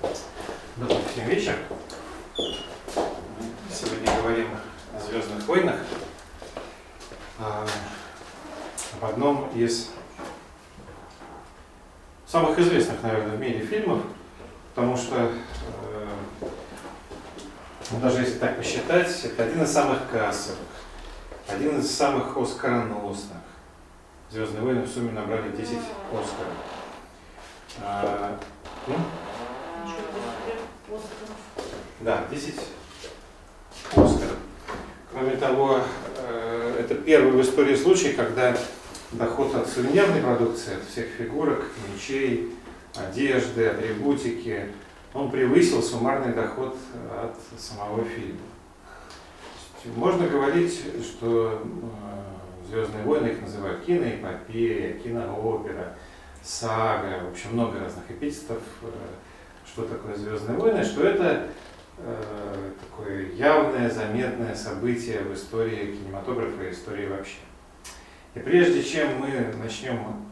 Добрый всем вечер. Сегодня говорим о Звездных войнах. А, об одном из самых известных, наверное, в мире фильмов, потому что, э, ну, даже если так посчитать, это один из самых кассовых, один из самых оскароносных. Звездные войны в сумме набрали 10 Оскаров. А, ну? Да, 10 Оскаров. Кроме того, э, это первый в истории случай, когда доход от сувенирной продукции, от всех фигурок, мечей, одежды, атрибутики, он превысил суммарный доход от самого фильма. Можно говорить, что э, Звездные войны их называют киноэпопея, киноопера, сага, в общем, много разных эпитетов, э, что такое Звездные войны, что это э, такое явное, заметное событие в истории кинематографа и истории вообще. И прежде чем мы начнем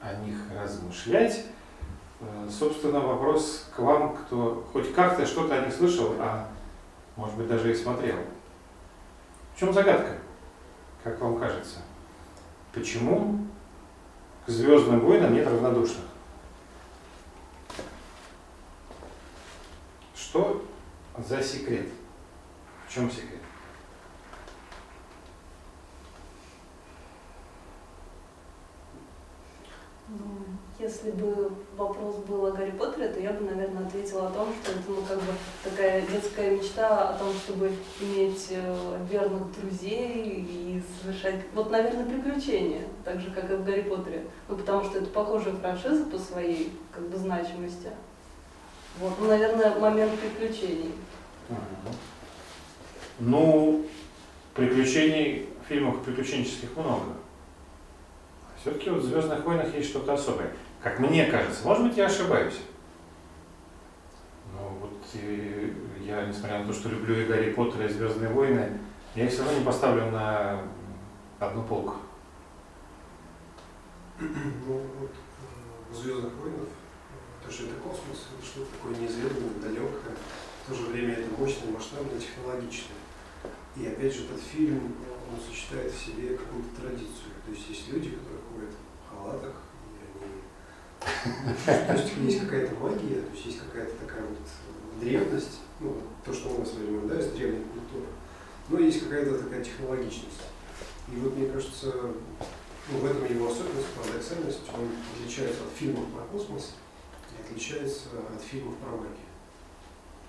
о них размышлять, э, собственно, вопрос к вам, кто хоть как-то что-то о них слышал, а может быть даже и смотрел. В чем загадка, как вам кажется? Почему к Звездным войнам нет равнодушных? Что за секрет? В чем секрет? Ну, если бы вопрос был о Гарри Поттере, то я бы, наверное, ответила о том, что это ну, как бы такая детская мечта о том, чтобы иметь э, верных друзей и совершать, вот, наверное, приключения, так же, как и в Гарри Поттере. Ну, потому что это похожая франшиза по своей как бы значимости. Вот, ну, наверное, момент приключений. Ну, приключений, фильмов приключенческих много. Все-таки вот в Звездных войнах есть что-то особое. Как мне кажется, может быть, я ошибаюсь. Но вот и я, несмотря на то, что люблю и Гарри Поттера, и Звездные войны, я их все равно не поставлю на одну полку. Ну вот в Звездных войнах, что это космос, что-то такое неизведанное, далекое, в то же время это мощное, масштабное, технологичное. И опять же, этот фильм, он сочетает в себе какую-то традицию. То есть есть люди, которые ходят в халатах, и они... То есть есть какая-то магия, то есть есть какая-то такая вот древность, ну, то, что мы воспринимаем, да, из древней культуры, но есть какая-то такая технологичность. И вот мне кажется, ну, в этом его особенность, парадоксальность, он отличается от фильмов про космос отличается от фильмов про магию.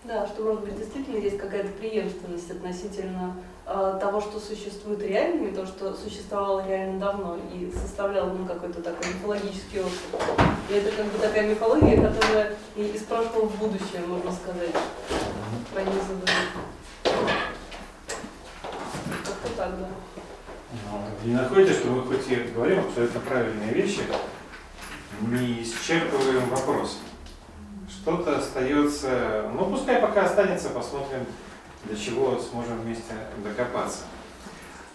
Да, что может быть действительно есть какая-то преемственность относительно э, того, что существует реально, и то, что существовало реально давно, и составляло ну, какой-то такой мифологический опыт. И это как бы такая мифология, которая и из прошлого в будущее, можно сказать, пронизывает. Как-то так, да. Вы не находите, что мы хоть и говорим абсолютно правильные вещи, не исчерпываем вопрос. Что-то остается, ну пускай пока останется, посмотрим, до чего сможем вместе докопаться.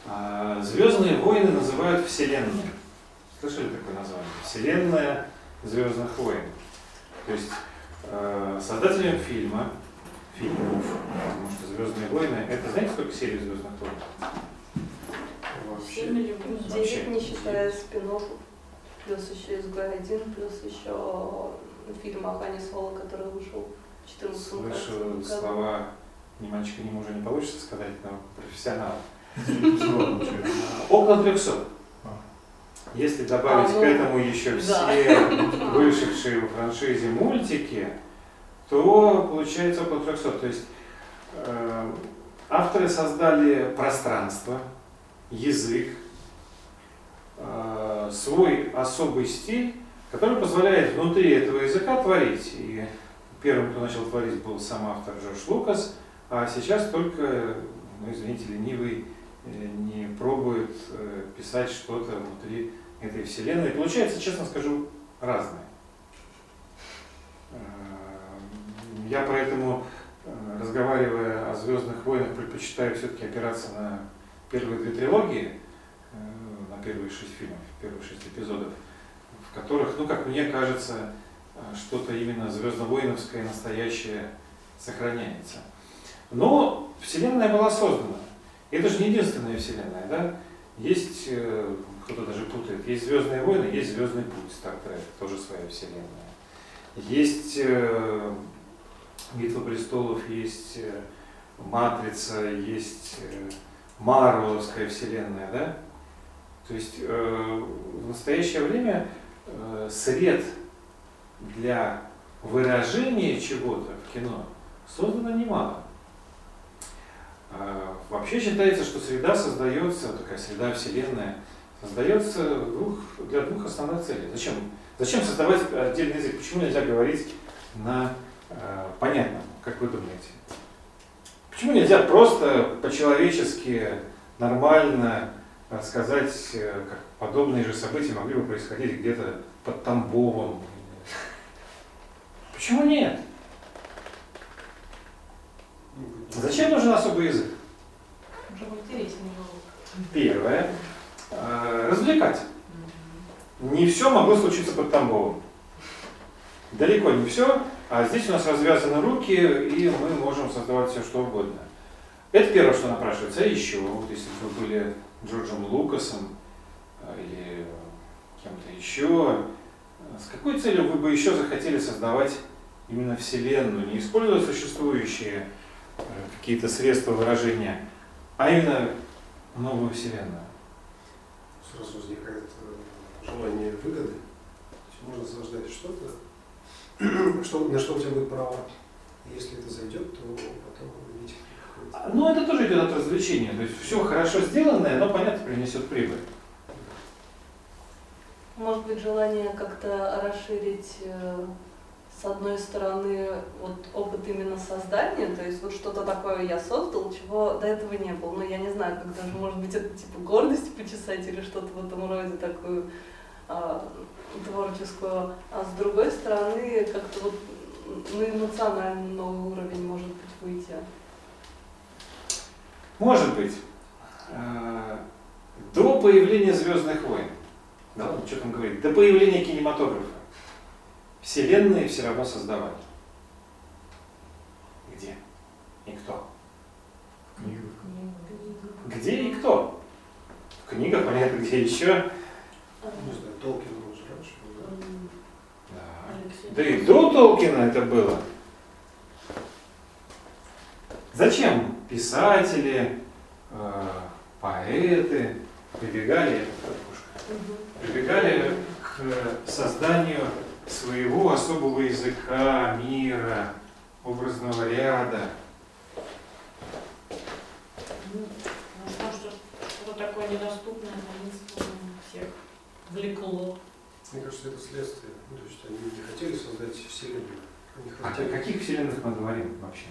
А, Звездные войны называют Вселенной. Слышали такое название? Вселенная Звездных войн. То есть э, создателем фильма, фильмов, потому что Звездные войны, это знаете, сколько серий Звездных войн? Вообще. Семь или Вообще. девять, не считая спин плюс еще СГ-1, плюс еще фильм о Хане Соло, который вышел в 14 Слышу слова ни мальчика, ни мужа не получится сказать, но профессионал. Около 300. Если добавить А, ну, к этому еще да. все вышедшие в франшизе мультики, то получается около 300. То есть э, авторы создали пространство, язык, э, свой особый стиль, который позволяет внутри этого языка творить. И первым, кто начал творить, был сам автор Джордж Лукас, а сейчас только, ну, извините, ленивый э, не пробует э, писать что-то внутри этой вселенной. Получается, честно скажу, разное. Я поэтому, разговаривая о Звездных войнах, предпочитаю все-таки опираться на первые две трилогии, на первые шесть фильмов, первые шесть эпизодов, в которых, ну, как мне кажется, э, что-то именно звездно-воиновское настоящее сохраняется. Но Вселенная была создана. Это же не единственная Вселенная, да? Есть, э, кто-то даже путает, есть Звездные войны, есть Звездный путь, Star тоже своя Вселенная. Есть э, Битва престолов, есть Матрица, есть Марвеловская Вселенная, да? То есть э, в настоящее время э, сред для выражения чего-то в кино создано немало. Э, вообще считается, что среда создается, такая среда вселенная, создается двух, для двух основных целей. Зачем? Зачем создавать отдельный язык? Почему нельзя говорить на э, понятном, как вы думаете? Почему нельзя просто по-человечески, нормально сказать, э, как подобные же события могли бы происходить где-то под Тамбовом? Почему нет? Зачем нужен особый язык? Чтобы интереснее было. Первое. Э, развлекать. Не все могло случиться под Тамбовом. Далеко не все, а здесь у нас развязаны руки, и мы можем создавать все, что угодно. Это первое, что напрашивается. А еще, вот если бы вы были Джорджем Лукасом э, или кем-то еще, с какой целью вы бы еще захотели создавать именно Вселенную, не используя существующие э, какие-то средства выражения, а именно новую Вселенную? Сразу возникает э, желание выгоды. Можно создать что-то, что, на что у тебя будет право. Если это зайдет, то потом Ну, это тоже идет от развлечения. То есть все хорошо сделанное, но, понятно, принесет прибыль. Может быть, желание как-то расширить э, с одной стороны вот опыт именно создания, то есть вот что-то такое я создал, чего до этого не было. Ну, я не знаю, как даже, может быть, это типа гордость почесать или что-то в этом роде такую а, творческую. А с другой стороны, как-то вот на эмоциональный новый уровень, может быть, выйти. Может быть. Э, До появления Звездных войн, да, ну, что там говорить, до появления кинематографа, вселенные все равно создавали. Где? И кто? Где и кто? В книгах, понятно, где еще. Не знаю, Толкин он же раньше? Да. Да и до Толкина это было. Зачем писатели, э, поэты прибегали, прибегали к созданию своего особого языка, мира, образного ряда. Ну, что, что, что такое недоступное, таинственное, всех влекло. Мне кажется, это следствие. Ну, то есть они не хотели создать вселенную. Они А о хотели... каких вселенных мы говорим вообще?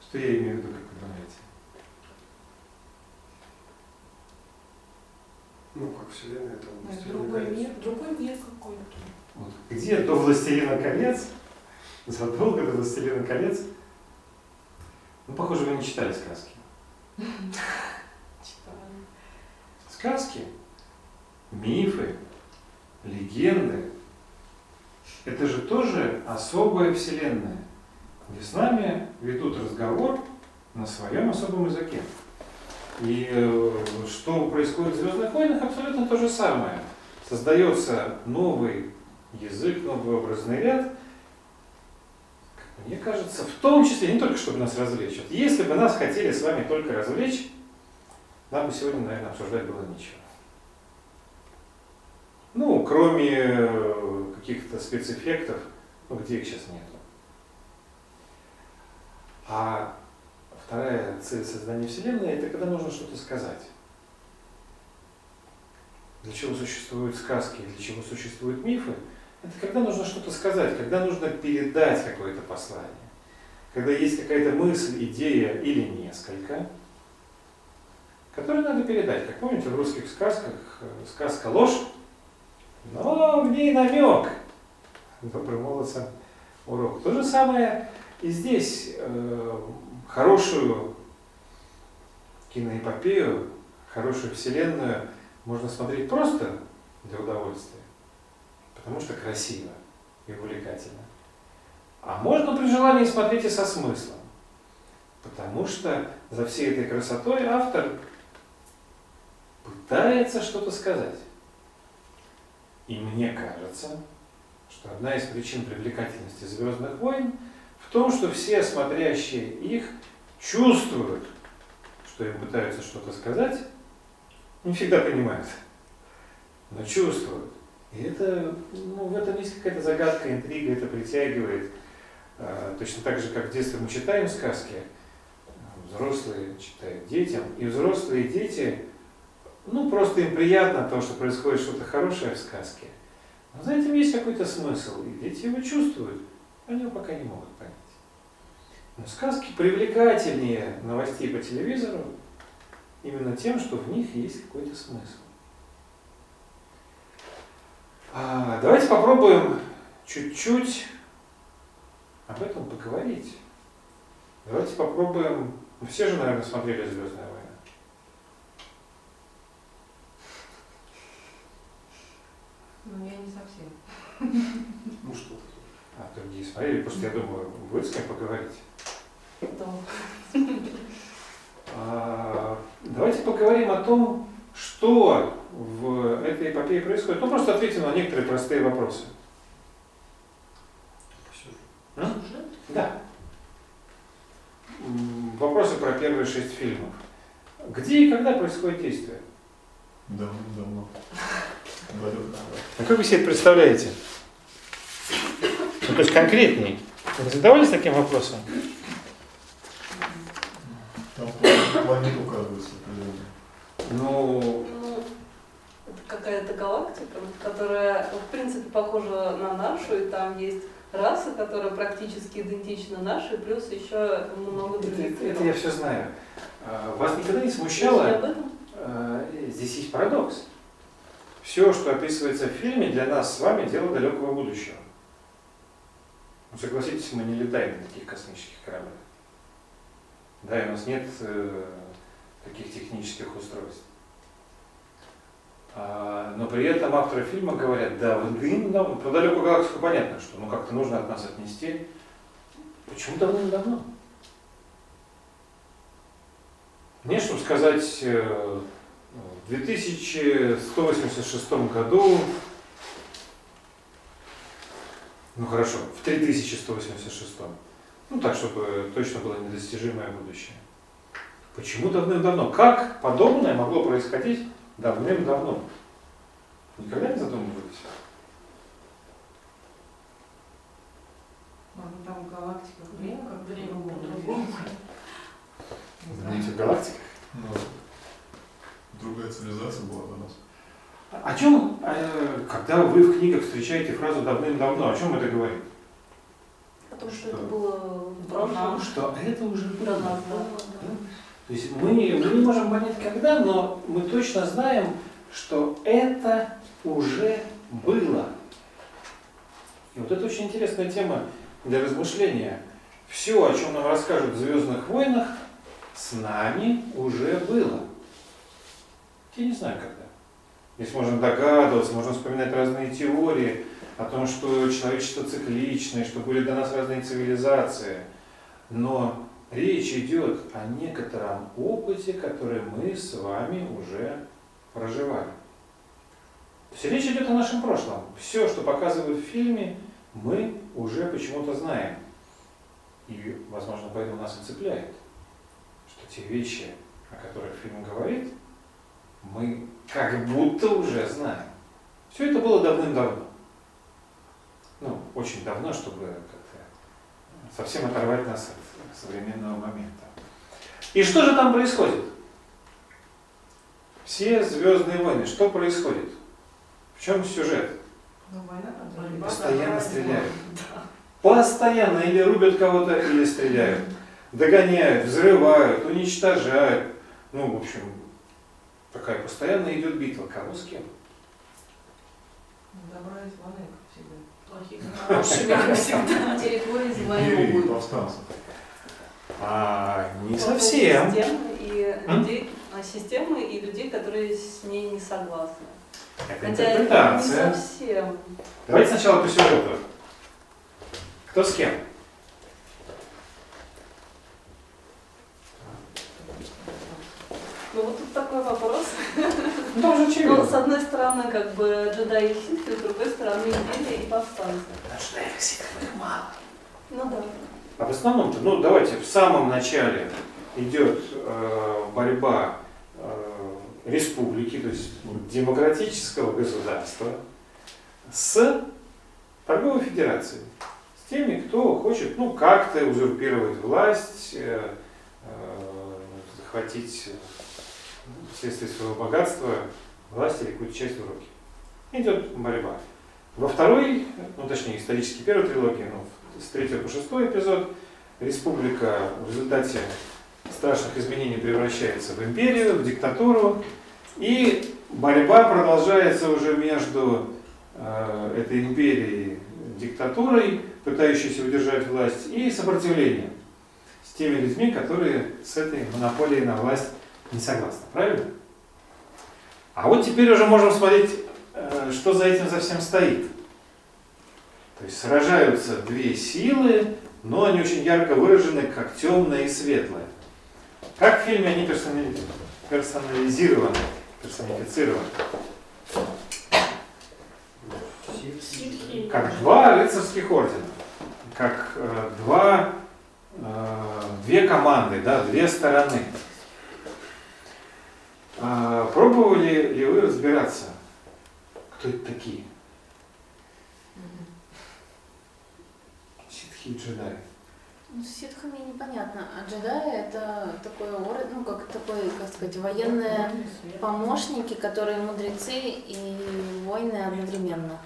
Что я имею в виду, думаете? Ну, как вселенная, там, «Властелин Другой колец». мир, другой мир какой-то. Вот. Где до «Властелина колец», задолго до «Властелина колец», ну, похоже, вы не читали сказки. Читали. Сказки, мифы, легенды – это же тоже особая вселенная, где с нами ведут разговор на своем особом языке. И э, что происходит в «Звездных войнах» абсолютно то же самое. Создается новый язык, новый образный ряд, мне кажется, в том числе не только чтобы нас развлечь. Вот если бы нас хотели с вами только развлечь, нам бы сегодня, наверное, обсуждать было нечего. Ну, кроме э, каких-то спецэффектов, ну, где их сейчас нету. А вторая цель создания Вселенной – это когда нужно что-то сказать. Для чего существуют сказки, для чего существуют мифы? Это когда нужно что-то сказать, когда нужно передать какое-то послание. Когда есть какая-то мысль, идея или несколько, которые надо передать. Как помните, в русских сказках э, сказка ложь, но в ней намек. Добрым молодцам урок. То же самое и здесь. Э, хорошую киноэпопею, хорошую вселенную можно смотреть просто для удовольствия, потому что красиво. и увлекательно. А можно при желании смотреть и со смыслом. Потому что за всей этой красотой автор пытается что-то сказать. И мне кажется, что одна из причин привлекательности Звездных войн в том, что все смотрящие их чувствуют, что им пытаются что-то сказать, не всегда понимают, но чувствуют. И это, ну, в этом есть какая-то загадка, интрига, это притягивает. А, точно так же, как в детстве мы читаем сказки, взрослые читают детям, и взрослые дети, ну, просто им приятно то, что происходит что-то хорошее в сказке. Но за этим есть какой-то смысл, и дети его чувствуют, они его пока не могут сказки привлекательнее новостей по телевизору именно тем, что в них есть какой-то смысл. А, давайте попробуем чуть-чуть об этом поговорить. Давайте попробуем. Ну, все же, наверное, смотрели Звездная война. Ну, я не совсем. Ну что А другие смотрели, просто я думаю, будет с кем поговорить. Да. А, давайте поговорим о том, что в этой эпопее происходит. Ну, просто ответим на некоторые простые вопросы. Сюжет? Да. Вопросы про первые шесть фильмов. Где и когда происходит действие? Давно-давно. А как вы себе это представляете? Ну, то есть конкретней. Вы задавались таким вопросом? Там пла- планет указывается. Ну, Ну, это какая-то галактика, которая, в принципе, похожа на нашу, и там есть раса, которая практически идентична нашей, плюс еще много других это- это я все знаю. А, Вас никогда не смущало? об этом? А, Здесь есть парадокс. Все, что описывается в фильме, для нас с вами дело далекого будущего. Ну, согласитесь, мы не летаем на таких космических кораблях. Да, и у нас нет э, таких технических устройств. А, но при этом авторы фильма говорят, да, давным-давно, про далекую галактику понятно, что ну как-то нужно от нас отнести. Почему давным-давно? Мне, чтобы сказать, э, в 2186 году, ну хорошо, в 3186, ну так, чтобы точно было недостижимое будущее. Почему давным-давно? Как подобное могло происходить давным-давно? Никогда не задумывались? Ну, там галактика, время как Время по-другому. Не В галактиках? Ну, другая цивилизация была до нас. О чем, э, когда вы в книгах встречаете фразу давным-давно, о чем это говорит? О том, что Что? это было в До прошлом. Что это уже до было. нас, да. То есть мы, не- мы не можем понять когда, но мы точно знаем, что это уже было. И вот это очень интересная тема для размышления. Все, о чем нам расскажут в Звездных войнах, с нами уже было. Я не знаю когда. Здесь можно догадываться, можно вспоминать разные теории о том, что человечество цикличное, что были до нас разные цивилизации. Но речь идет о некотором опыте, который мы с вами уже проживали. Есть речь идет о нашем прошлом. Все, что показывают в фильме, мы уже почему-то знаем. И, возможно, поэтому нас и цепляет, что те вещи, о которых фильм говорит, мы как будто уже знаем. Все это было давным-давно. Ну, очень давно, чтобы как-то совсем оторвать нас от современного момента. И что же там происходит? Все звездные войны, что происходит? В чем сюжет? Ну, война Постоянно стреляют. Постоянно или рубят кого-то, или стреляют. Догоняют, взрывают, уничтожают. Ну, в общем, такая постоянно идет битва. Кого с кем? Добра и зла, как всегда. Плохих и хороших, как всегда. Территории Империи завоевывают. и повстанцев. А, не совсем. Системы и людей, а, системы и людей, которые с ней не согласны. Это Хотя не интерпретация. совсем. Давайте сначала по сюжету. Кто с кем? Ну вот тут такой вопрос. Ну, там же Ну, очевидно. с одной стороны, как бы джедаи и ситхи, с другой стороны, империя и повстанцы. Ну да. А в основном-то, ну давайте, в самом начале идет э, борьба э, республики, то есть демократического государства с торговой федерацией. С теми, кто хочет, ну, как-то узурпировать власть, э, э, захватить вследствие своего богатства власть или какую-то часть в руки. Идет борьба. Во второй, ну точнее исторически первой трилогии, ну, с третьего по шестой эпизод, республика в результате страшных изменений превращается в империю, в диктатуру, и борьба продолжается уже между э, этой империей, диктатурой, пытающейся удержать власть, и сопротивлением с теми людьми, которые с этой монополией на власть не согласны. Правильно? А вот теперь уже можем смотреть, э, что за этим за всем стоит. То есть сражаются две силы, но они очень ярко выражены, как темное и светлое. Как в фильме они персонали- персонализированы, персонифицированы. Как два рыцарских ордена, как э, два, э, две команды, да, две стороны. А, пробовали ли вы разбираться, кто это такие? Ситхи и джедаи. Ну, с ситхами непонятно. А джедаи это такой орден, ну как такой, как сказать, военные помощники, которые мудрецы и воины одновременно.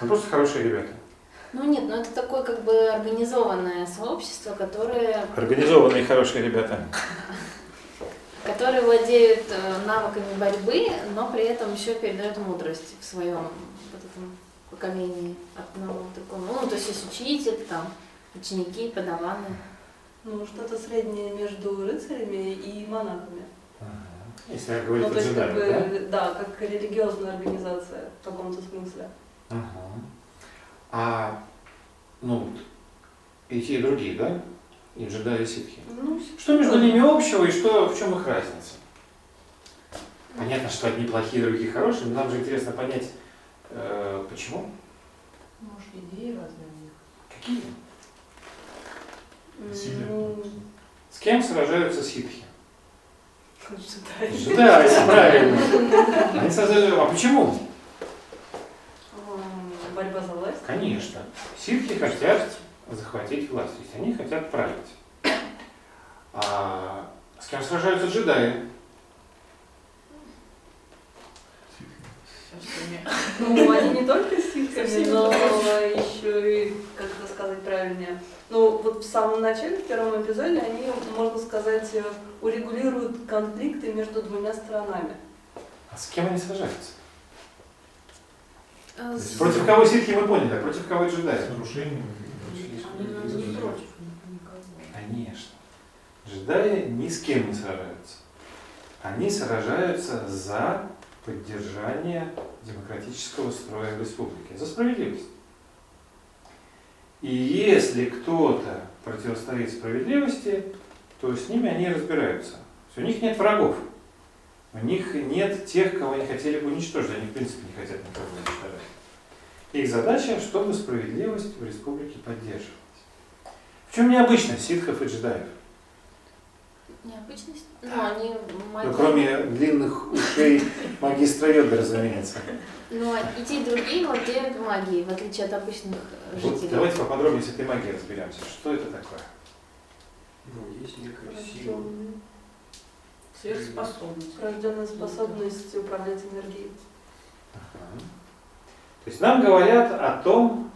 Ну, Просто хорошие ребята. Ну нет, ну это такое как бы организованное сообщество, которое, Организованные хорошие ребята. которые владеют э, навыками борьбы, но при этом еще передают мудрость в своем вот этом поколении одному такому. Ну, то есть есть учитель, там, ученики, подаваны. Ну, что-то среднее между рыцарями и монахами. Если я говорю Ну, то есть, как бы, да, как религиозная организация в каком-то смысле. да? Ага. А, ну, и те, и другие, да? И джедаи, и ситхи. Ну, Что между ними общего и что, в чем их разница? Понятно, что одни плохие, другие хорошие, но нам же интересно понять, э, почему. Может, идеи разные у них. Какие? Ну, С кем сражаются ситхи? джедаи. Джедаи, правильно. Они создают- А почему? Борьба за власть. Конечно. Ситхи хотят захватить власть, то есть они хотят править. А с кем сражаются джедаи? Ну, они не только с ситхами, всеми но еще и, как это сказать правильнее, ну, вот в самом начале, в первом эпизоде, они, можно сказать, э, урегулируют конфликты между двумя сторонами. А с кем они сражаются? То с- против кого ситхи мы поняли, а против кого джедаи? С нарушениями. Они нам не против. Конечно. Джедаи ни с кем не сражаются. Они сражаются за поддержание демократического строя в республике, за справедливость. И если кто-то противостоит справедливости, то с ними они разбираются. У них нет врагов. У них нет тех, кого они хотели бы уничтожить. Они в принципе не хотят никого уничтожать. Их задача, чтобы справедливость в республике поддерживалась. В чем необычность ситхов и джедаев? Необычность. Ну, они маги. Ну, кроме длинных ушей магистра Йода, разумеется. Ну, а и те, и другие владеют магией, в отличие от обычных э, Вот жителей. давайте поподробнее с этой магией разберемся. Что это такое? Ну, есть некая сила. Сверхспособность. Врожденная способность управлять энергией. Ага. То есть нам говорят о том,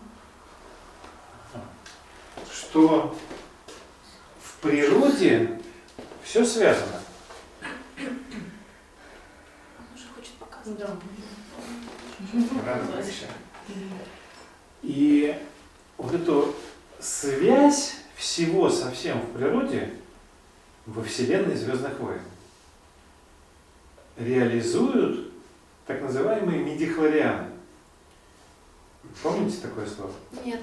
что в природе все связано. Он уже хочет показывать. Да. И вот эту связь всего со всем в природе во вселенной Звездных войн реализуют так называемые медихлорианы. Помните такое слово? Нет.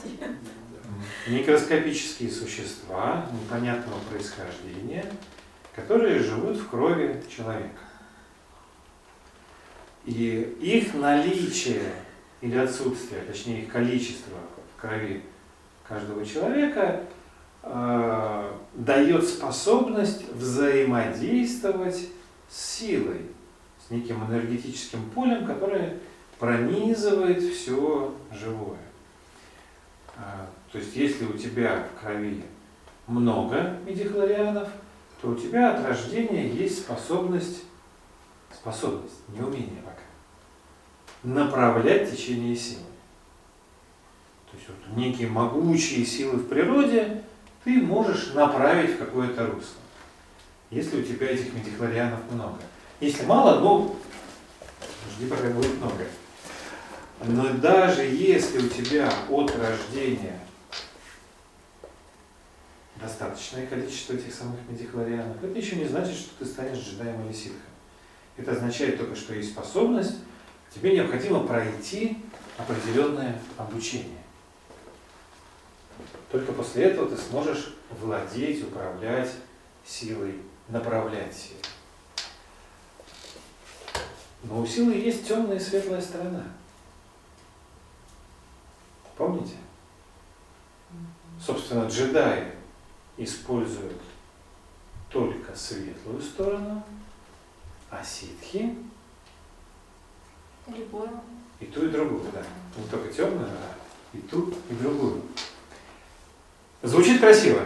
Микроскопические существа непонятного происхождения, которые живут в крови человека. И их наличие или отсутствие, точнее их количество в крови каждого человека э, дает способность взаимодействовать с силой, с неким энергетическим полем, которое пронизывает все живое. А, То есть, если у тебя в крови много медихлорианов, то у тебя от рождения есть способность, способность, не умение пока, направлять течение силы. То есть вот некие могучие силы в природе ты можешь направить в какое-то русло. Если у тебя этих медихлорианов много. Если мало, ну, жди, пока будет много. Но даже если у тебя от рождения достаточное количество этих самых медихлорианов, это еще не значит, что ты станешь джедаем или ситхом. Это означает только, что есть способность, тебе необходимо пройти определенное обучение. Только после этого ты сможешь владеть, управлять силой, направлять силой. Но у силы есть темная и светлая сторона. Помните? Собственно, джедаи используют только светлую сторону, а ситхи Любое. и ту, и другую, да. Не только темную, а и ту, и другую. Звучит красиво.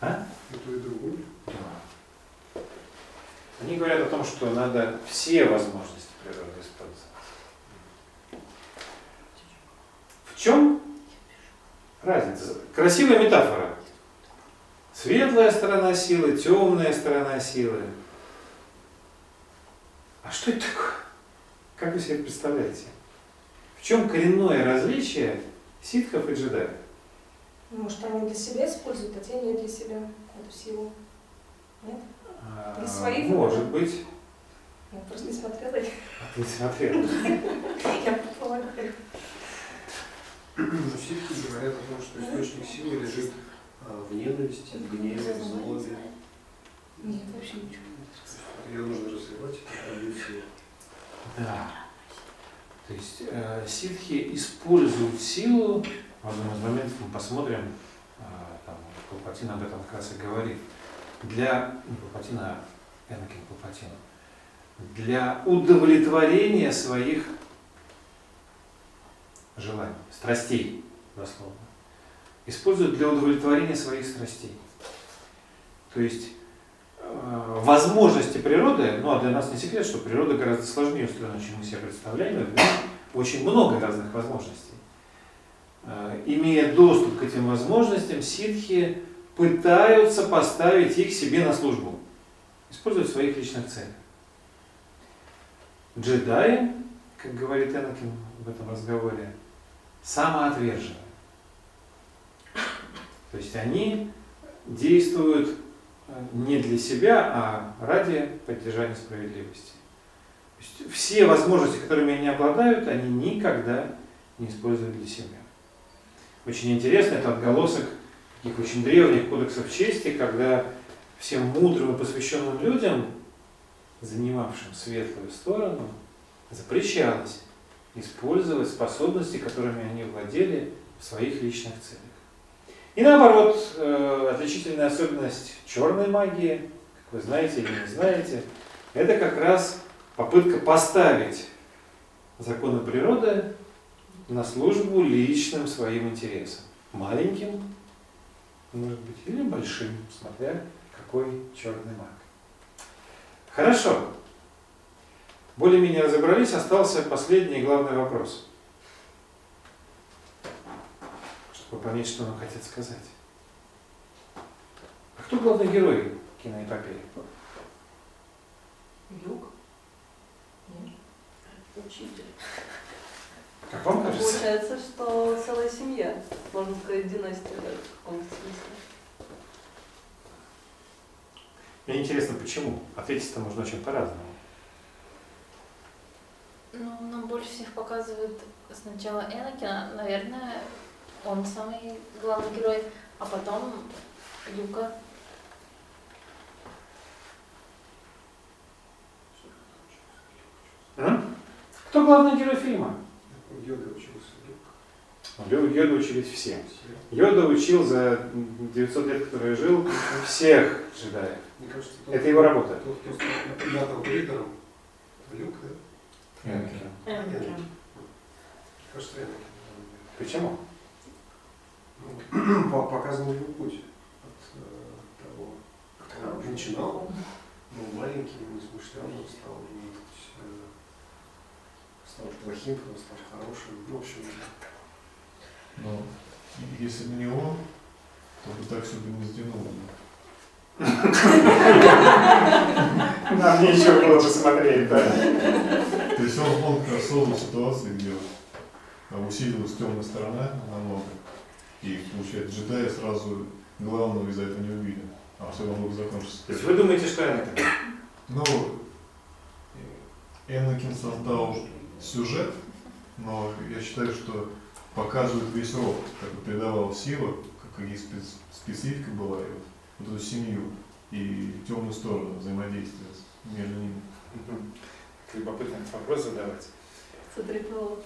А? И то, и другое. Да. Они говорят о том, что надо все возможности природы использовать. В чем разница? Красивая метафора. Светлая сторона силы, темная сторона силы. А что это такое? Как вы себе представляете? В чем коренное различие ситхов и джедаев? Может, они для себя используют, а те не для себя эту силу. Нет? А, Для своих? Может быть. Я просто не смотрела. А ты смотрела. Я предполагаю. Но ситхи говорят о том, что источник силы лежит а, в ненависти, в гневе, в злобе. Нет, вообще ничего. Ее нужно развивать, пробить силу. Да. То есть э, ситхи используют силу, в одном из моментов мы посмотрим, э, там, Палпатин об этом как раз и говорит, для, не Палпатина, а Энакин Палпатин, для удовлетворения своих желаний, страстей, дословно. Используют для удовлетворения своих страстей. То есть э, возможности природы, ну а для нас не секрет, что природа гораздо сложнее устроена, чем мы себе представляем, и очень много разных возможностей. Э, Имея доступ к этим возможностям, ситхи пытаются поставить их себе на службу, используют в своих личных целях. Джедаи, как говорит Энакин в этом разговоре, самоотвержены. То есть они действуют э, не для себя, а ради поддержания справедливости. То есть все возможности, которыми они обладают, они никогда не используют для себя. Очень интересно, это отголосок таких очень древних кодексов чести, когда всем мудрым и посвященным людям, занимавшим светлую сторону, запрещалось использовать способности, которыми они владели в своих личных целях. И наоборот, э, отличительная особенность черной магии, как вы знаете или не знаете, это как раз попытка поставить законы природы на службу личным своим интересам. Маленьким, может быть, или большим, смотря какой черный маг. Хорошо. Более-менее разобрались, остался последний и главный вопрос. Чтобы понять, что нам хотят сказать. А кто главный герой киноэпопеи? Юг. Учитель. Как вам кажется? Получается, что целая семья, можно сказать, династия даже в каком-то смысле. Мне интересно, почему? Ответить-то можно очень по-разному. Ну, нам больше всех по показывают сначала Энакина, наверное, он самый главный герой, а потом Люка. М? Кто главный герой фильма? Йода учился. Лё- Йода учились все. Йода учил за 900 лет, который жил, всех джедаев. Мне кажется, тот, Это его работа. Тот, кто стал Люк, да? Энакин. Мне кажется, Энакин. Почему? Ну, по- показан его путь от э, того, как он начинал, был маленьким, несмышленным, стал, э, стал плохим, потом стал хорошим. Ну, в общем, Но и- если бы не он, то бы так все бы не сдвинуло. Нам нечего было посмотреть, да? То есть он, он создал ситуацию, где а, усилилась темная сторона намного. И получается, джедаи сразу главного из-за этого не убили. А все могло бы закончиться. То есть вы думаете, что Энакин? Ну, Энакин создал сюжет, но я считаю, что показывает весь род, как бы передавал силу, как какие спец- специфика была, и вот, вот эту семью и темную сторону взаимодействия между ними. Любопытный вопрос задавать. Смотри, ну,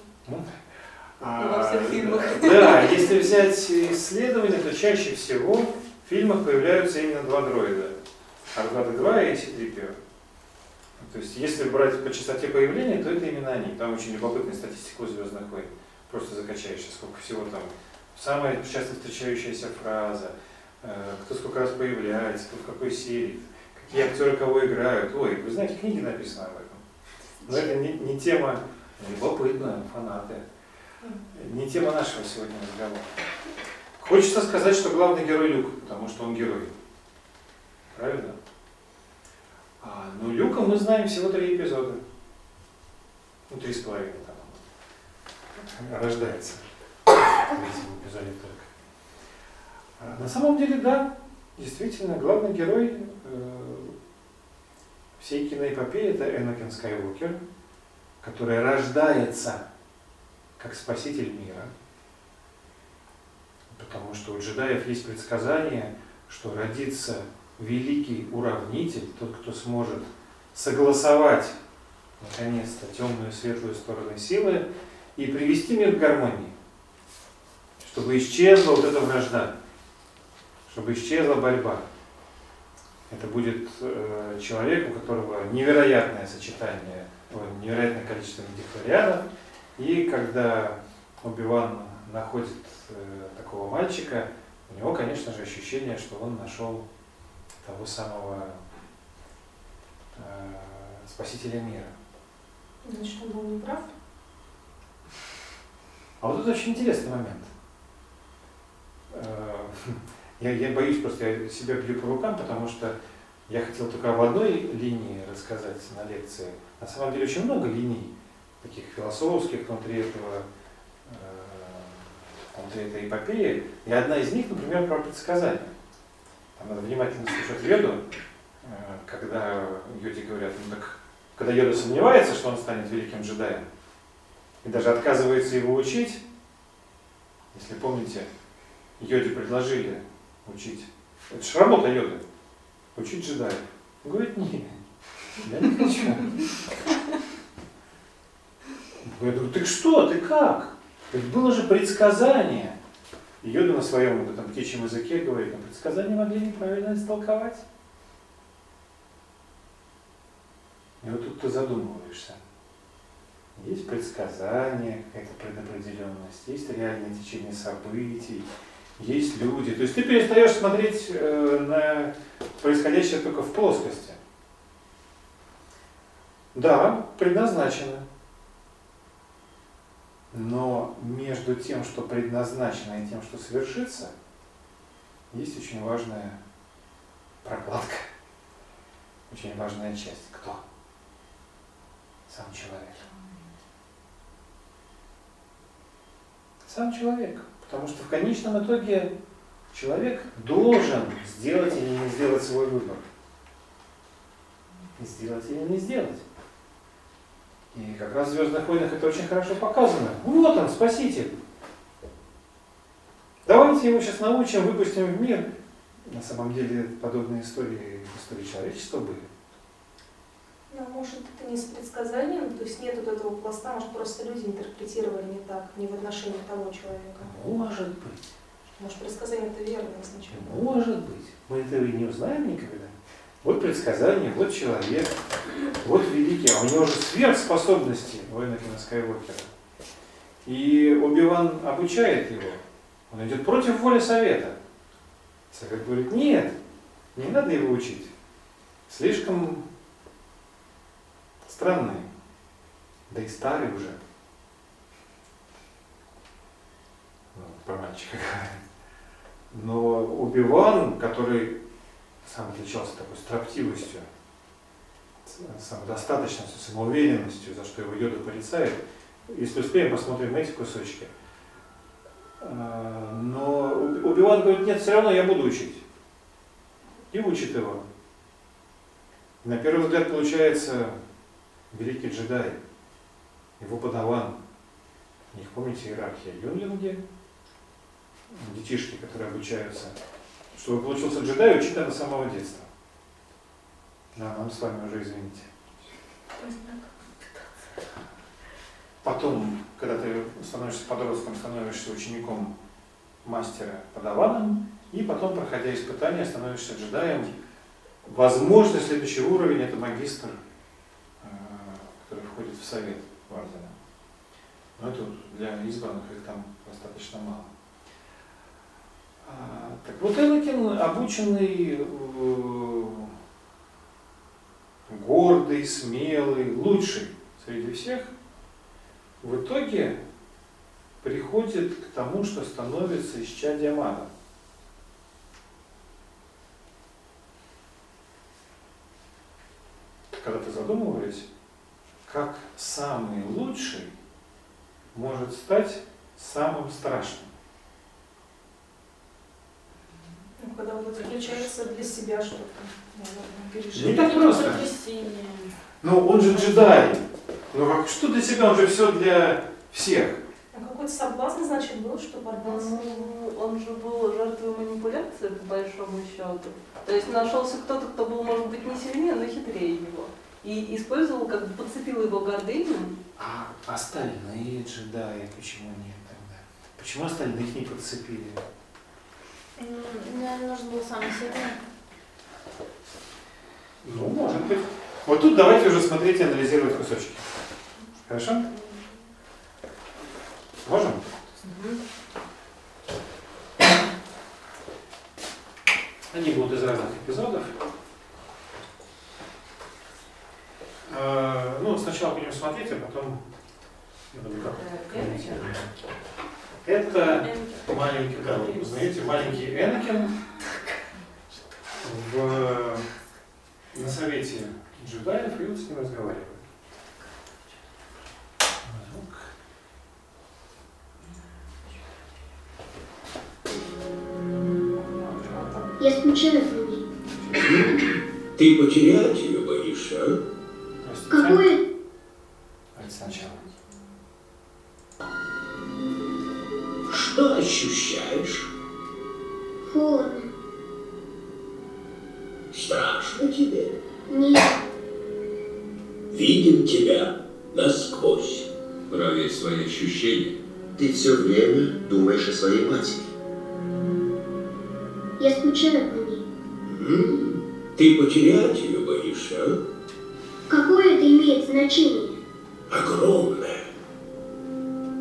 А, Во всех фильмах. Да, если взять исследования, то чаще всего в фильмах появляются именно два дроида. R2-D2 и C-3PO. То есть, если брать по частоте появления, то это именно они. Там очень любопытная статистика у Звездных войн. Просто закачаешься, сколько всего там. Самая часто встречающаяся фраза, кто сколько раз появляется, кто в какой серии, какие актеры кого играют. Ой, вы знаете, книги написаны об этом. Но это не, не тема любопытная, фанаты. Не тема нашего сегодня разговора. Хочется сказать, что главный герой Люк, потому что он герой. Правильно? А, ну, Люка мы знаем всего три эпизода. Ну, три с половиной там. Рождается. В третьем эпизоде на самом деле, да, действительно, главный герой э, всей киноэпопеи это Энакин Скайуокер, который рождается как спаситель мира. Потому что у джедаев есть предсказание, что родится великий уравнитель, тот, кто сможет согласовать наконец-то темную и светлую стороны силы и привести мир к гармонии. Чтобы исчезла вот эта вражда, чтобы исчезла борьба. Это будет э, человек, у которого невероятное сочетание, невероятное количество дихлорианов, и когда Оби-Ван находит э, такого мальчика, у него, конечно же, ощущение, что он нашел того самого э, спасителя мира. Значит, он был неправ. А вот это очень интересный момент. Я, я боюсь просто, я себя бью по рукам, потому что я хотел только об одной линии рассказать на лекции. На самом деле очень много линий, таких философских внутри этого, э, внутри этой эпопеи. И одна из них, например, про предсказания. Там надо внимательно слушать Йоду, э, когда Йоде говорят, ну так, когда Йода сомневается, что он станет великим джедаем, и даже отказывается его учить, если помните, Йоде предложили учить. Это же работа Йоды. Учить джедаев. Он говорит, нет, я не хочу. Я говорю, ты что, ты как? Ведь было же предсказание. Йода на своем вот этом птичьем языке говорит, но предсказания могли неправильно истолковать. И вот тут ты задумываешься. Есть предсказание, какая-то предопределенность, есть реальное течение событий, есть люди. То есть ты перестаешь смотреть э, на происходящее только в плоскости. Да, предназначено. Но между тем, что предназначено, и тем, что совершится, есть очень важная прокладка, очень важная часть. Кто? Сам человек. Сам человек. Потому что в конечном итоге человек должен сделать или не сделать свой выбор. Сделать или не сделать. И как раз в Звездных войнах это очень хорошо показано. Вот он, спаситель. Давайте его сейчас научим, выпустим в мир. На самом деле подобные истории в истории человечества были. Ну, может, это не с предсказанием, то есть нет вот этого пласта, может, просто люди интерпретировали не так, не в отношении того человека. Может быть. Может, предсказание это верное изначально. Может быть. Мы этого и не узнаем никогда. Вот предсказание, вот человек, вот великий, а у него же сверхспособности у Энакина Скайуокера. И Оби-Ван обучает его. Он идет против воли совета. Совет говорит, нет, не надо его учить. Слишком странный, да и старый уже. Ну, про мальчика. Но Убиван, который сам отличался такой строптивостью, самодостаточностью, самоуверенностью, за что его Йода порицает, если успеем, посмотрим эти кусочки. А, Но Убиван говорит, нет, все равно я буду учить. И учит его. На первый взгляд получается великий джедай, его подаван. У них, помните, иерархия юнлинги, детишки, которые обучаются. Чтобы получился джедай, учить надо с самого детства. Да, нам с вами уже извините. Потом, когда ты становишься подростком, становишься учеником мастера подаваном, и потом, проходя испытания, становишься джедаем. Возможно, следующий уровень это магистр, который входит в совет Вардена. Но это для избранных их там достаточно мало. А, Так вот Энакин, обученный, э, гордый, смелый, лучший среди всех, в итоге приходит к тому, что становится исчадием ада. Когда ты задумывались, как самый лучший может стать самым страшным. Ну, когда вот заключается для себя что-то, Не так просто. Ну, он же джедай. Ну, как, что для себя? Он же все для всех. А какой-то соблазн, значит, был, что поддался? Ну, он же был жертвой манипуляции, по большому счету. То есть нашелся кто-то, кто был, может быть, не сильнее, но хитрее его. И использовал, как бы подцепил его гордыню. А остальные джедаи почему нет тогда? Почему остальных не подцепили? Наверное, нужно было самый сильный. Ну, может быть. Вот тут давайте уже смотреть и анализировать кусочки. Хорошо? Можем? Они будут из разных эпизодов. Э, Ну, сначала будем смотреть, а потом... я думаю, как комментировать. Это маленький, да, вы узнаете, маленький Энакин в, на совете джедаев, и с ним разговаривает. Я скучаю по ней. Ты потерять ее боишься, а? Какое? Давайте сначала. Что ощущаешь? Холодно. Страшно тебе? Нет. Видим тебя насквозь. Проверь свои ощущения. Ты все время думаешь о своей матери. Я скучаю по ней. М? Ты потерять ее боишься, а? Это имеет значение? Огромное.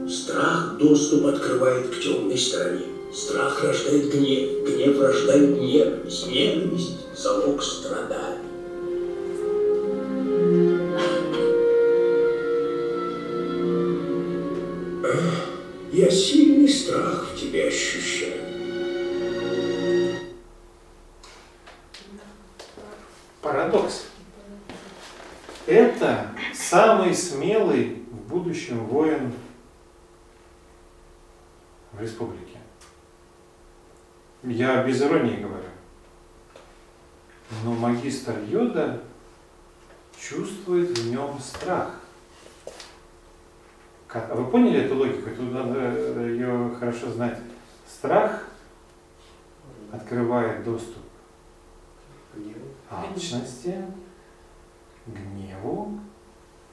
Страх доступ открывает к темной стороне. Страх рождает гнев, гнев рождает ненависть, ненависть – залог страданий. Я сильный страх в тебе ощущаю. Парадокс. Это самый смелый в будущем воин в республике. Я без иронии говорю. Но магистр Йода чувствует в нем страх. Ка- а Вы поняли эту логику? Тут надо ее хорошо знать. Страх открывает доступ к алчности, гневу,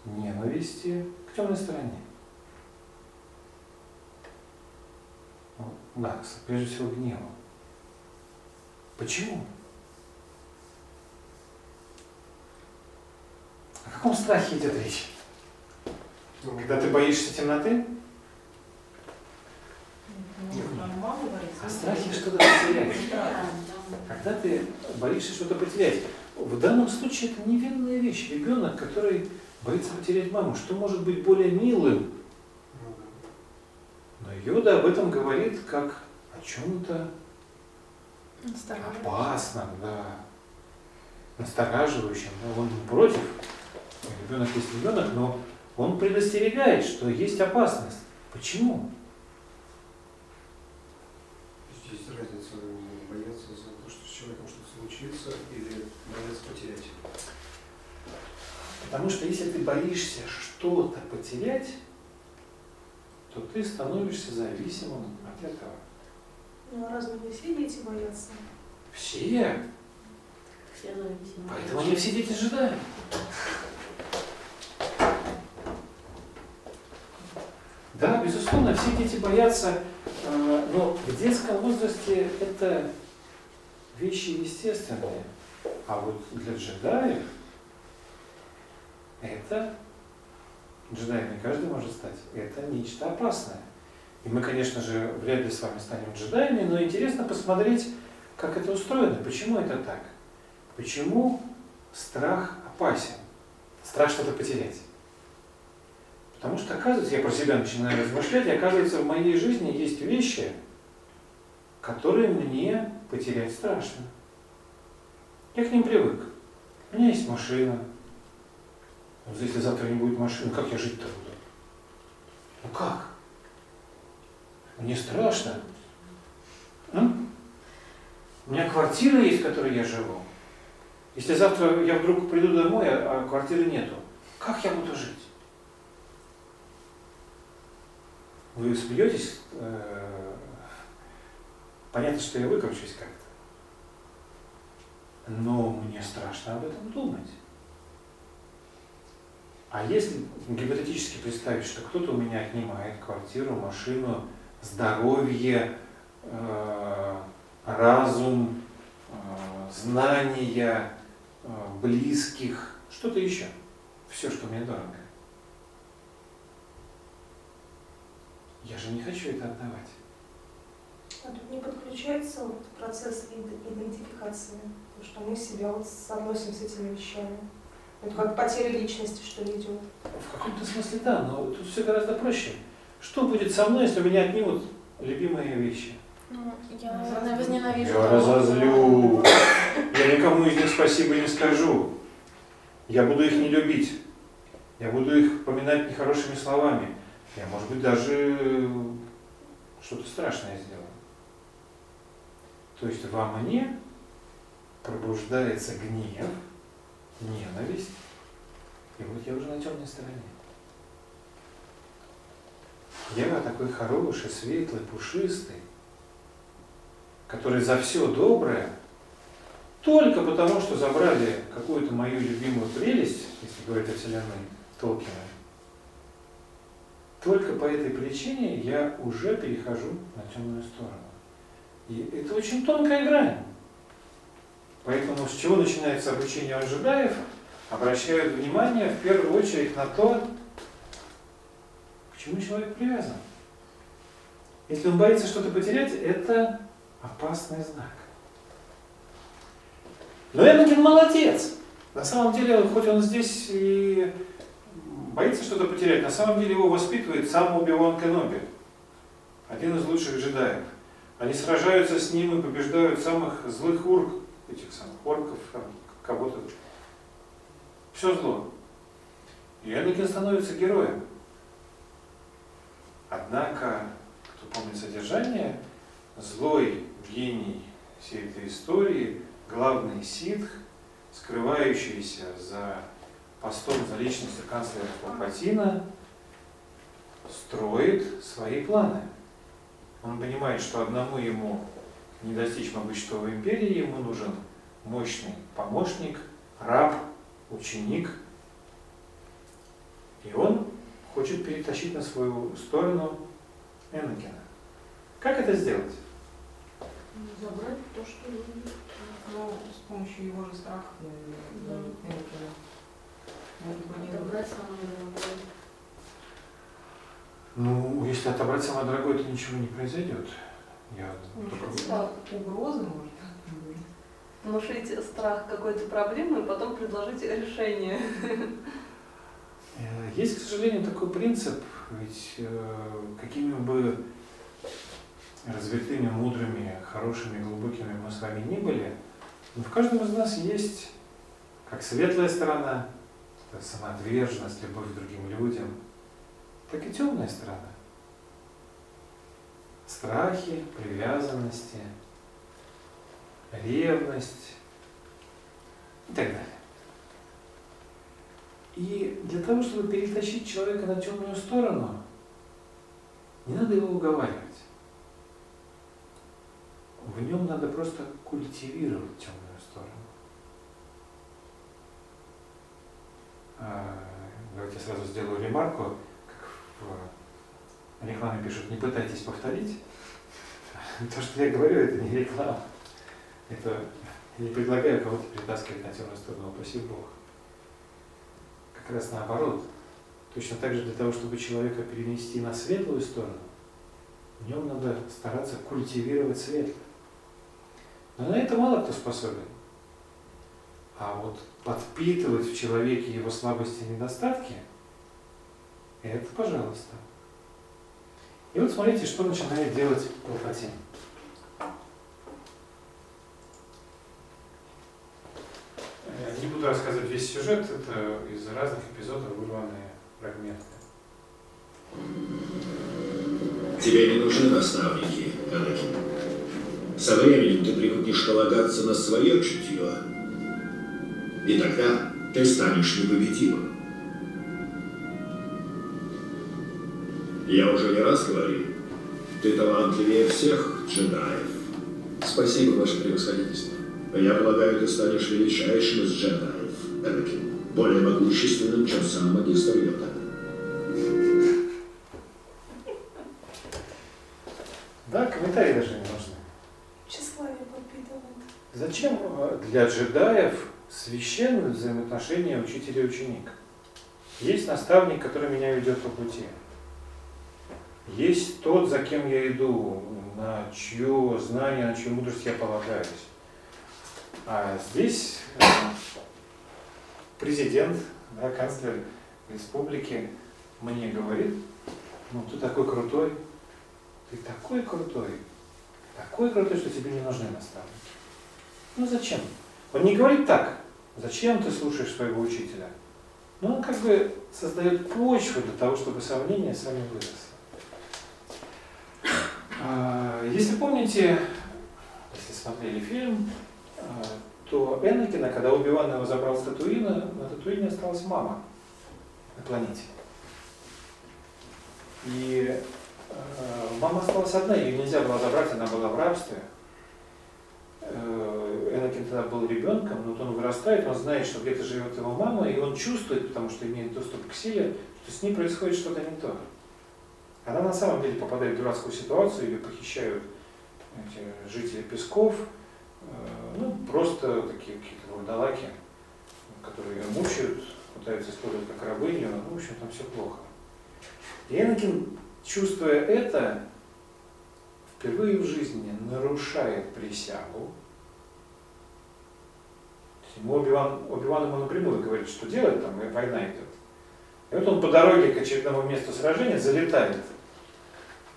ненависти, к темной стороне. Да, прежде всего гневу. Почему? О каком страхе идет речь? Ну, Когда ты боишься темноты? О страхе что-то потерять. Да. Когда ты боишься что-то потерять. В данном случае это невинная вещь. Ребенок, который боится потерять маму. Что может быть более милым? Но Йода об этом говорит как о чем-то опасном, да, настораживающем. Да, он против. Ребенок есть ребенок, но он предостерегает, что есть опасность. Почему? Здесь разница бояться за то, что с человеком что-то случится, или бояться потерять. Потому что если ты боишься что-то потерять, то ты становишься зависимым от этого. Ну, а разве не все дети боятся? Все. Все зависимы. Поэтому не все дети ожидают. Да, безусловно, все дети боятся, э, но в детском возрасте это вещи естественные. А вот для джедаев это, джедаем не каждый может стать, это нечто опасное. И мы, конечно же, вряд ли с вами станем джедаями, но интересно посмотреть, как это устроено, почему это так. Почему страх опасен? Страх что-то потерять. Потому что, оказывается, я про себя начинаю размышлять, и оказывается, в моей жизни есть вещи, которые мне потерять страшно. Я к ним привык. У меня есть машина. Вот если завтра не будет машины, как я жить-то буду? Ну как? Мне страшно. М? У меня квартира есть, в которой я живу. Если завтра я вдруг приду домой, а а квартиры нету, как я буду жить? Вы смеетесь? Э, Понятно, что я выкручусь как-то. Но мне страшно об этом думать. А если гипотетически представить, что кто-то у меня отнимает квартиру, машину, здоровье, э, разум, э, знания, э, близких, что-то еще, все, что мне дорого. Я же не хочу это отдавать. А тут не подключается вот процесс ид- идентификации, потому что мы себя вот соотносим с этими вещами. Это как потеря личности, что ли, идет. В каком-то смысле да, но тут все гораздо проще. Что будет со мной, если у меня отнимут любимые вещи? Ну, я, наверное, возненавижу. Я разозлю. Я никому из них спасибо не скажу. Я буду их не любить. Я буду их поминать нехорошими словами. Я, может быть, даже что-то страшное сделаю. То есть во мне пробуждается гнев, ненависть, и вот я уже на темной стороне. Я такой хороший, светлый, пушистый, который за все доброе, только потому, что забрали какую-то мою любимую прелесть, если говорить о Вселенной Толкина, только по этой причине я уже перехожу на темную сторону. И это очень тонкая грань. Поэтому с чего начинается обучение джедаев, обращают внимание в первую очередь на то, к чему человек привязан. Если он боится что-то потерять, это опасный знак. Но Энакин молодец. На самом деле, хоть он здесь и боится что-то потерять, на самом деле его воспитывает сам Оби-Ван Кеноби, один из лучших джедаев. Они сражаются с ним и побеждают самых злых урк, этих самых орков, кого-то. Все зло. И Энакин становится героем. Однако, кто помнит содержание, злой гений всей этой истории, главный ситх, скрывающийся за постом, за личностью канцлера Палпатина, строит свои планы. Он понимает, что одному ему не достичь могущества империи, ему нужен мощный помощник, раб, ученик. И он хочет перетащить на свою сторону Энакина. Как это сделать? Забрать то, что любит. Ну, с помощью его же страха, наверное, Энакина. Отобрать самое дорогое. Ну, если отобрать самое дорогое, то ничего не произойдет. Я только- Это угрозы, может быть. Внушить страх какой-то проблемы и потом предложить решение. Э, Есть, к сожалению, такой принцип, ведь э, какими бы развитыми, мудрыми, хорошими, глубокими мы с вами не были, но в каждом из нас есть как светлая сторона, самоотверженность, любовь к другим людям, так и темная сторона. Страхи, привязанности, ревность и так далее. И для того, чтобы перетащить человека на темную сторону, не надо его уговаривать. В нем надо просто культивировать темную сторону. А, Давайте сразу сделаю ремарку, как в рекламе пишут, не пытайтесь повторить. То, что я говорю, это не реклама. Это я не предлагаю кого-то перетаскивать на темную сторону, упаси Бог как раз наоборот. Точно так же для того, чтобы человека перенести на светлую сторону, в нем надо стараться культивировать светлое. Но на это мало кто способен. А вот подпитывать в человеке его слабости и недостатки, это пожалуйста. И вот смотрите, что начинает делать Палпатин. Не буду рассказывать весь сюжет, это из разных эпизодов вырванные фрагменты. Тебе не нужны наставники, Энакин. Со временем ты привыкнешь полагаться на свое чутье. И тогда ты станешь непобедимым. Я уже не раз говорил, ты талантливее всех джедаев. Спасибо, ваше превосходительство. Я полагаю, ты станешь величайшим из джедаев, Энакин. Более могущественным, чем сам магистр Йода. Джедаев священны взаимоотношения учителя и ученика? Есть наставник, который меня ведет по пути. Есть тот, за кем я иду, на чье знание, на чью мудрость я полагаюсь. А здесь э, президент, да, канцлер республики мне говорит, ну ты такой крутой, ты такой крутой, такой крутой, что тебе не нужны наставники. Ну зачем? Он не говорит так, зачем ты слушаешь своего учителя? Но он как бы создает почву для того, чтобы сомнения сами выросли. А, Если помните, если смотрели фильм, а, то Энакина, когда Оби-Ван его забрал с Татуина, на Татуине осталась мама на планете. И э, мама осталась одна, ее нельзя было забрать, она была в рабстве. Энакин тогда был ребенком, но вот он вырастает, он знает, что где-то живет его мама, и он чувствует, потому что имеет доступ к силе, что с ней происходит что-то не то. Она на самом деле попадает в дурацкую ситуацию, ее похищают эти жители Песков, э, ну, просто такие какие-то вурдалаки, которые ее мучают, пытаются использовать как рабыню, ну, в общем, там все плохо. И Энакин, чувствуя это, впервые в жизни нарушает присягу. Ему Оби-Ван, Оби-Ван ему напрямую говорит, что делать, там и война идет. И вот он по дороге к очередному месту сражения залетает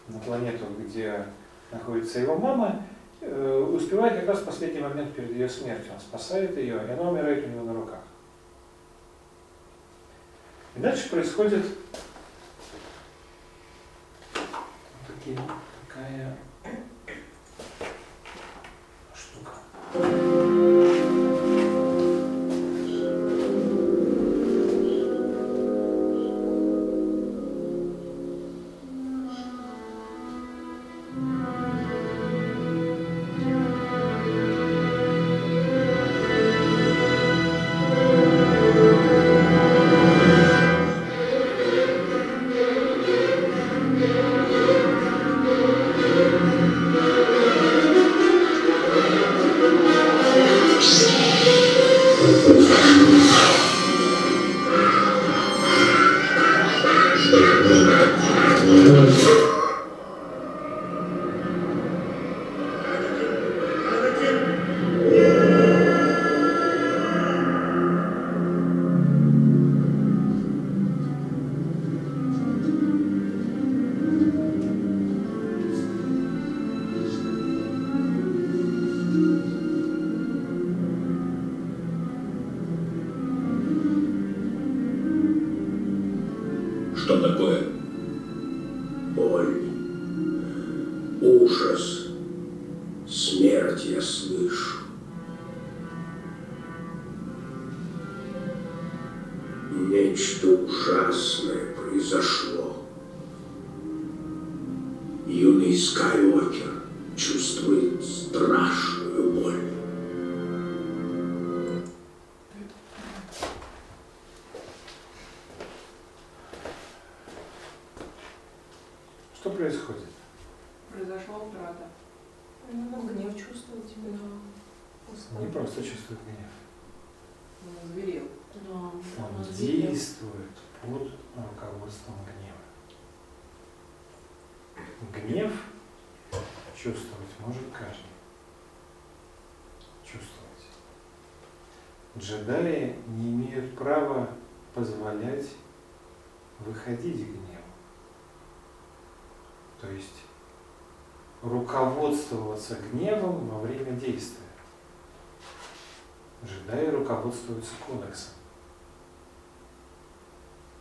на планету, где находится его мама, э, успевает как раз в последний момент перед ее смертью. Он спасает ее, и она умирает у него на руках. И дальше происходит такие, такая действует под руководством гнева. Гнев чувствовать может каждый. Чувствовать. Джедаи не имеют права позволять выходить гневу. То есть руководствоваться гневом во время действия. Джедаи руководствуются кодексом.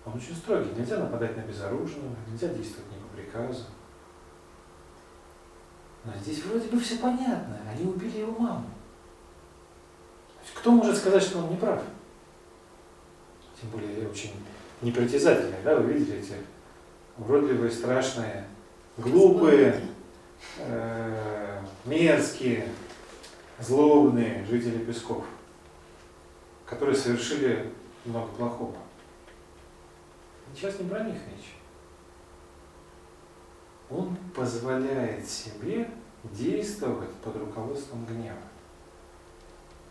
Он очень строгий. Нельзя нападать на безоружного, нельзя действовать не по приказу. Но здесь вроде бы все понятно. Они убили его маму. Кто может сказать, что он не прав? Тем более очень непритязательные, да, вы видели эти уродливые, страшные, глупые, э, мерзкие, злобные жители Песков, которые совершили много плохого. Сейчас не про них речь. Он позволяет себе действовать под руководством гнева.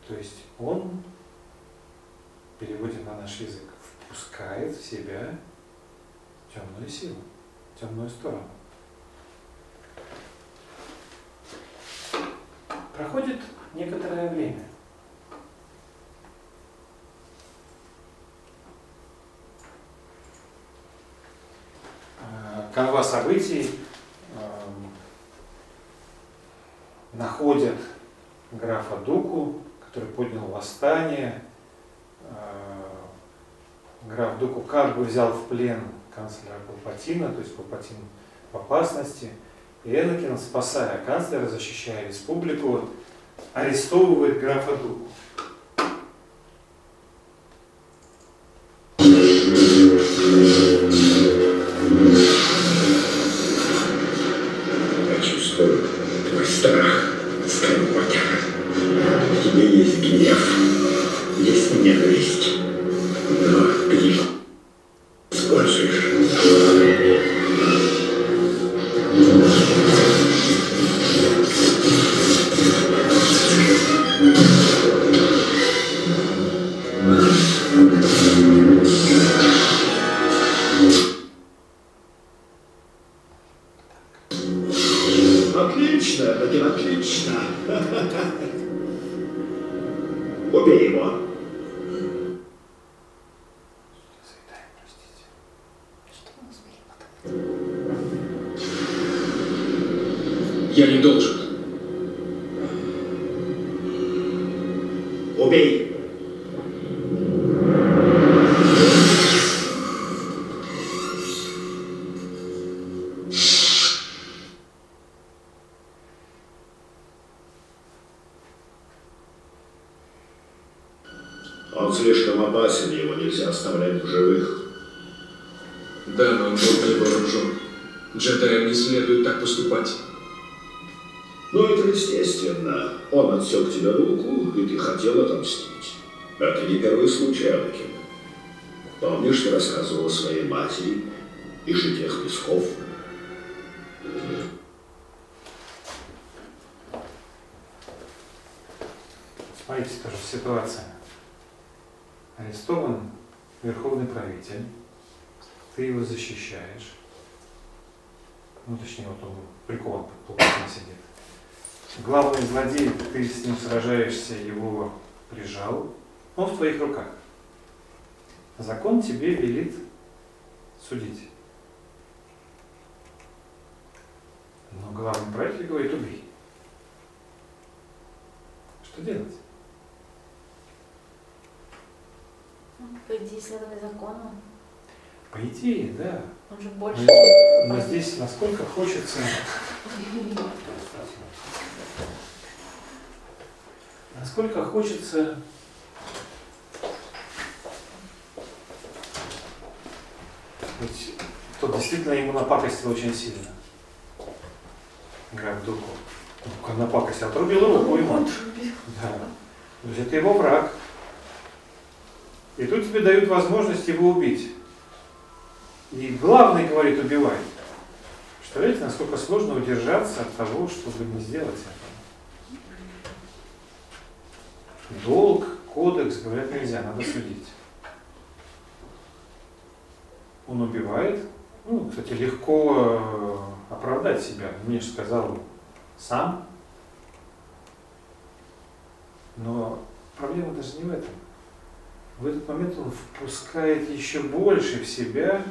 То есть он, переводим на наш язык, впускает в себя темную силу, темную сторону. Проходит некоторое время. Канва событий эм, находят графа Дуку, который поднял восстание. Э, Граф Дуку как бы взял в плен канцлера Палпатина, то есть Палпатин в опасности. И Энакин, спасая канцлера, защищая республику, арестовывает графа Дуку. Идее, следовать закону. По идее, да. Он же больше. Но, но здесь насколько хочется... Насколько хочется Ведь тот действительно ему напакостил очень сильно. Как напакостил, отрубил руку ему. Да. То есть это его враг. И тут тебе дают возможность его убить. И главный говорит, убивай. Представляете, насколько сложно удержаться от того, чтобы не сделать это. Долг, кодекс, говорят, нельзя, надо судить. Он убивает. Ну, кстати, легко э, оправдать себя. Мне же сказал сам. Но проблема даже не в этом. В этот момент он впускает еще больше в себя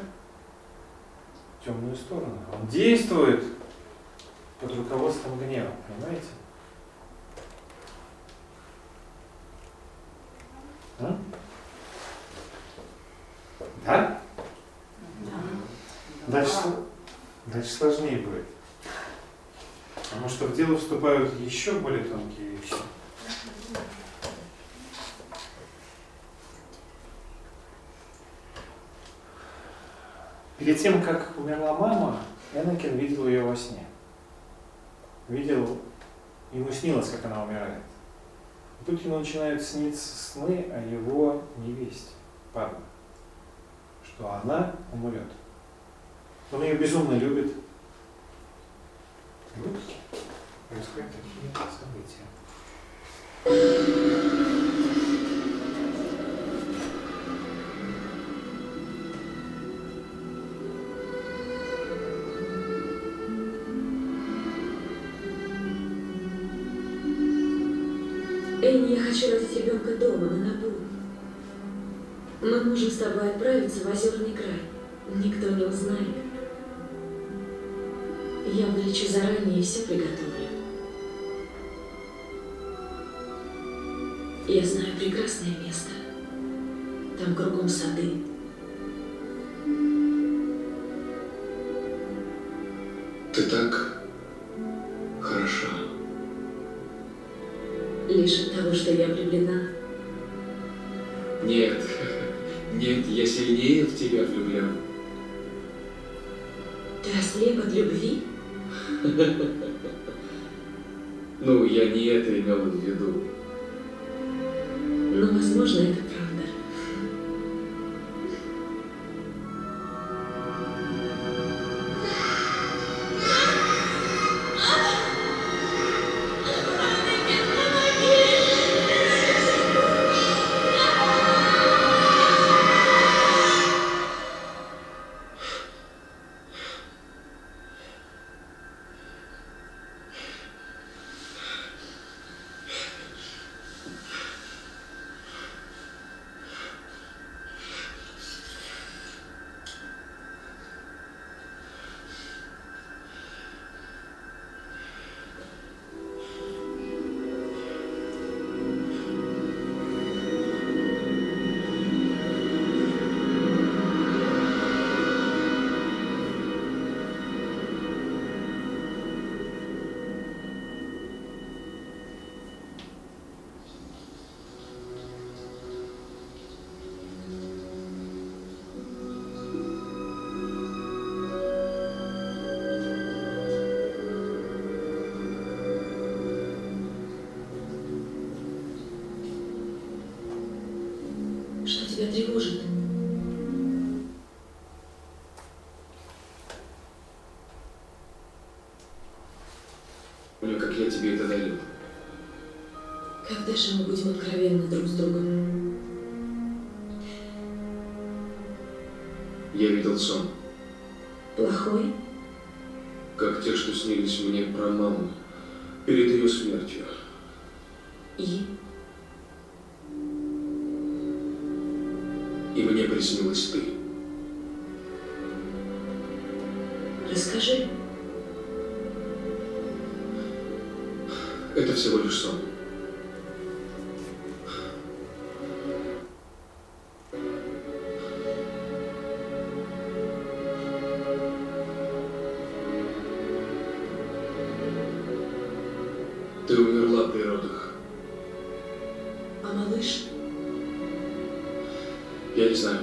темную сторону. Он действует под руководством гнева, понимаете? А? Да? Дальше, дальше сложнее будет. Потому что в дело вступают еще более тонкие вещи. Перед тем, как умерла мама, Энакин видел ее во сне. Видел, ему снилось, как она умирает. И тут ему начинают сниться сны о его невесте, Падме, что она умрет. Он ее безумно любит. И вот происходят такие события. Энни, я хочу родить ребенка дома, на Набу. Мы можем с тобой отправиться в озерный край. Никто не узнает. Я вылечу заранее и все приготовлю. Я знаю прекрасное место. Там кругом сады. Ты так Ослеп от любви? Ну, я не это имел в виду. Же мы будем откровенны друг с другом? Я видел сон, Плохой? как те, что снились мне про маму перед ее смертью. И? И мне приснилась ты. Расскажи. Это всего лишь сон. Природах. А малыш? Я не знаю.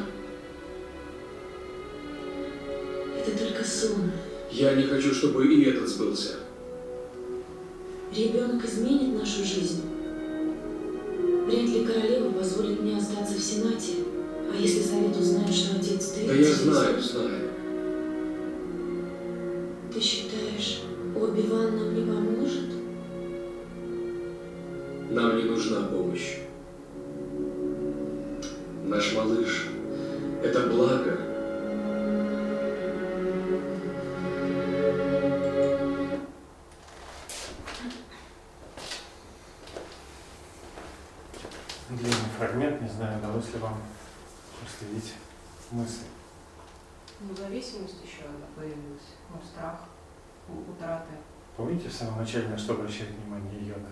Это только сон. Я не хочу, чтобы и этот сбылся. Ребенок изменит нашу жизнь. Вряд ли королева позволит мне остаться в Сенате. А если совет узнает, что отец ты... Да я знаю, знаю. Нужна помощь. Наш малыш – это благо. Длинный фрагмент, не знаю, удалось ли вам проследить мысль. Ну, зависимость еще появилась. Ну, страх утраты. Помните в самом начале, на что обращает внимание Йода?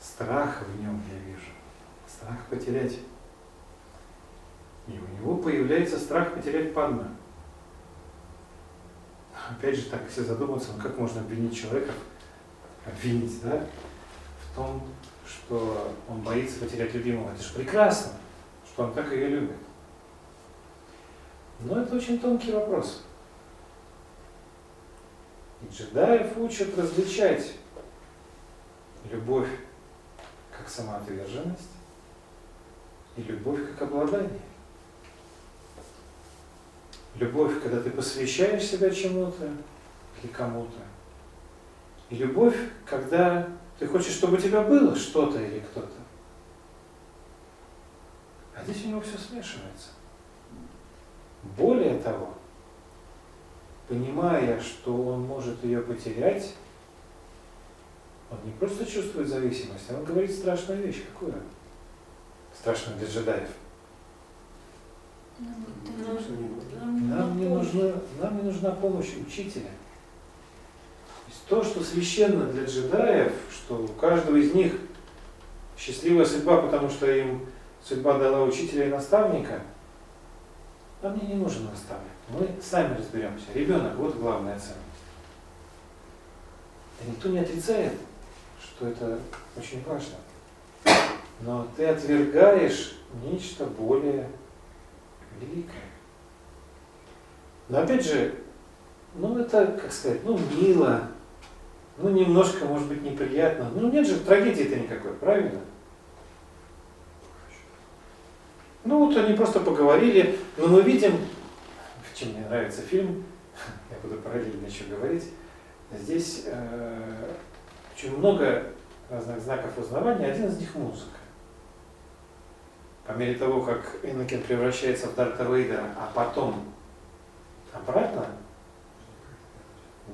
Страх в нем я вижу. Страх потерять. И у него появляется страх потерять падма. Опять же, так, если задуматься, ну как можно обвинить человека, обвинить, да, в том, что он боится потерять любимого. Это же прекрасно, что он так ее любит. Но это очень тонкий вопрос. И джедаев учат различать любовь как самоотверженность и любовь как обладание. Любовь, когда ты посвящаешь себя чему-то или кому-то. И любовь, когда ты хочешь, чтобы у тебя было что-то или кто-то. А здесь у него все смешивается. Более того, понимая, что он может ее потерять, он не просто чувствует зависимость, а он говорит страшную вещь. Какую? Страшную для джедаев. Нам не, нужна, нам не нужна помощь учителя. То что священно для джедаев, что у каждого из них счастливая судьба, потому что им судьба дала учителя и наставника, нам не нужен наставник. Мы сами разберемся. Ребенок, вот главная ценность. И никто не отрицает, что это очень важно. Но ты отвергаешь нечто более великое. Но опять же, ну это, как сказать, ну мило, ну немножко, может быть, неприятно. Ну нет же трагедии-то никакой, правильно? Ну вот они просто поговорили, но мы видим, чем мне нравится фильм, я буду параллельно еще говорить, здесь э, очень много разных знаков узнавания, один из них музыка. По мере того, как Энакин превращается в Дарта Вейдера, а потом обратно,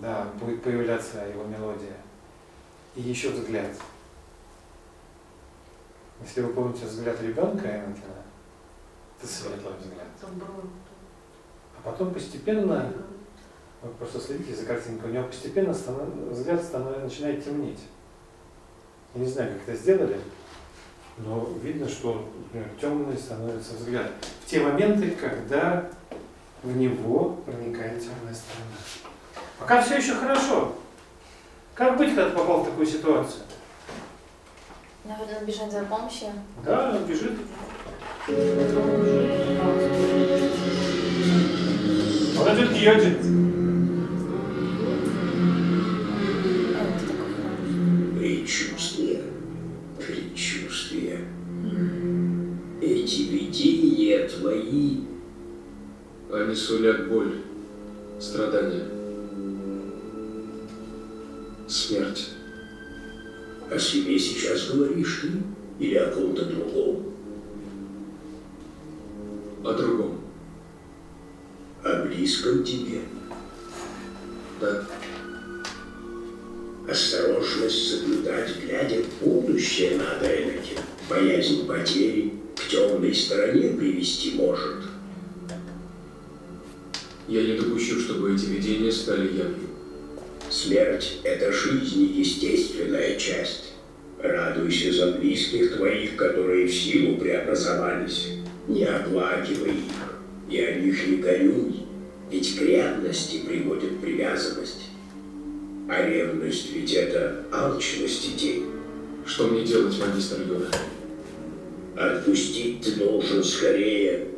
да, будет появляться его мелодия. И еще взгляд. Если вы помните взгляд ребенка Энакина, это светлый взгляд. А потом постепенно, вы просто следите за картинкой, у него постепенно станов, взгляд станов, начинает темнеть. Я не знаю, как это сделали, но видно, что например, темный становится взгляд. В те моменты, когда в него проникает темная сторона. Пока все еще хорошо. Как быть, когда ты попал в такую ситуацию? Наверное, бежать за помощью. Да, он бежит. Он идет к йоде. Твои. Они сулят боль, страдания, смерть. О себе сейчас говоришь ты? Или о ком-то другом? О другом. О близком тебе? Да. Осторожность соблюдать, глядя в будущее надо, Энакин. Боязнь потери к темной стороне привести может. Я не допущу, чтобы эти видения стали явью. Смерть – это жизни естественная часть. Радуйся за близких твоих, которые в силу преобразовались. Не оплакивай их, и о них не горюй, ведь к ревности приводит привязанность. А ревность ведь это алчность и тень. Что мне делать, магистр Йода? Отпустить ты должен скорее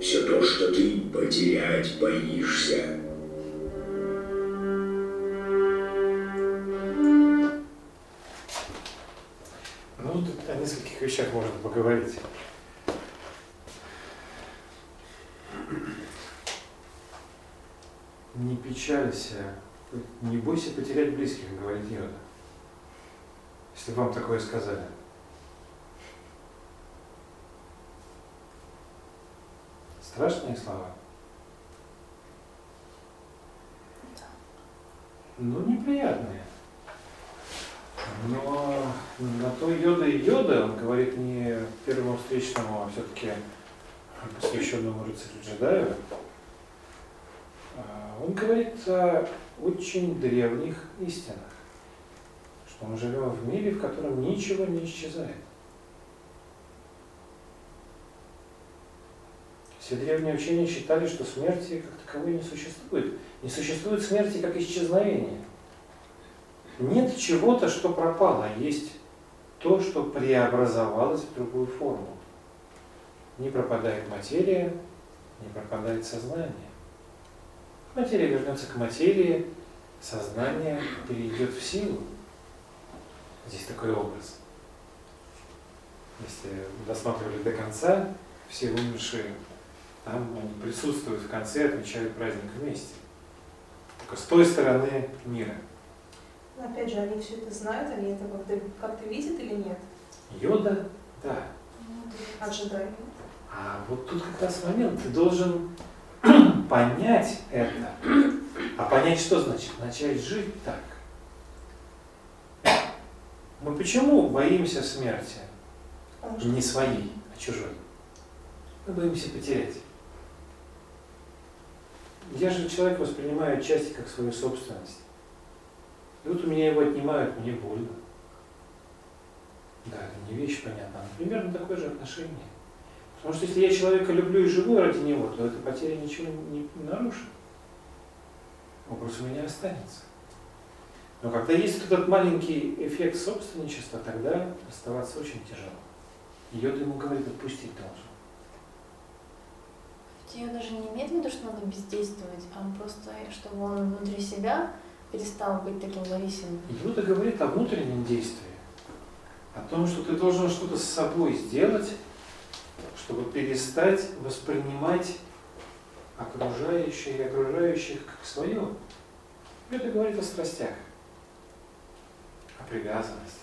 все то, что ты потерять боишься. Ну, тут о нескольких вещах можно поговорить. Не печалься, не бойся потерять близких, говорит Йода. Если вам такое сказали. Страшные слова? Ну, неприятные. Но на то йода и йода, он говорит не первому встречному, а все-таки посвященному рыцарю джедаю, а, он говорит о очень древних истинах, что мы живем в мире, в котором ничего не исчезает. Все древние учения считали, что смерти как таковой не существует. Не существует смерти как исчезновения. Нет чего-то, что пропало, а есть то, что преобразовалось в другую форму. Не пропадает материя, не пропадает сознание. Материя вернется к материи, сознание перейдет в силу. Здесь такой образ. Если досматривали до конца, все умершие там они присутствуют в конце, отмечают праздник вместе. Только с той стороны мира. Но опять же, они все это знают, они это как-то как видят или нет? Йода, да. А джедаи? А вот тут как раз момент, ты должен понять это. А понять что значит? Начать жить так. Мы почему боимся смерти? Не своей, а чужой. Мы боимся потерять. Я же человек воспринимаю отчасти как свою собственность. И вот у меня его отнимают, мне больно. Да, это не вещь понятна, но примерно такое же отношение. Потому что если я человека люблю и живу ради него, то эта потеря ничего не, нарушит. Образ у меня останется. Но когда есть этот маленький эффект собственничества, тогда оставаться очень тяжело. Йода ему говорит, отпустить должен. Ее даже не имеет в виду, что надо бездействовать, а просто, чтобы он внутри себя перестал быть таким зависимым. Йода говорит о внутреннем действии, о том, что ты должен что-то с собой сделать, чтобы перестать воспринимать окружающее и окружающих как свое. Йода говорит о страстях, о привязанностях.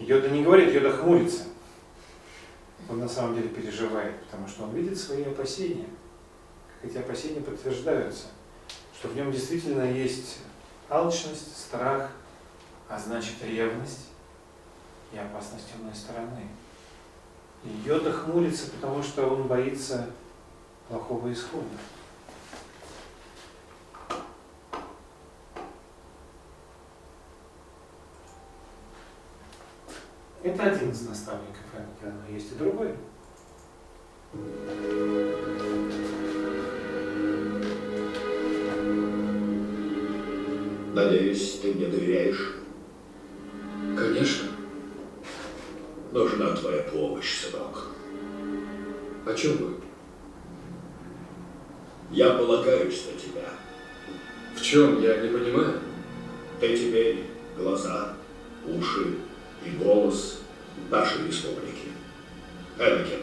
Йода не говорит, Йода хмурится. Он на самом деле переживает, потому что он видит свои опасения. Как эти опасения подтверждаются, что в нем действительно есть алчность, страх, а значит ревность и опасность темной стороны. И Йода хмурится, потому что он боится плохого исхода. Это один из наставников но есть и другой. Надеюсь, ты мне доверяешь? Конечно. Нужна твоя помощь, сынок. О чем вы? Я полагаюсь на тебя. В чем? Я не понимаю. Ты теперь глаза, уши и голос нашей республики. Энакин,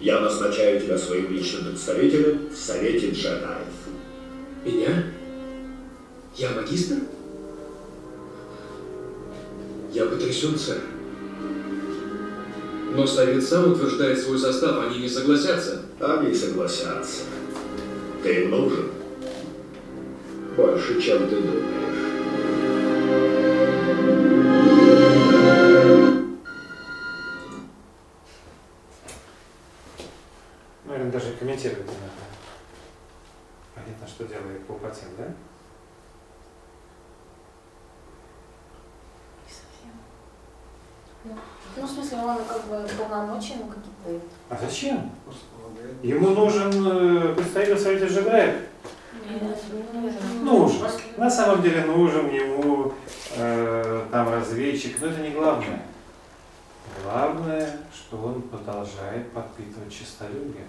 я назначаю тебя своим личным представителем в Совете джедаев. Меня? Я магистр? Я потрясен, сэр. Но совет сам утверждает свой состав, они не согласятся. Они согласятся. Ты им нужен. Больше, чем ты думаешь. Полномочия ему какие-то дает. А зачем? Ему нужен э, представитель Совета нужно. Нужен. На самом деле нужен ему э, там разведчик, но это не главное. Главное, что он продолжает подпитывать честолюбие.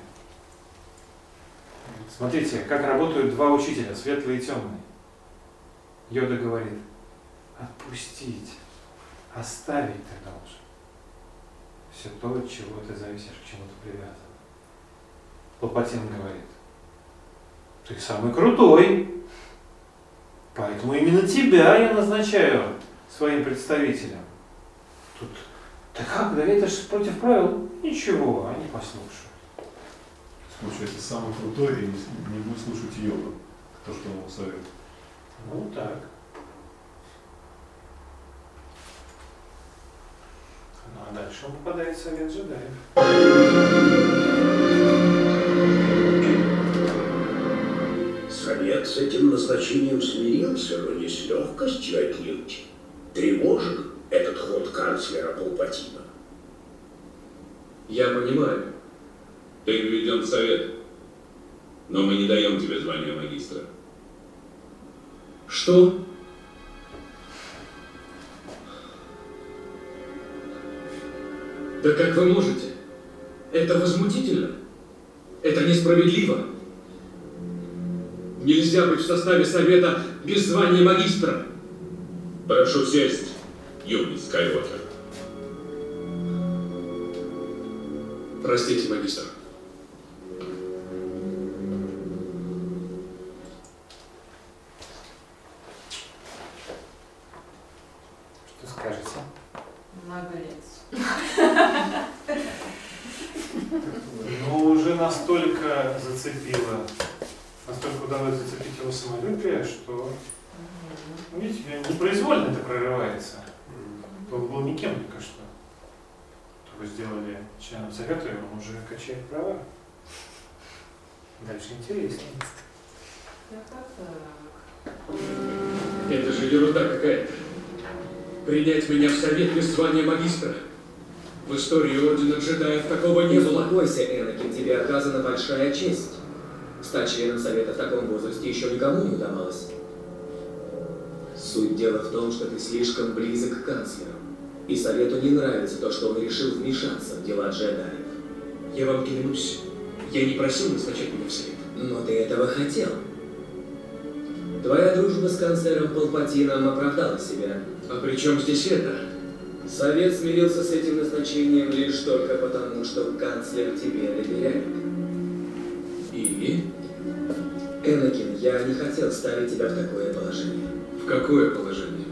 Смотрите, как работают два учителя, светлый и темный. Йода говорит, отпустить, оставить ты должен. Все то, от чего ты зависишь, к чему ты привязан. Палпатин говорит, ты самый крутой, поэтому именно тебя я назначаю своим представителем. Тут, да как, да это же против правил. Ничего, они послушают. Получается, самый крутой и не, будет слушать йогу, то, что он советует. Ну так. Ну а дальше он попадает в совет джедаев. Совет с этим назначением смирился, но не с легкостью отнюдь. Тревожен этот ход канцлера Палпатина. Я понимаю. Ты введен в совет, но мы не даем тебе звания магистра. Что? Да как вы можете? Это возмутительно. Это несправедливо. Нельзя быть в составе совета без звания магистра. Прошу сесть, юный Скайуокер. Простите, магистр. Что скажете? Наглец. Ну, уже настолько зацепило, настолько удалось зацепить его самолюбие, что, ну, видите, непроизвольно это прорывается. Он был никем только что. Только сделали членом совета, и он уже качает права. Дальше интереснее. Это же ерунда какая-то. Принять меня в совет без звания магистра. В истории Ордена Джедаев такого не было. Успокойся, Энакин, тебе оказана большая честь. Стать членом Совета в таком возрасте еще никому не удавалось. Суть дела в том, что ты слишком близок к канцлеру. И Совету не нравится то, что он решил вмешаться в дела джедаев. Я вам клянусь, я не просил назначать меня в совет. Но ты этого хотел. Твоя дружба с канцлером Палпатином оправдала себя. А при чем здесь это? Совет смирился с этим назначением лишь только потому, что канцлер тебе доверяет. И? Энакин, я не хотел ставить тебя в такое положение. В какое положение?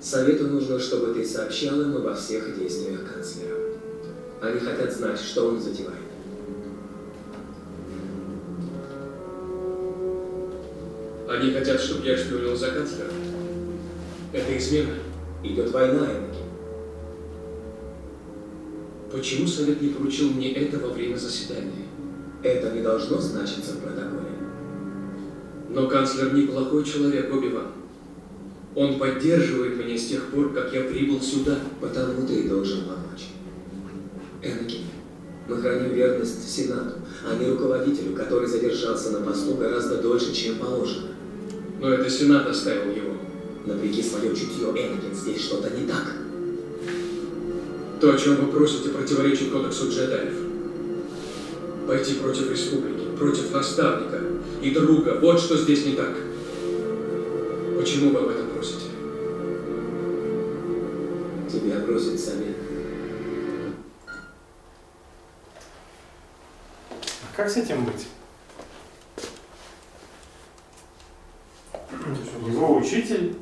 Совету нужно, чтобы ты сообщал им обо всех действиях канцлера. Они хотят знать, что он затевает. Они хотят, чтобы я шпионил за канцлером. Это измена. Идет война, Энакин. Почему совет не поручил мне это во время заседания? Это не должно значиться в протоколе. Но канцлер неплохой человек, Оби-Ван. Он поддерживает меня с тех пор, как я прибыл сюда. Потому ты и должен помочь. Энакин, мы храним верность Сенату, а не руководителю, который задержался на посту гораздо дольше, чем положено. Но это Сенат оставил его. Напряги свое чутье, Энакин, здесь что-то не так. То, о чем вы просите, противоречит кодексу джедаев. Пойти против республики, против наставника и друга. Вот что здесь не так. Почему вы об этом просите? Тебя просит совет. А как с этим быть? Его учитель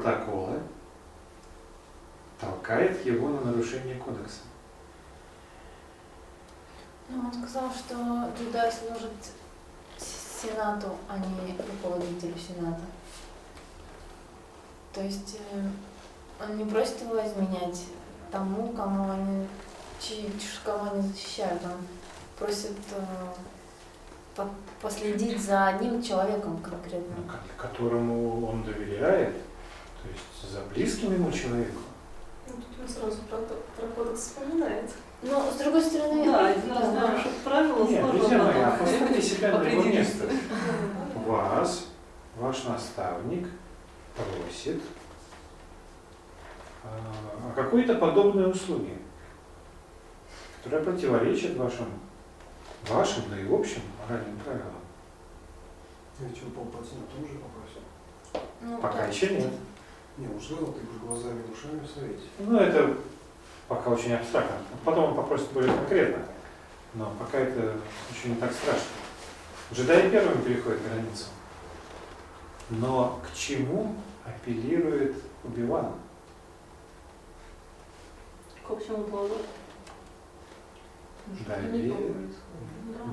без протокола толкает его на нарушение кодекса. Ну, он сказал, что джедай служит Сенату, а не руководителю Сената. То есть э, он не просит его изменять тому, кому они, чьи- кого они защищают. Он просит э, по- последить за одним человеком конкретно. ко- которому он доверяет, то есть за близким ему человеку. Ну, тут он сразу про, про кодекс вспоминает. Но, с другой стороны... Да, один раз да. нарушив правила, Нет, друзья мои, а поставьте себя на его место. Вас, ваш наставник, просит а, о какой-то подобной услуге, которая противоречит вашим, вашим, да и общим моральным правилам. Я чего Пал Пацан тоже попросил? Ну, Пока да. еще нет. Не, он сказал, ты будешь глазами и ушами в совете. Ну, это пока очень абстрактно. Потом он попросит более конкретно. Но пока это еще не так страшно. Джедаи первыми переходят границу. Но к чему апеллирует Убиван? К общему благу. Дове-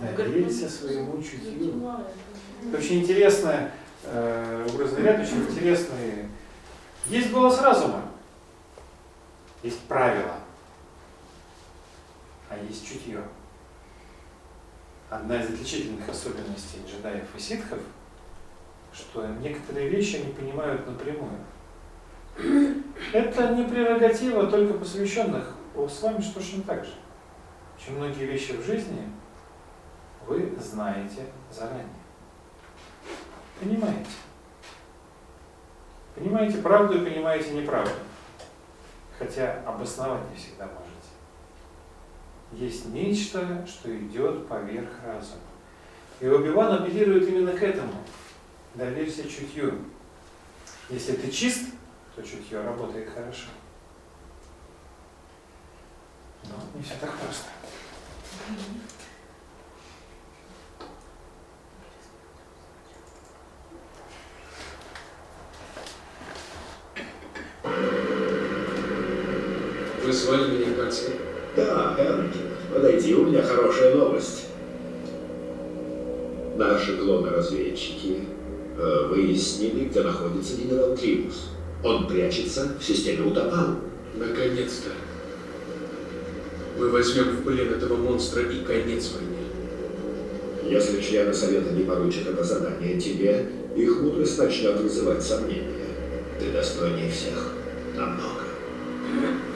Да, Доверься своему чутью. Затевает. Это очень интересная э, образный ряд, очень интересный. Есть голос разума, есть правила, а есть чутье. Одна из отличительных особенностей джедаев и ситхов, что некоторые вещи они понимают напрямую. Это не прерогатива только посвященных. У с вами что точно так же. Очень многие вещи в жизни вы знаете заранее. Понимаете. Понимаете правду и понимаете неправду. Хотя обосновать не всегда можете. Есть нечто, что идет поверх разума. И Оби-Ван апеллирует именно к этому. Доверься чутью. Если ты чист, то чутье работает хорошо. Но не все так просто. Вы звали меня к отцу? Да, Энакин, подойди, у меня хорошая новость. Наши клоны-разведчики э, выяснили, где находится генерал Тримус. Он прячется в системе Утапау. Наконец-то. Мы возьмем в плен этого монстра и конец войне. Если члены Совета не поручат это задание тебе, их мудрость начнет вызывать сомнения. Ты достойнее всех. Намного.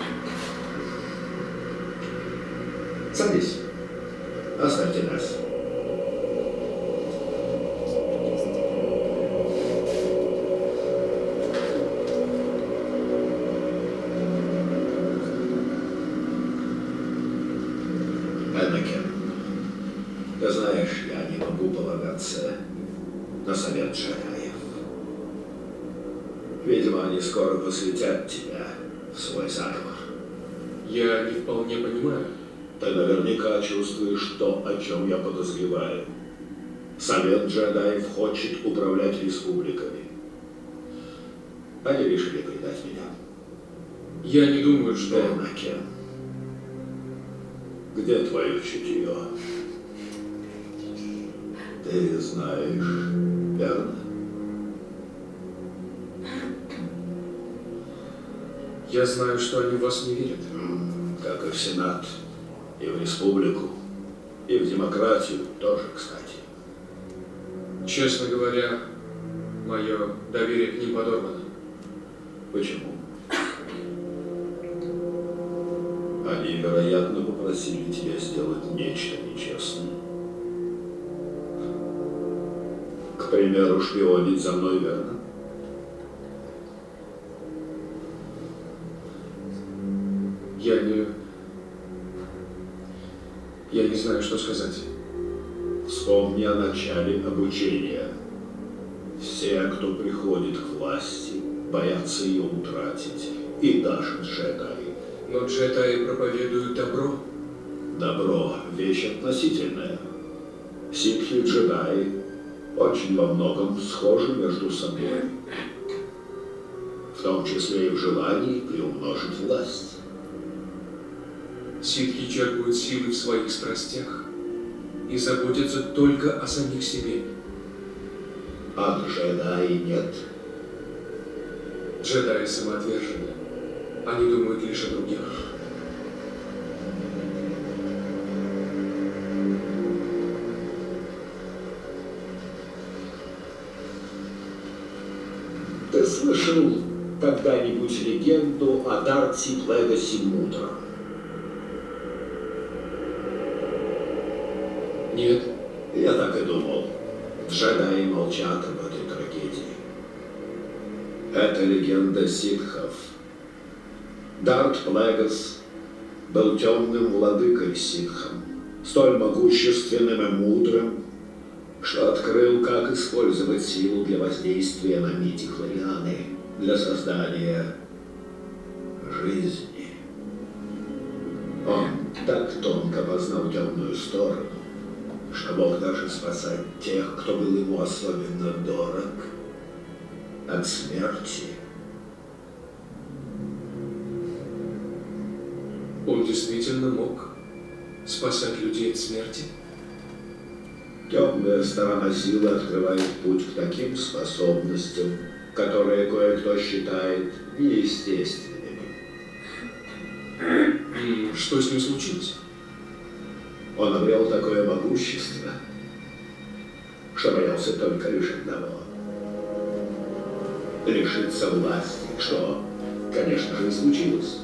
Садись. Оставьте нас. Энакин, ты знаешь, я не могу полагаться на совет джедаев. Видимо, они скоро посвятят тебя в свой заговор. Я не вполне понимаю. Ты наверняка чувствуешь то, о чем я подозреваю. Совет джедаев хочет управлять республиками. Они решили предать меня. Я не думаю, что... Энакин, где твое чутье? Ты знаешь, верно? Я знаю, что они в вас не верят. Как и в Сенат, и в республику, и в демократию тоже, кстати. Честно говоря, мое доверие к ним подорвано. Почему? Они, вероятно, попросили тебя сделать нечто нечестное. К примеру, шпионить за мной, верно? Я не... Я не знаю, что сказать. Вспомни о начале обучения. Все, кто приходит к власти, боятся ее утратить. И даже джедаи. Но джедаи проповедуют добро. Добро – вещь относительная. Ситхи и джедаи очень во многом схожи между собой. В том числе и в желании приумножить власть. Ситхи черпают силы в своих страстях и заботятся только о самих себе. А джедаи нет. Джедаи самоотвержены. Они думают лишь о других. Ты слышал когда-нибудь легенду о Дарти Плегасе Мудром? Нет. Я так и думал. Джедаи молчат об этой трагедии. Это легенда ситхов. Дарт Плегас был темным владыкой ситхом, столь могущественным и мудрым, что открыл, как использовать силу для воздействия на мидихлорианы для создания жизни. Он так тонко познал темную сторону, что мог даже спасать тех, кто был ему особенно дорог, от смерти. Он действительно мог спасать людей от смерти? Темная сторона силы открывает путь к таким способностям, которые кое-кто считает неестественными. И что с ним случилось? Он обрел такое могущество, что боялся только лишь одного – лишиться власти, что, конечно же, и случилось.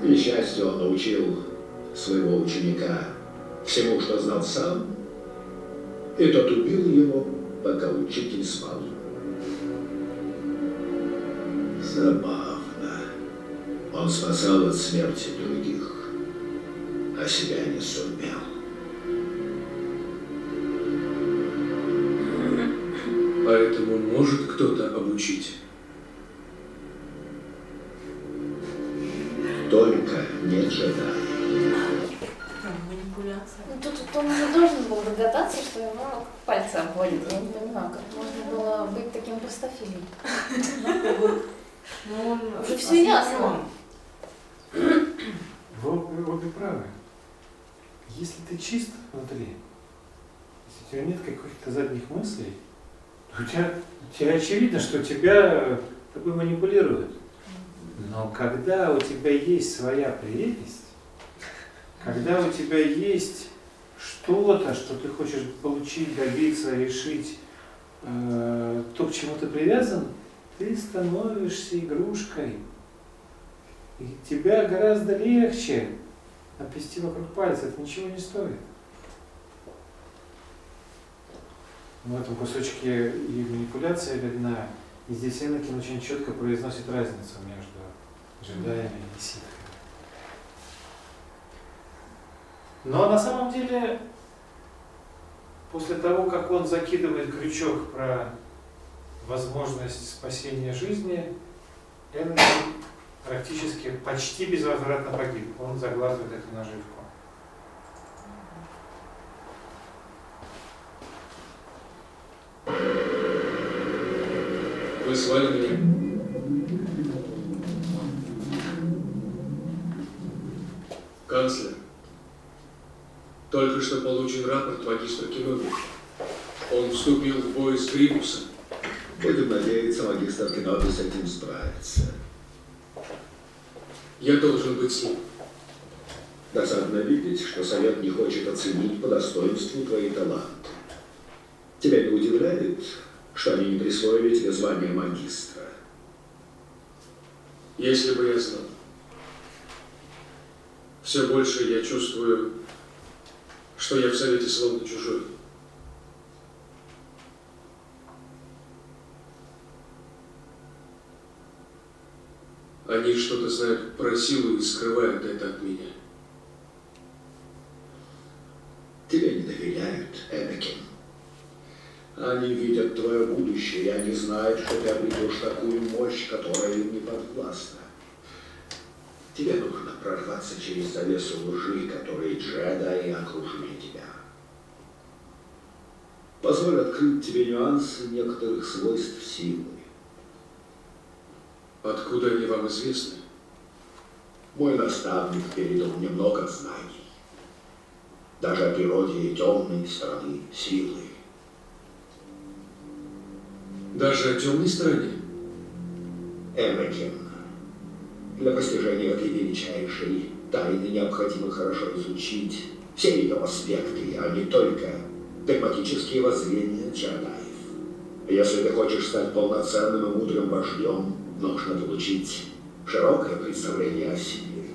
К несчастью, он научил своего ученика всему, что знал сам, и тот убил его, пока учитель спал. Забавно. Он спасал от смерти других, а себя не сумел. А этому может кто-то обучить? Только не джедай. Ну тут он уже должен был догадаться, что ему пальцы обводят. Я не понимаю, как можно было быть таким простофилем. Ну, он Уже все ясно. Вы, вы обе правы. Если ты чист внутри, если у тебя нет каких-то задних мыслей, тебя, тебе очевидно, что тебя тобой манипулируют. Но когда у тебя есть своя прелесть, когда у тебя есть что-то, что ты хочешь получить, добиться, решить, э, то, к чему ты привязан, ты становишься игрушкой. И тебя гораздо легче обвести вокруг пальца, это ничего не стоит. В этом кусочке и манипуляция видна, и здесь Энакин очень четко произносит разницу между джедаями и ситхами. Но на самом деле, после того, как он закидывает крючок про возможность спасения жизни, Энакин практически почти безвозвратно погиб. Он заглатывает эту наживку. Вы звали меня? Канцлер, только что получен рапорт магистра Кеноби. Он вступил в бой с Грибусом. Будем надеяться, магистр Кеноби с этим справится. Я должен быть с ним. Досадно видеть, что совет не хочет оценить по достоинству твои таланты. Тебя не удивляет, что они не присвоили тебе звание магистра? Если бы я знал. Все больше я чувствую, что я в совете словно чужой. Они что-то знают про силу и скрывают это от меня. Тебе не доверяют, Энакин. Они видят твое будущее, и они знают, что ты обретешь такую мощь, которая им не подвластна. Тебе нужно прорваться через завесу лжи, которые джедаи окружили тебя. Позволь открыть тебе нюансы некоторых свойств силы. Откуда они вам известны? Мой наставник передал мне много знаний. Даже о природе и темной стороны силы. Даже о темной стороне? Энакин, для постижения этой величайшей тайны необходимо хорошо изучить все ее аспекты, а не только догматические воззрения джедаев. Если ты хочешь стать полноценным и мудрым вождем, нужно получить широкое представление о силе.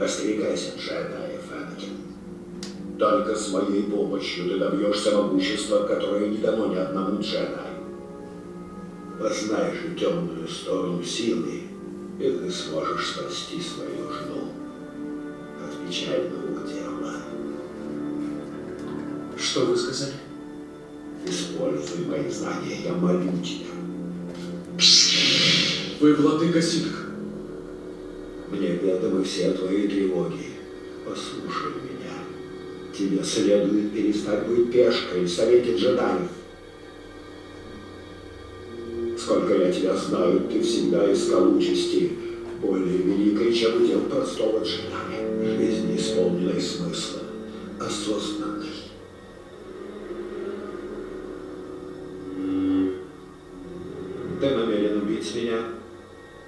Остерегайся джедаев, Энакин. Только с моей помощью ты добьешься могущества, которое не дано ни одному джедай. Познаешь темную сторону силы, и ты сможешь спасти свою жену от печального дела. Что вы сказали? Используй мои знания, я молю тебя. Вы владыка ситх. Мне ведомы все твои тревоги. Послушай меня. Тебе следует перестать быть пешкой в совете джедаев. Сколько я тебя знаю, ты всегда искал участи, более великой, чем удел простого джедая. Жизнь, исполненной смысла, осознанной. Ты намерен убить меня?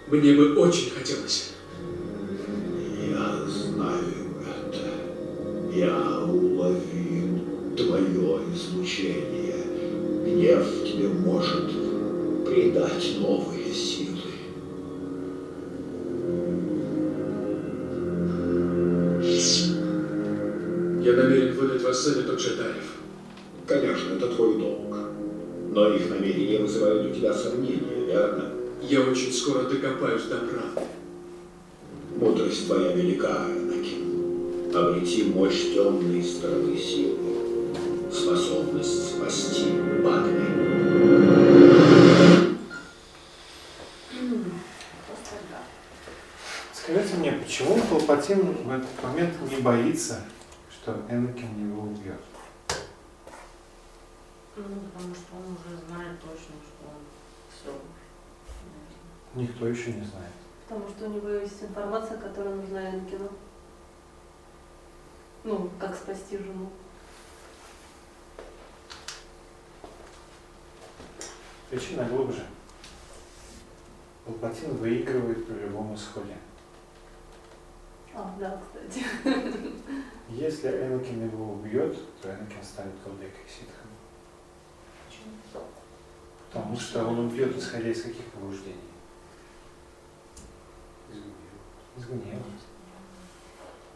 Мне бы очень хотелось. Я знаю это. Я уловил твое излучение. Гнев тебе может придать новые силы. Я намерен выдать вас совету джедаев. Конечно, это твой долг. Но их намерения вызывают у тебя сомнения, верно? Я очень скоро докопаюсь до правды. Мудрость твоя велика, Энакин. Обрети мощь темной стороны силы. Способность спасти Падме. Скажите мне, почему Палпатин в этот момент не боится, что Энакин его убьет? Ну, потому что он уже знает точно, что он все. Никто еще не знает. Потому что у него есть информация, которая нужна Энакину. Ну, как спасти жену. Причина глубже. Палпатин выигрывает при любом исходе. А, да, кстати. Если Энакин его убьет, то Энакин станет владыкой ситхом. Потому что он убьет, исходя из каких побуждений? Из гнева. Из гнева.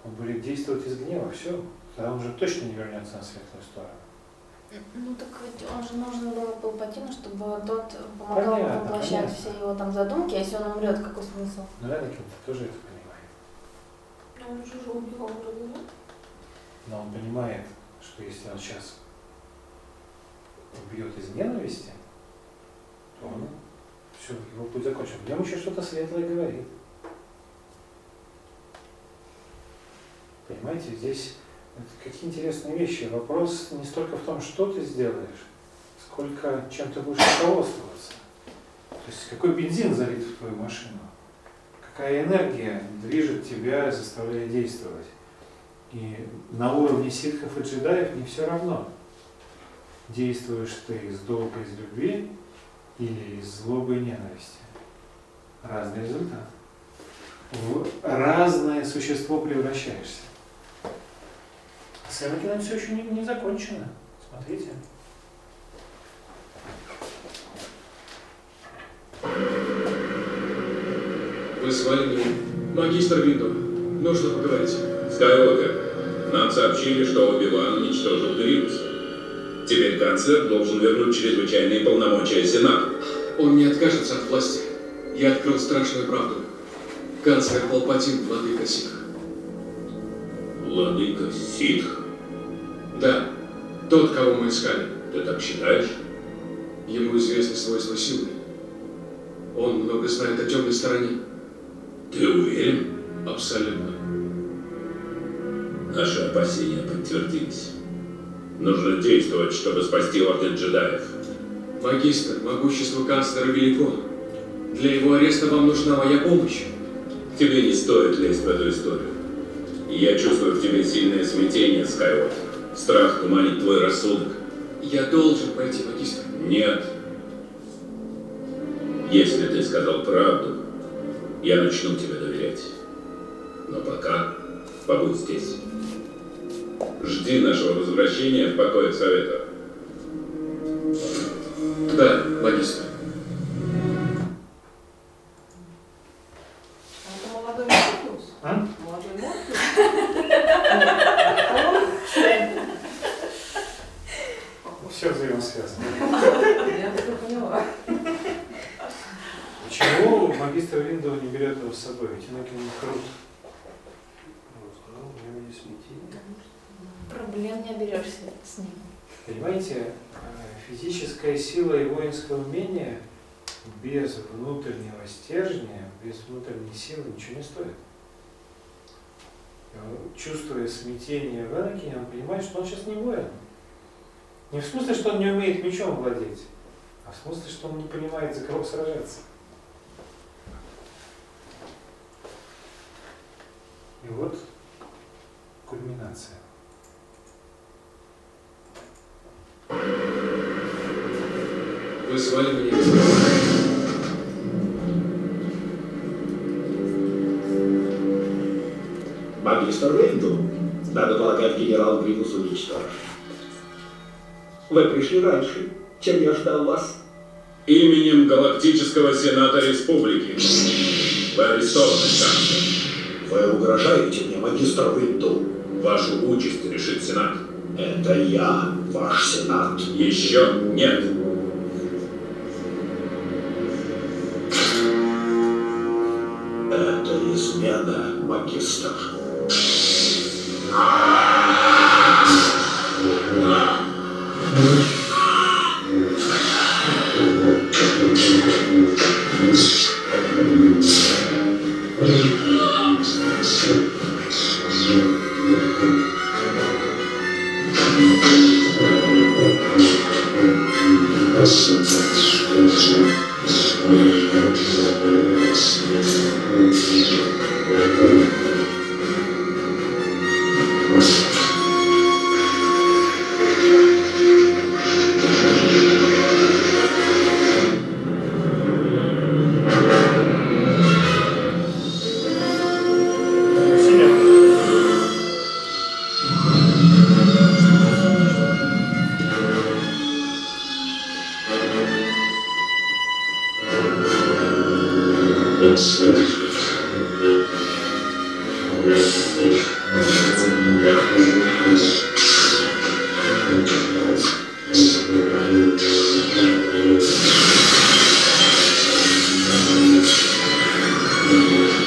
Он будет действовать из гнева, все. Тогда он же точно не вернется на светлую сторону. Ну так ведь он же нужен был Палпатину, чтобы тот помогал Понятно, воплощать понятно. все его там задумки, а если он умрет, какой смысл? Но Энакин тоже это уже убивал вроде, нет? Но он понимает, что если он сейчас убьет из ненависти, то он все, его путь закончен. В нем еще что-то светлое говорит. Понимаете, здесь какие интересные вещи. Вопрос не столько в том, что ты сделаешь, сколько чем ты будешь руководствоваться. То есть какой бензин залит в твою машину, какая энергия движет тебя, заставляя действовать. И на уровне ситхов и джедаев не все равно. Действуешь ты из долга, из любви или из злобы и ненависти. Разный результат. В разное существо превращаешься. С все еще не, не закончено. Смотрите. Вы звали меня? Магистр Винду. Нужно поговорить. Скайуокер, нам сообщили, что Оби-Ван уничтожил Деринус. Теперь канцлер должен вернуть чрезвычайные полномочия Сенату. Он не откажется от власти. Я открыл страшную правду. Канцлер Палпатин, владыка ситх. Владыка Ситх? Да, тот, кого мы искали. Ты так считаешь? Ему известны свойства силы. Он много знает о темной стороне. Ты уверен? Абсолютно. Наши опасения подтвердились. Нужно действовать, чтобы спасти Орден джедаев. Магистр, могущество канцлера велико. Для его ареста вам нужна моя помощь. Тебе не стоит лезть в эту историю. Я чувствую в тебе сильное смятение, Скайуокер. Страх туманит твой рассудок. Я должен пойти, магистр. Нет. Если ты сказал правду, я начну тебе доверять. Но пока побудь здесь. Жди нашего возвращения в покое Совета. Да, магистр. Это молодой Морфеус? А? Молодой Морфеус? магистр Виндова не берет его с собой? Ведь Иннокин не крут. Ну, у него есть смятение. Проблем не оберешься с ним. Понимаете, э, физическая сила и воинское умение без внутреннего стержня, без внутренней силы ничего не стоит. Чувствуя смятение в Энакине, он понимает, что он сейчас не воин. Не в смысле, что он не умеет мечом владеть, а в смысле, что он не понимает, за кого сражаться. И вот кульминация. Вы звали меня? Магистр Вейнду, надо полагать, генерал Гринус уничтожен. Вы пришли раньше, чем я ждал вас. Именем Галактического Сената Республики. Вы арестованы, канцлер. Вы угрожаете мне, магистр Винду. Вашу участь решит Сенат. Это я, ваш Сенат. Еще нет. Это измена, магистр. Ah!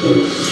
Спасибо.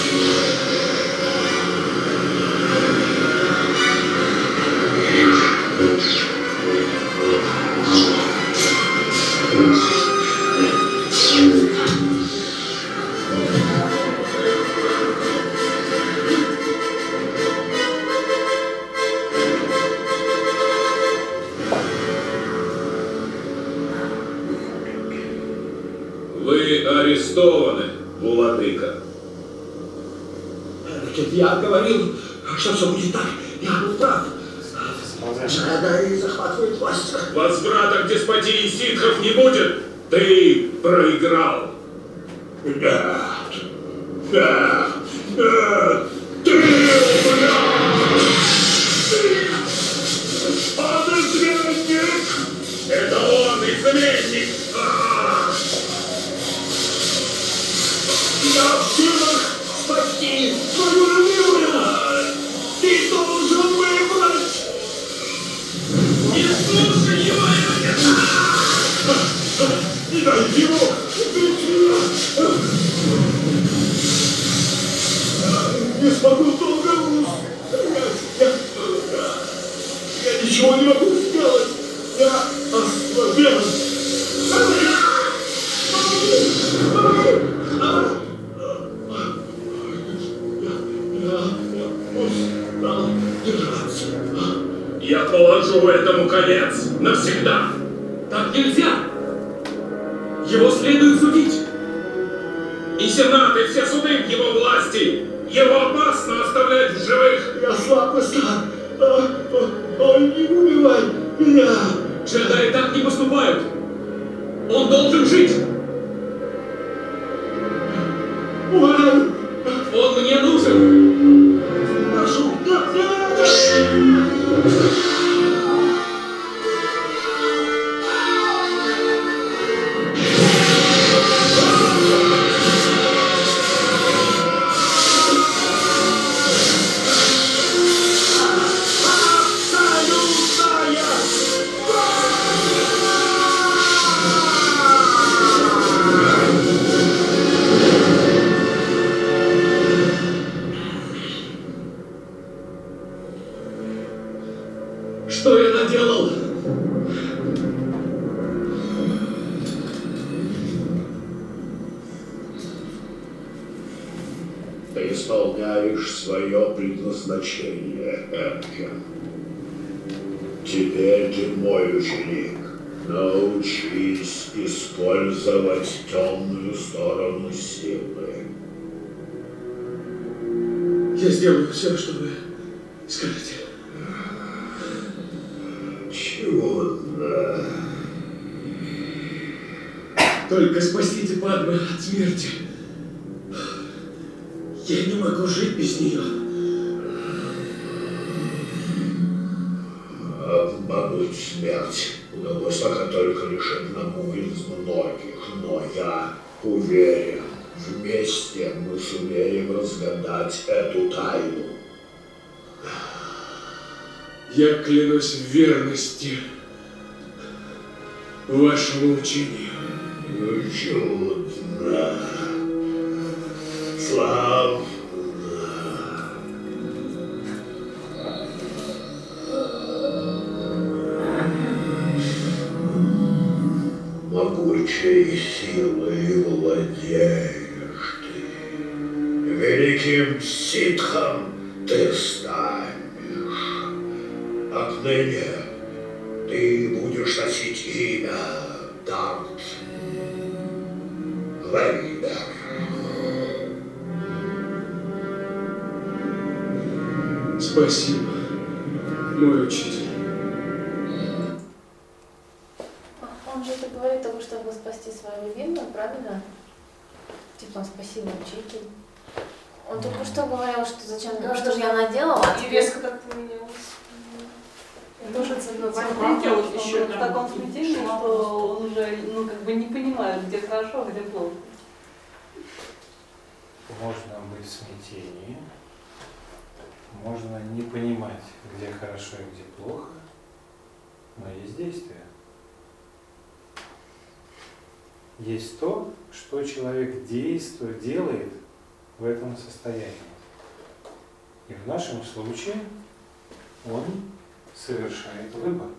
Таком смятении, что он уже ну, как бы не понимает, где хорошо, а где плохо. Можно быть в смятении, можно не понимать, где хорошо и где плохо, но есть действие. Есть то, что человек действует, делает в этом состоянии. И в нашем случае он совершает выбор. А,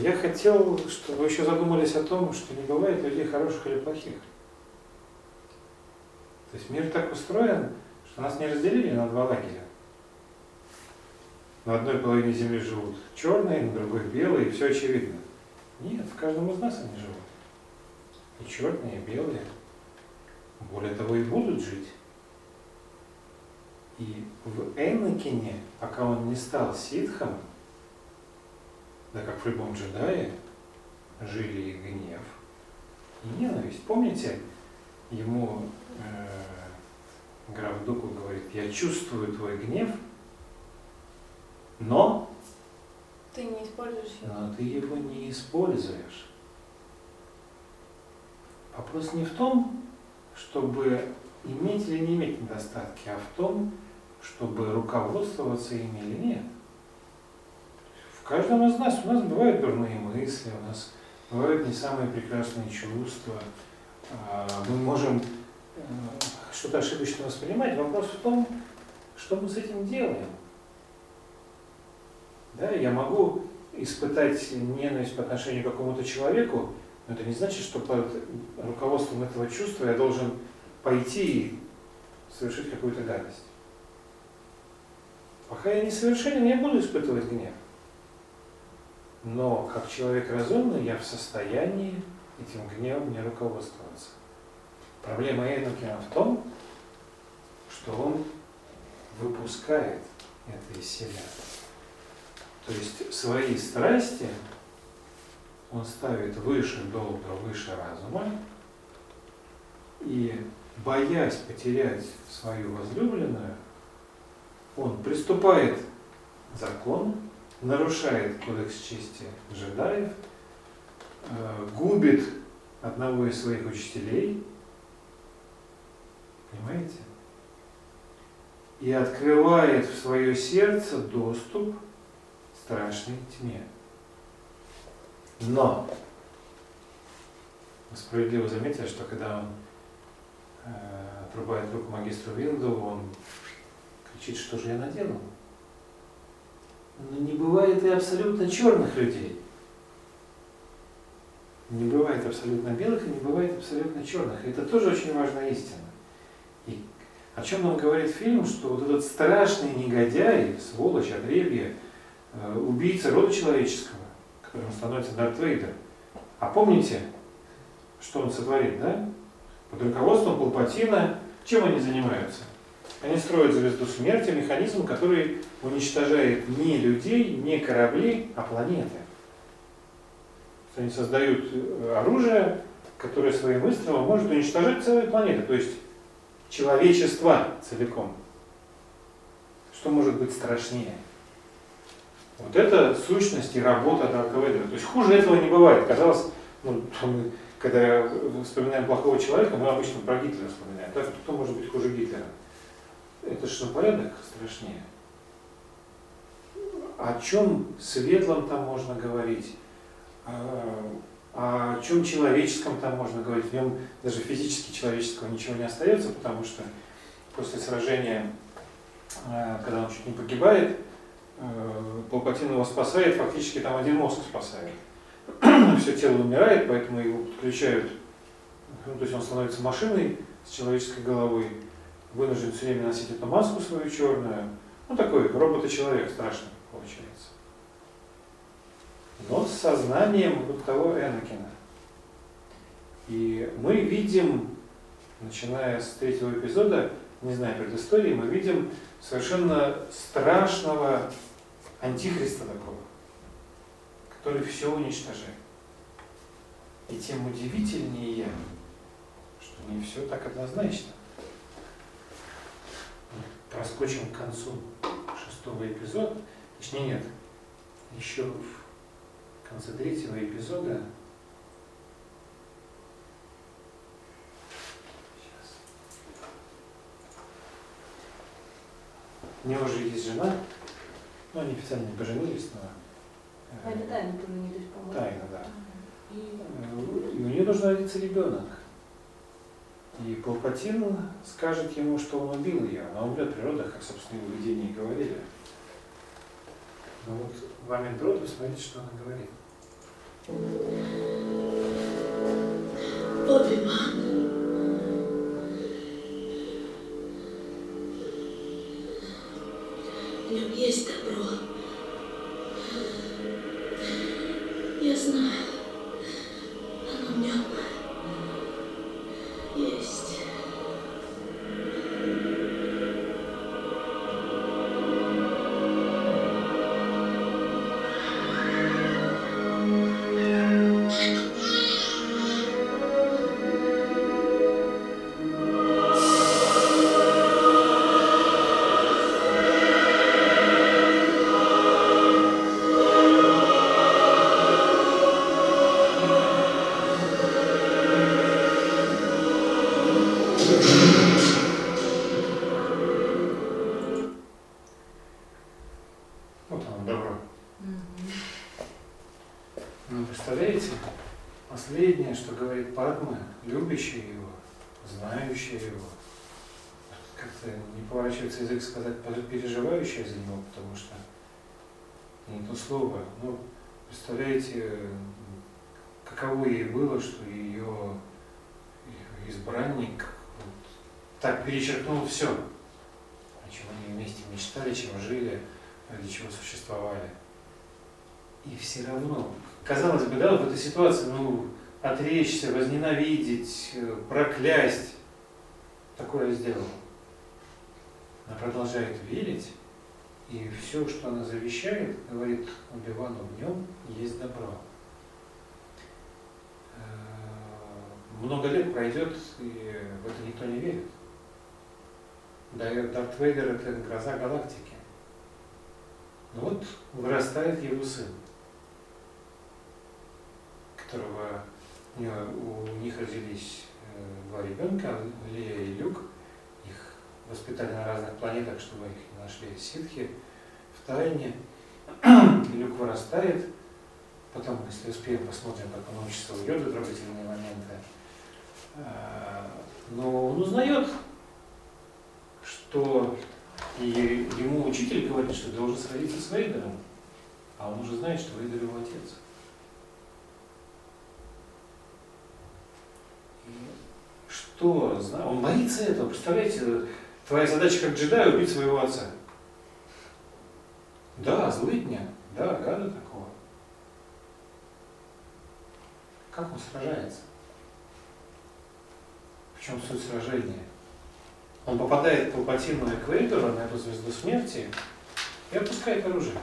Я хотел, чтобы вы еще задумались о том, что не бывает людей хороших или плохих. То есть мир так устроен, что нас не разделили на два лагеря. На одной половине Земли живут черные, на другой белые, и все очевидно. Нет, в каждом из нас они живут. И черные, и белые. Более того, и будут жить. И в Энакине, пока он не стал ситхом, да как в любом джедае, жили и гнев, и ненависть. Помните, ему э, граф Дуку говорит, я чувствую твой гнев, но, Ты не используешь его. но ты его не используешь. Вопрос не в том, чтобы иметь или не иметь недостатки, а в том, чтобы руководствоваться ими или нет. В каждом из нас, у нас бывают дурные мысли, у нас бывают не самые прекрасные чувства, а, мы можем э, что-то ошибочно воспринимать. Вопрос в том, что мы с этим делаем. Да, я могу испытать ненависть по отношению к какому-то человеку, но это не значит, что под руководством этого чувства я должен пойти и совершить какую-то гадость. Пока я не совершенен, я буду испытывать гнев. Но как человек разумный, я в состоянии этим гневом не руководствоваться. Проблема Энокина в том, что он выпускает это из себя. То есть свои страсти он ставит выше долга, выше разума, и боясь потерять свою возлюбленную, он приступает к закону, нарушает кодекс чести джедаев, э, губит одного из своих учителей, понимаете? И открывает в свое сердце доступ к страшной тьме. Но вы справедливо заметили, что когда он э, отрубает руку магистру Винду, он кричит, что же я наделал? Но не бывает и абсолютно черных людей. Не бывает абсолютно белых и не бывает абсолютно черных. Это тоже очень важная истина. И о чем нам говорит фильм, что вот этот страшный негодяй, сволочь, отребье, э, убийца рода человеческого, которым становится Дарт Вейдер. А помните, что он сотворит, да? Под руководством Палпатина чем они занимаются? Они строят звезду смерти, механизм, который уничтожает не людей, не корабли, а планеты. Они создают э, оружие, которое своим выстрелом может уничтожать целые планеты, то есть человечество целиком. Что может быть страшнее? Вот это сущность и работа Дарта Вейдера. То есть хуже этого не бывает. Казалось, ну, мы, когда вспоминаем плохого человека, мы обычно про Гитлера вспоминаем. Так, кто может быть хуже Гитлера? Это на порядок страшнее. О чем светлом там можно говорить? о чем человеческом там можно говорить? В нем даже физически человеческого ничего не остается, потому что после сражения, э, когда он чуть не погибает, э, Палпатин его спасает, фактически там один мозг спасает. Все тело умирает, поэтому его подключают, ну, то есть он становится машиной с человеческой головой, вынужден все время носить эту маску свою черную. Ну такой робот-человек страшный получается но с сознанием вот того Энакина. И мы видим, начиная с третьего эпизода, не зная предыстории, мы видим совершенно страшного антихриста такого, который все уничтожает. И тем удивительнее, что не все так однозначно. Проскочим к концу шестого эпизода, точнее нет, еще в конце третьего эпизода Сейчас. У него же есть жена, ну они официально не поженились, но... А это тайно поженились, по-моему. Тайно, да. И, и у нее должен родиться ребенок. И Палпатин скажет ему, что он убил ее. Она умрет при родах, как, собственно, его видении говорили. Но вот в момент родов смотрите, что она говорит. Оби-Ван. В нем есть добро. То слово. Ну, представляете, каково ей было, что ее избранник вот так перечеркнул все, о чем они вместе мечтали, чем жили, ради чего существовали. И все равно, казалось бы, да, в этой ситуации, ну, отречься, возненавидеть, проклясть, такое сделала. Она продолжает верить, и все, что она завещает, говорит Убивану, в нем есть добро. Много лет пройдет, и в это никто не верит. Дарт Вейдер – это гроза галактики. Но вот вырастает его сын, которого у них родились два ребенка, Лея и Люк. Их воспитали на разных планетах, чтобы их не нашли ситхи тайне. Люк вырастает. Потом, если успеем, посмотрим, как он учится уйдет в трогательные моменты. А, но он узнает, что и ему учитель говорит, что должен сразиться с Вейдером, а он уже знает, что Вейдер его отец. И что? Он боится этого. Представляете, твоя задача как джедая убить своего отца. Да, злыдня, да, гада такого. Как он сражается? В чем суть сражения? Он попадает по Палпатину Эквейдора на эту звезду смерти и опускает оружие.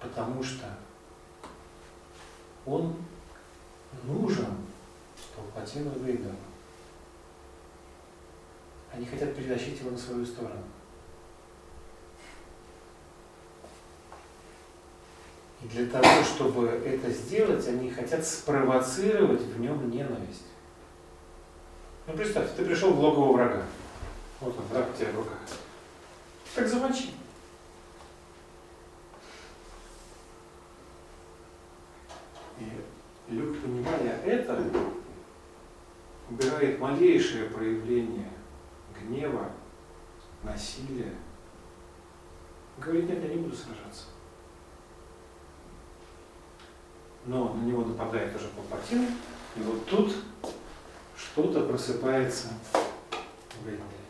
Потому что он нужен Палпатину Вейдеру. Они хотят перетащить его на свою сторону. И для того, чтобы это сделать, они хотят спровоцировать в нем ненависть. Ну представь, ты пришел в логово врага. Вот он, враг у тебя в руках. Так замочи. И Люк, понимая это, убирает малейшее проявление гнева, насилия. Говорит, нет, я не буду сражаться. Но на него нападает уже Палпатин, и вот тут что-то просыпается в Энделе.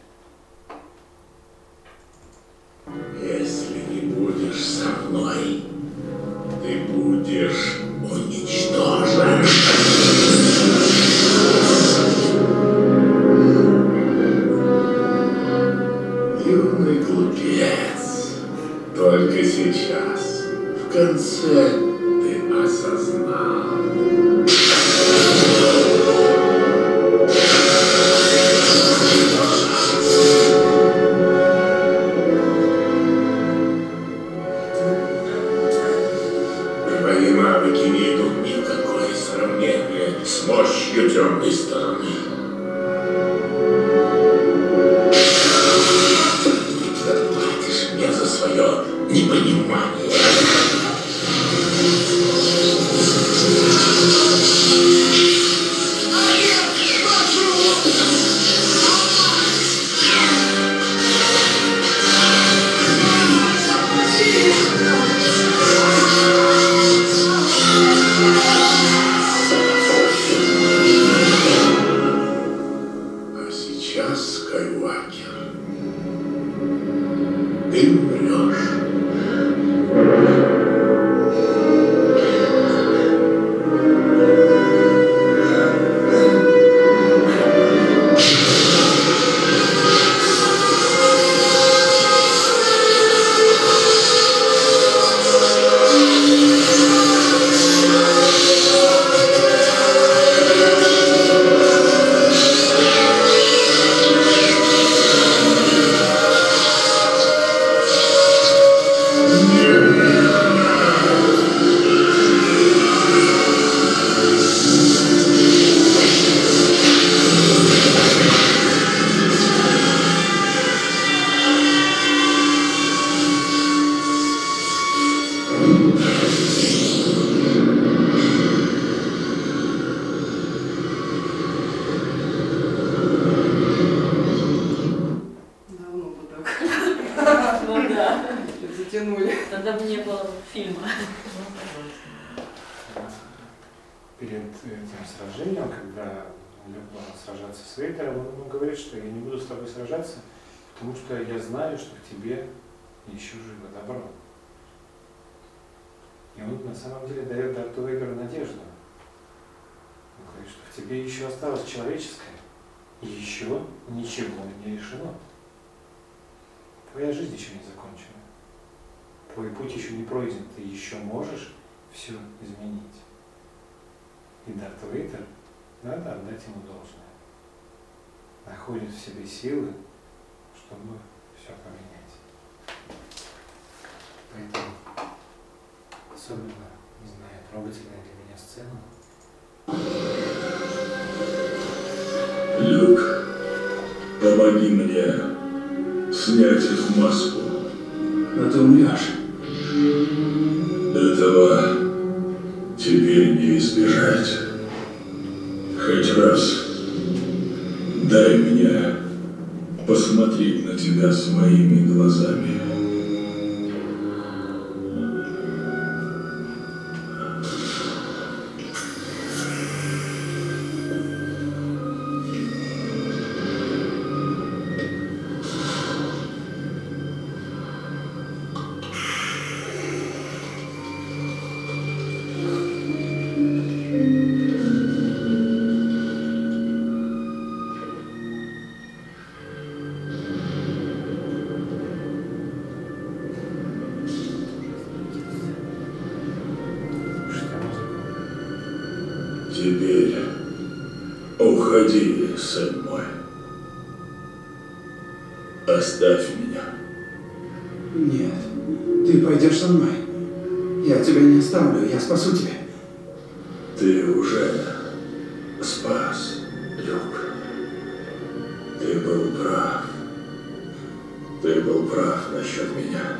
Ты был прав насчет меня.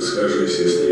Скажи сестре,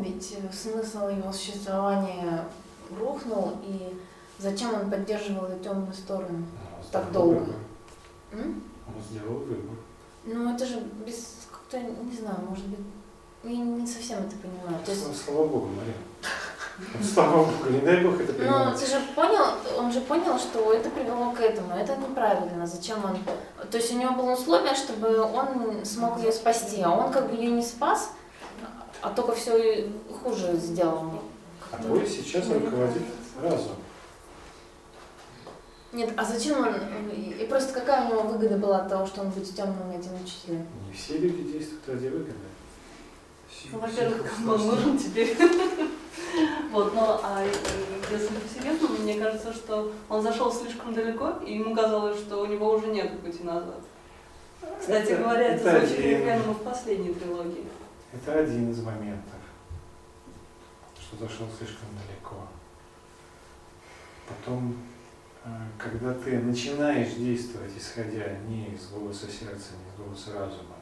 Ведь смысл его существования рухнул, и зачем он поддерживал эту темную сторону так долго? М? Он сделал выбор. Ну это же без как-то, не знаю, может быть, я не совсем это понимаю. То есть Ну, Слава Богу, Мария. Вот Слава Богу, не дай Бог это Ну, понимать. ты же понял, он же понял, что это привело к этому. Это неправильно. Зачем он? То есть у него было условие, чтобы он смог ее спасти, а он как бы ее не спас, а только все хуже сделал. А твой сейчас руководит разум. Нет, а зачем он? И просто какая у него выгода была от того, что он будет темным этим учителем? Не все люди действуют ради выгоды. Ну, во-первых, кому он нужен теперь. Вот, ну, а э, если по-серьезному, мне кажется, что он зашел слишком далеко, и ему казалось, что у него уже нет пути назад. Кстати Это- говоря, это, это звучит примерно в последней трилогии. Это один из моментов, что зашел слишком далеко. Потом, э, когда ты начинаешь действовать, исходя не из голоса сердца, не из голоса разума,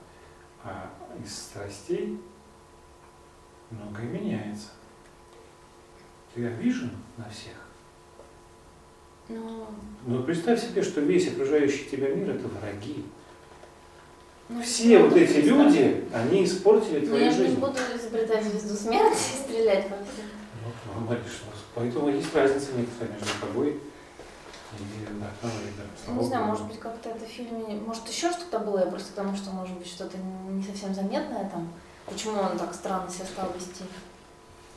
а из страстей, многое меняется. Ты обижен на всех. Ну, Но представь себе, что весь окружающий тебя мир это враги. Ну, Все вот эти люди, они испортили Но твою я же не жизнь. буду изобретать звезду смерти и стрелять всем. Вот, ну, ну, поэтому есть разница некоторая между тобой и Авророй, да, не знаю, может быть, как-то это в фильме, может, еще что-то было, я просто потому что, может быть, что-то не совсем заметное там. Почему он так странно себя стал вести?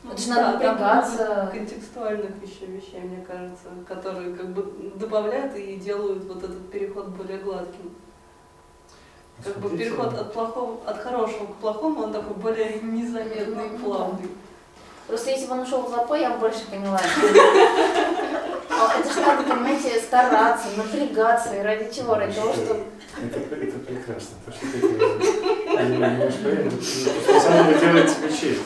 Ну, Это же надо напрягаться. контекстуальных еще вещей, мне кажется, которые как бы добавляют и делают вот этот переход более гладким. Как бы переход от плохого, от хорошего к плохому, он такой более незаметный и Ну, плавный. Просто если бы он ушел в запой, я бы больше поняла. А Это же надо, понимаете, стараться, напрягаться. И ради чего? Ради того, что... Это, это прекрасно. То, что ты говоришь. На самом деле делает тебе честь.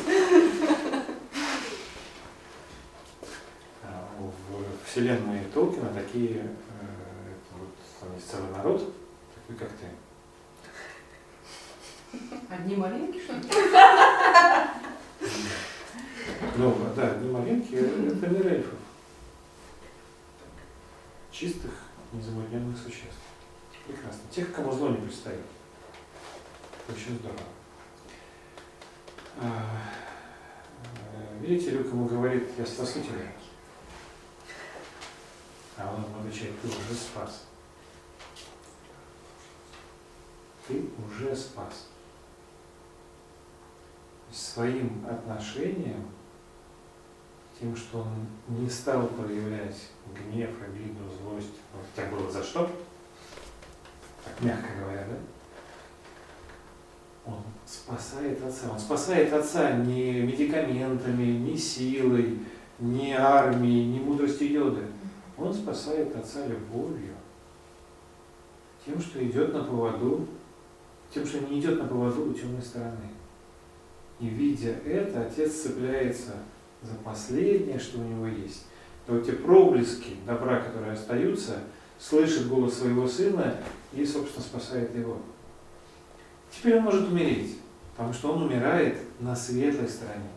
В вселенной Толкина такие, э, это вот, там есть целый народ, такой как ты. Одни маленькие, что ли? Ну, да, одни маленькие, это мир эльфов. Чистых, незамутненных существ. Прекрасно. Тех, кому зло не предстоит. Очень здорово. А, Видите, Люк ему говорит, я спасу. А он ему отвечает, ты уже спас. Ты уже спас. Своим отношением, тем, что он не стал проявлять гнев, обиду, злость, вот хотя было за что, так мягко говоря, да? Он спасает отца. Он спасает отца не медикаментами, не силой, не армией, не мудростью йоды. Он спасает отца любовью. Тем, что идет на поводу, тем, что не идет на поводу у темной стороны. И видя это, отец цепляется за последнее, что у него есть. то те проблески добра, которые остаются, слышит голос своего сына и, собственно, спасает его. Теперь он может умереть, потому что он умирает на светлой стороне.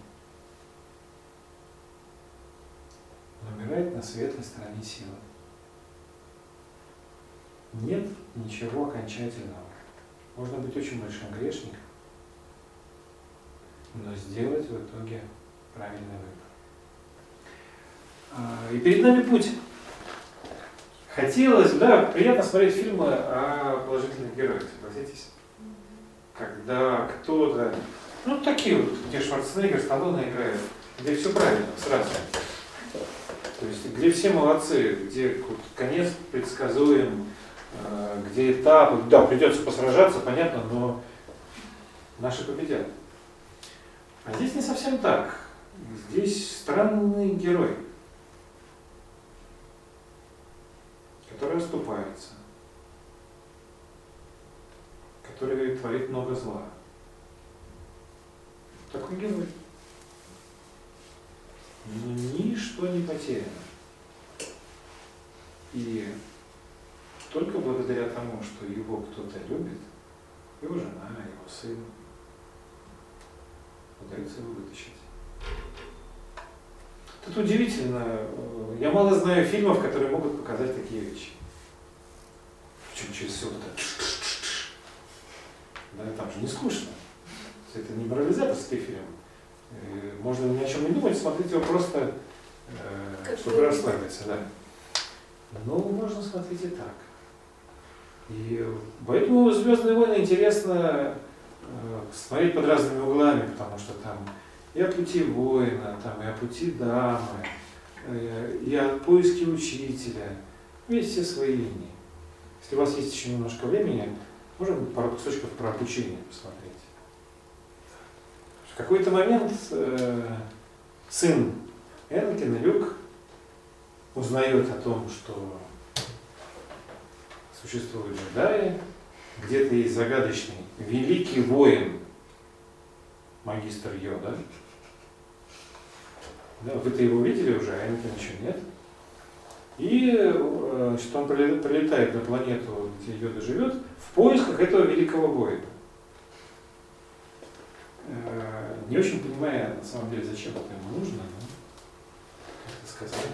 Он умирает на светлой стороне силы. Нет ничего окончательного. Можно быть очень большим грешником, но сделать в итоге правильный выбор. А, и перед нами путь. Хотелось, да, приятно смотреть фильмы о положительных героях, согласитесь? Когда кто-то, ну такие вот, где Шварценеггер, Сталлоне играет, где все правильно, сразу. То есть, где все молодцы, где конец предсказуем, э, где этапы, да, придется посражаться, понятно, но наши победят. А здесь не совсем так. Здесь странный герой, который оступается, который творит много зла. Такой герой. Ничто не потеряно. И только благодаря тому, что его кто-то любит, его жена, его сын, удается его вытащить. Тут удивительно, я мало знаю фильмов, которые могут показать такие вещи. Причем через все вот это. Да, там же не скучно. Это не морализаторский фильм. Можно ни о чем не думать, смотреть его просто, э, чтобы расслабиться. Да. Но можно смотреть и так. И поэтому Звездные войны интересно э, смотреть под разными углами, потому что там и о пути воина, там, и о пути дамы, э, и о поиске учителя. Есть все свои линии. Если у вас есть еще немножко времени, можем пару кусочков про обучение посмотреть. В какой-то момент э, сын Энакин, Люк, узнает о том, что существуют джедаи, где-то есть загадочный великий воин, магистр Йода. Да, вы-то его видели уже, а Энакина еще нет. И э, что он прилетает на планету, где Йода живет, в поисках этого великого воина. Э, не очень понимая, на самом деле, зачем это ему нужно, но как это сказали.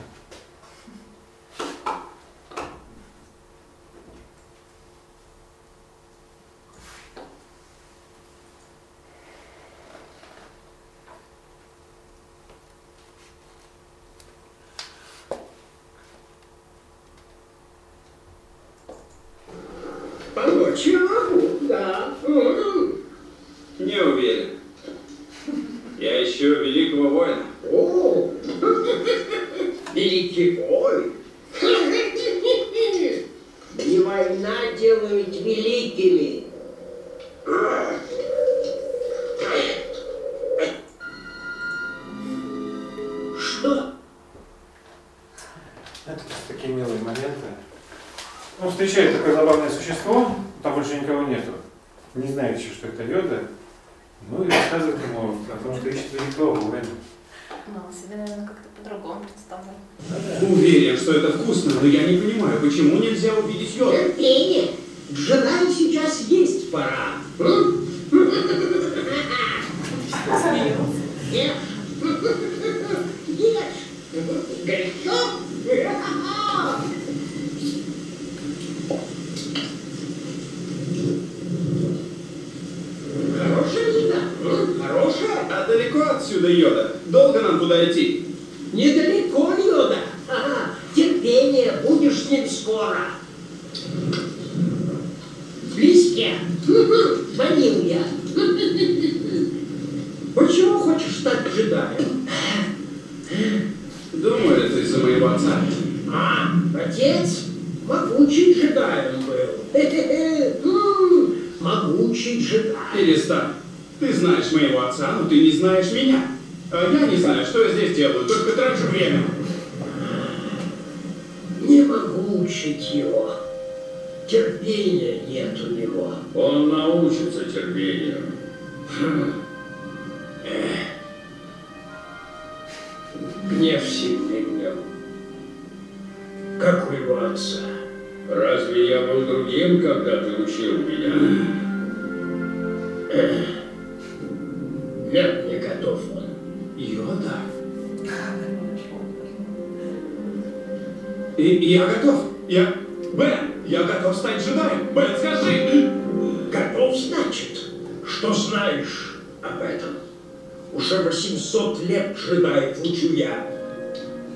Знаешь меня. А я не знаю, что я здесь делаю, только трачу время. Не могу учить его. Терпения нет у него. Он научится терпению. Гнев сильный в нем. как у его отца. Разве я был другим, когда ты учил меня? Нет, не готов он. Йода? И, и я готов. Я... Бен, я готов стать джедаем. Бен, скажи. Готов, значит? Что знаешь об этом? Уже 800 лет джедаев учу я.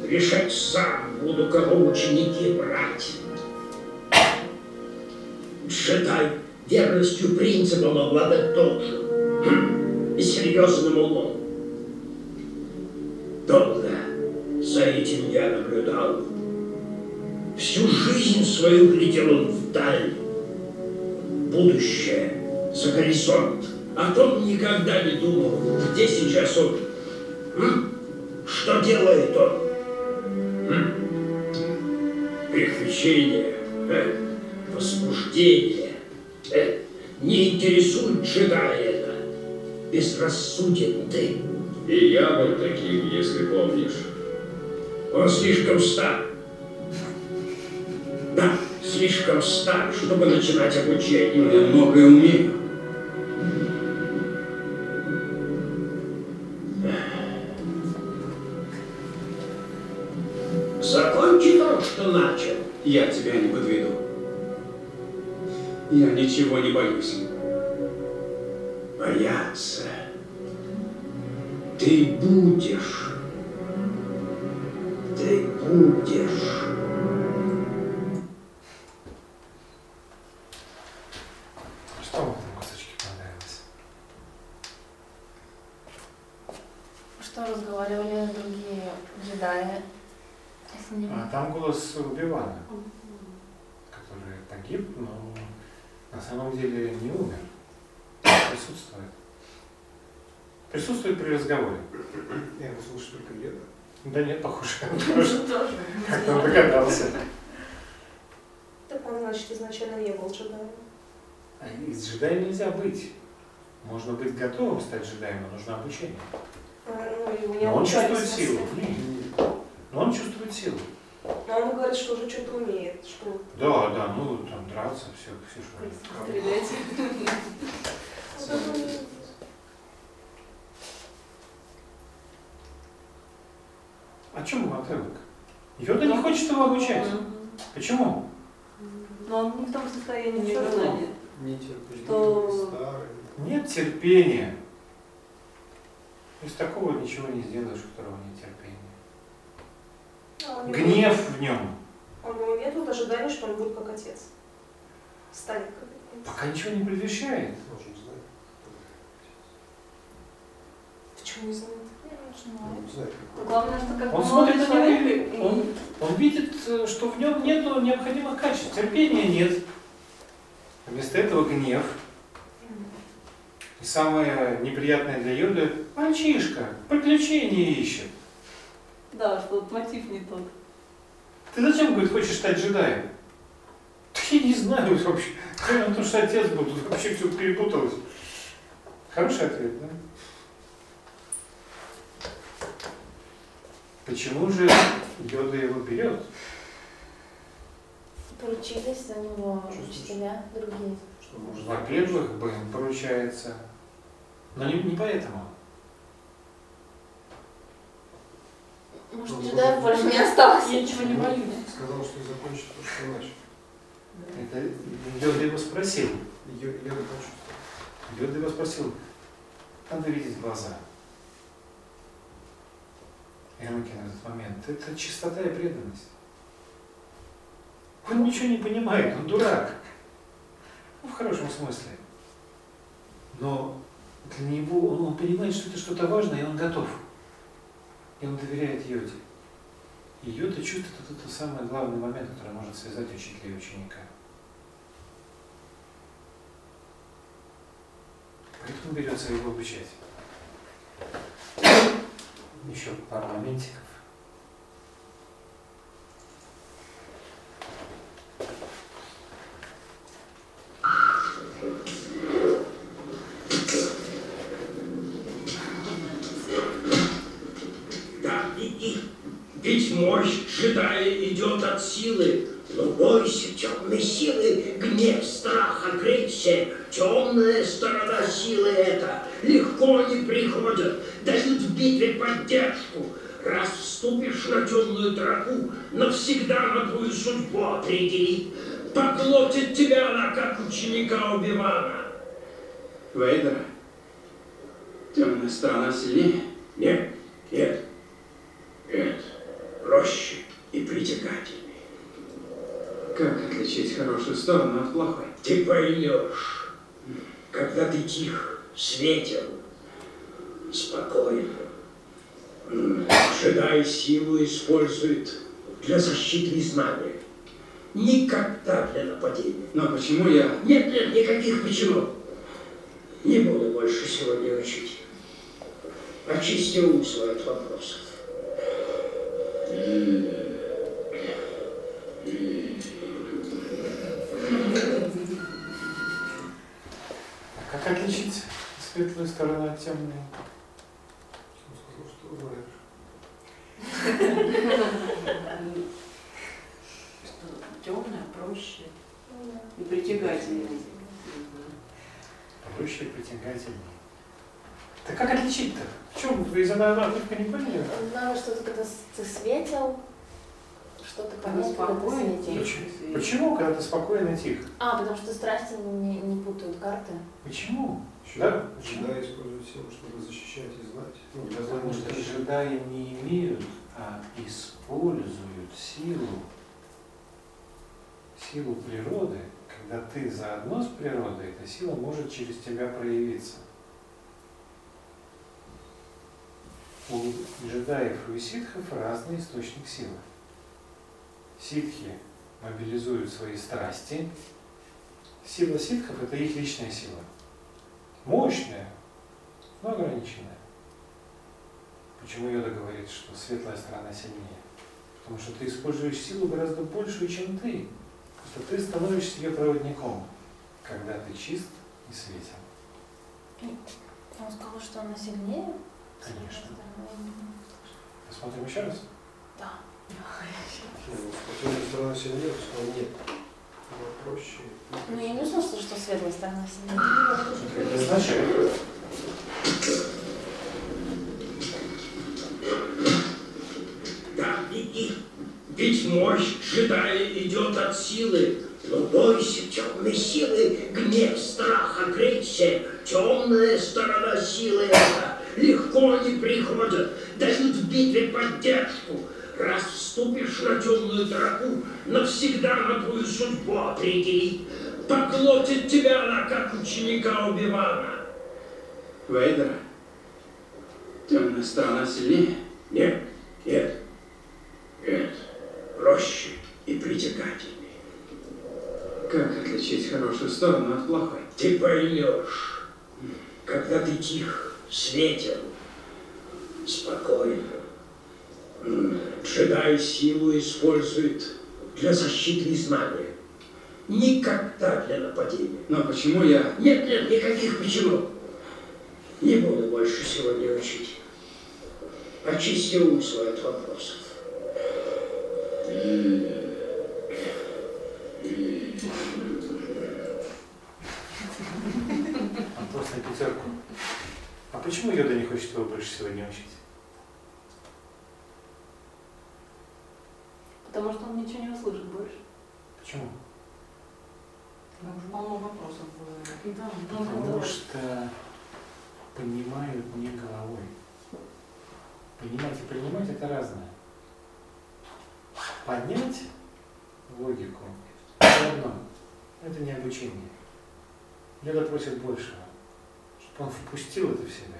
Решать сам буду, кого ученики брать. Джедай верностью принципам обладать должен. Хм, И серьезным умом. Долго за этим я наблюдал. Всю жизнь свою глядел он вдаль. Будущее за горизонт. О том никогда не думал, где сейчас он. М? Что делает он? М? Приключения, э, возбуждение. э, не интересует джедая это. Безрассуден ты. И я был таким, если помнишь. Он слишком стар. Да, слишком стар, чтобы начинать обучение. Я многое умею. Закончи то, что начал. Я тебя не подведу. Я ничего не боюсь. Бояться. Ты будешь. Ты будешь. Что вам в этом кусочке понравилось? Что разговаривали другие джедаи? А там голос Убивана, который погиб, но на самом деле не умер. Присутствует. Присутствует при разговоре. Я его слышу только Еда. Да нет, похоже. Тоже. Как он догадался. Так он, значит, изначально не был джедаем. А Из джедая нельзя быть. Можно быть готовым стать джедаем, но нужно обучение. А, Ну, Но он чувствует силу. Но он чувствует силу. Но он говорит, что уже что-то умеет, что Да, да, ну там драться, все, все что Стрелять. О чем его отрывок? Йода не хочет его обучать. Почему? Но он не в том состоянии, Не. Нетерпеливый, Что-. Нет терпения. Из такого ничего не сделаешь, у которого нет терпения. А Гнев в нем. У него нет вот ожидания, что он будет как отец. Станет как отец. Пока ничего не предвещает. Почему не знает? Главное, что как Он бы смотрит на него, человек, и он, он видит, что в нем нет необходимых качеств. Терпения нет. Вместо этого гнев. И самое неприятное для Йоды – мальчишка, приключения ищет. Да, что вот мотив не тот. Ты зачем, говорит, хочешь стать джедаем? Да я не знаю вообще. Наверное, потому что отец был, тут вообще все перепуталось. Хороший ответ, да? Почему же Йода его берет? Поручились за него учителя другие. Что может Во-первых, Бен поручается. Но не, не поэтому. Может, Ну, джедаев может, больше не осталось. Я ничего не боюсь. Сказал, что закончит то, что начал. Это Йода его спросил. Йода его спросил, надо видеть глаза. Энакин в этот момент. Это чистота и преданность. Он ничего не понимает, он дурак. Ну, в хорошем смысле. Но для него он, он понимает, что это что-то важное, и он готов. И он доверяет Йоде. И Йода чувствует вот это самый главный момент, который может связать учителя и ученика. Поэтому берется его обучать. Еще пару моментиков. Да, иди. Ведь мощь джедая идет от силы. Тропу, навсегда на твою судьбу определит. Поглотит тебя она, как ученика Убивана. Вейдера? Темная сторона сильнее? Нет, нет, нет. Проще и притягательнее. Как отличить хорошую сторону от плохой? Ты поймешь, когда ты тих, светел, спокоен. Джедай силу использует для защиты и знания. Никогда для нападения. Но почему я... Нет, нет, никаких почему. Не буду больше сегодня учить. Очисти ум свой от вопросов. А как отличить светлую сторону от темной? Что? Что темное проще и притягательнее. Проще и притягательнее. Да как отличить-то? В чем? Вы из одного отрывка не поняли? Надо что-то, когда с- ты светил, что-то Когда понять, когда ты спокойно, светил. Почему? Почему, когда ты спокойно и тихо? А, потому что страсти не, не путают карты. Почему? Да? Джедаи используют силу, чтобы защищать Потому что защиты. джедаи не имеют, а используют силу, силу природы. Когда ты заодно с природой, эта сила может через тебя проявиться. У джедаев и у ситхов разный источник силы. Ситхи мобилизуют свои страсти. Сила ситхов – это их личная сила. Мощная, но ограниченная. Почему Йода говорит, что светлая сторона сильнее? Потому что ты используешь силу гораздо большую, чем ты. Просто ты становишься ее проводником, когда ты чист и светен. Он сказал, что она сильнее? Конечно. Посмотрим еще раз. Да. Темная сторона сильнее, что нет. Она проще. Ну, я не услышала, что светлая сторона сильнее. Это означает, Да, иди. Ведь мощь джедая идет от силы. Но бойся темной силы, гнев, страх, агрессия. Темная сторона силы эта легко не приходят, дают в битве поддержку. Раз вступишь на темную тропу, навсегда на твою судьбу определит. Поглотит тебя она, как ученика Убивана. Вейдера? Темная сторона сильнее? Нет, нет, нет. Проще и притягательнее. Как отличить хорошую сторону от плохой? Ты поймешь, когда ты тих, светел, спокоен. Джедай силу использует для защиты и знания. Никогда для нападения. Но почему я... Нет, нет, никаких почему. Не буду больше сегодня учить. Очисти ум свой от вопросов. вопрос на пятерку. А почему Йода не хочет его больше сегодня учить? Потому что он ничего не услышит больше. Почему? Там уже полно вопросов было. Да, Потому что понимают не головой. Понимать и принимать это разное. Понять логику это одно. Это не обучение. Йода просит большего, чтобы он впустил это в себя.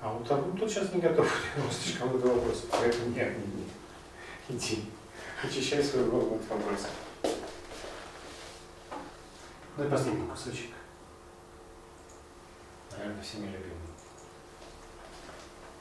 А вот он тут сейчас не готов, он слишком много вопросов, поэтому нет, не, не. Иди, очищай свою голову от вопросов. Ну и последний кусочек. Наверное, всеми любимый.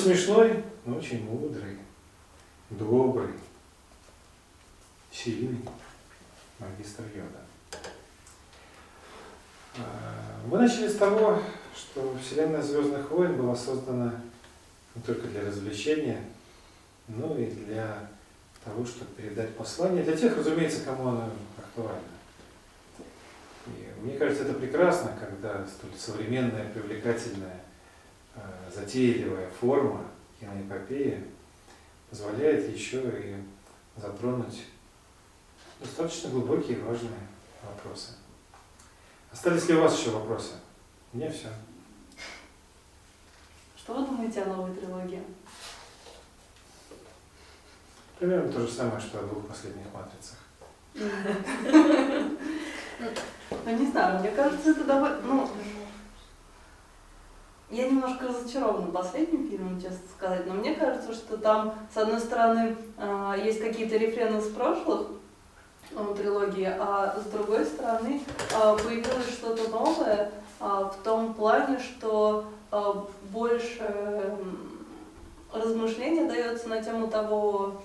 смешной, но очень мудрый, добрый, сильный магистр Йода. А, Мы начали с того, что Вселенная Звездных войн была создана не только для развлечения, но и для того, чтобы передать послание, для тех, разумеется, кому оно актуально. И мне кажется, это прекрасно, когда столь современная, привлекательная, затейливая форма киноэпопеи позволяет еще и затронуть достаточно глубокие и важные вопросы. Остались ли у вас еще вопросы? У меня все. Что вы думаете о новой трилогии? Примерно то же самое, что о двух последних матрицах. Ну, не знаю, мне кажется, это довольно... Ну, я немножко разочарована последним фильмом, честно сказать, но мне кажется, что там, с одной стороны, а, есть какие-то рефрены с прошлых ну, трилогии, а с другой стороны, а, появилось что-то новое в том плане, что больше размышления дается на тему того,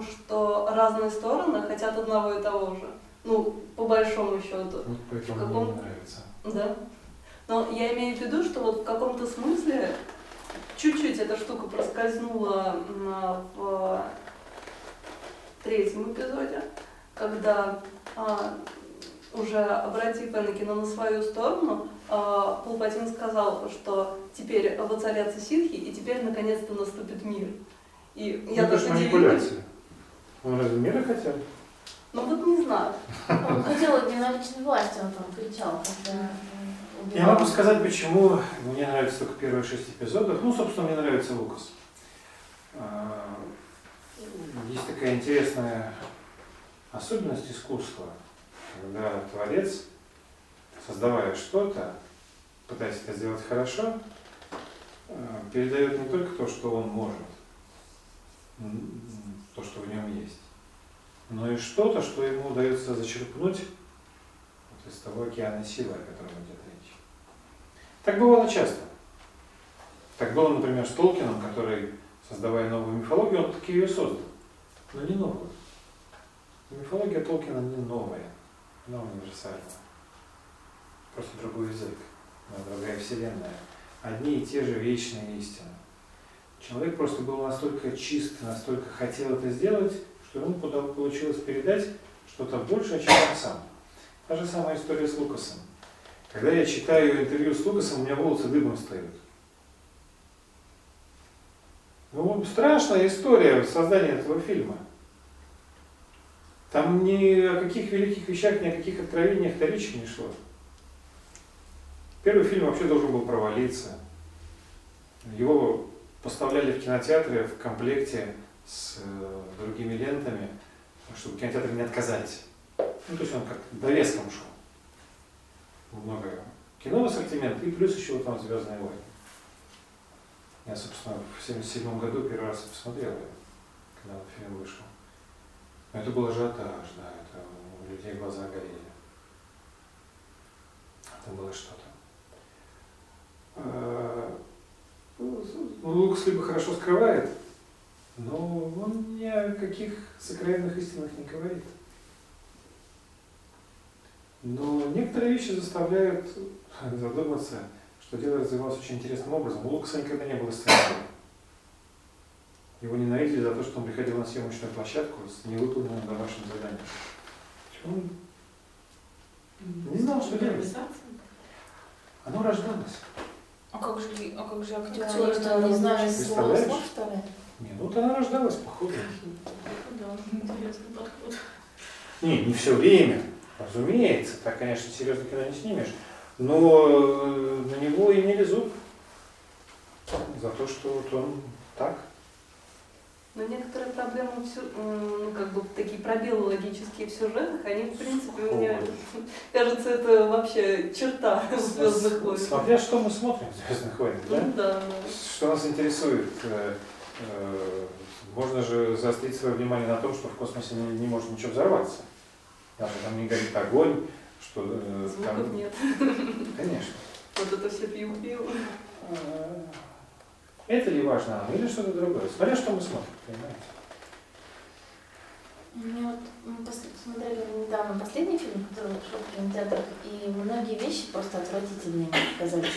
что разные стороны хотят одного и того же. Ну, по большому счету. Вот поэтому В мне каком- не нравится. Да. Но я имею в виду, что вот в каком-то смысле чуть-чуть эта штука проскользнула м, в третьем эпизоде, когда а, уже обратив Энакина на свою сторону, а, Палпатин сказал, что теперь воцарятся ситхи, и теперь наконец-то наступит мир. И я это же так удивилась. манипуляция. Он разве мира хотел? Ну вот не знаю. Он хотел единоличной власти, он там кричал, когда Я могу сказать, почему мне нравятся только первые шесть эпизодов. Ну, собственно, мне нравится Лукас. А, Есть такая интересная особенность искусства, когда творец, создавая что-то, пытаясь это сделать хорошо, а, передает не только то, что он может, то, что в нем есть, но и что-то, что ему удается зачерпнуть из того океана силы, о котором идет речь. Так бывало часто. Так было, например, с Толкином, который, создавая новую мифологию, он таки ее создал, но не новую. Мифология Толкина не новая, она универсальная. Просто другой язык, другая вселенная. Одни и те же вечные истины. Человек просто был настолько чист, настолько хотел это сделать, что ему куда получилось передать что-то большее, чем он сам. Та же самая история с Лукасом. Когда я читаю интервью с Лукасом, у меня волосы дыбом встают. Ну, страшная история создания этого фильма. Там ни о каких великих вещах, ни о каких откровениях-то речи не шло. Первый фильм вообще должен был провалиться. Его поставляли в кинотеатры в комплекте с э, другими лентами, чтобы кинотеатры не отказались. Ну, то есть он как довеском шел. Много кино в ассортимент, и плюс еще вот там «Звездные войны». Я, собственно, в 77 году первый раз посмотрел его, когда этот фильм вышел. Но это был ажиотаж, да, это у людей глаза горели. Это было что-то. А, ну, Лукас либо хорошо скрывает, но он ни о каких сокровенных истинах не говорит. Но некоторые вещи заставляют задуматься, что дело развивалось очень интересным образом. У Лукаса никогда не было сценария. Его ненавидели за то, что он приходил на съемочную площадку с невыполненным домашним заданием. Он не знал, что делать. Оно рождалось. А как же, а как же Да, актер? что он не Представляешь? слов, что ли? Не, ну вот она рождалась, походу. Да, интересный подход. Не, не все время, разумеется, так, конечно, серьезно кино не снимешь, но э, на него имели зуб за то, что вот он так. Но некоторые проблемы, все, ну, как бы такие пробелы логические в сюжетах, они, в принципе, мне кажется, это вообще черта Звездных войн. Смотря что мы смотрим в Звездных войнах, да? Ну, да, да. Что нас интересует? Э, э, Можно же заострить свое внимание на том, что в космосе не, не может ничего взорваться. Даже там не горит огонь, что э, Звуков там... нет. Конечно. Вот это все пью-пью. Это ли важно, или что-то другое? Смотря что мы смотрим, понимаете? Мне вот мы пос- смотрели недавно последний фильм, который шел в кинотеатрах, и многие вещи просто отвратительные показались.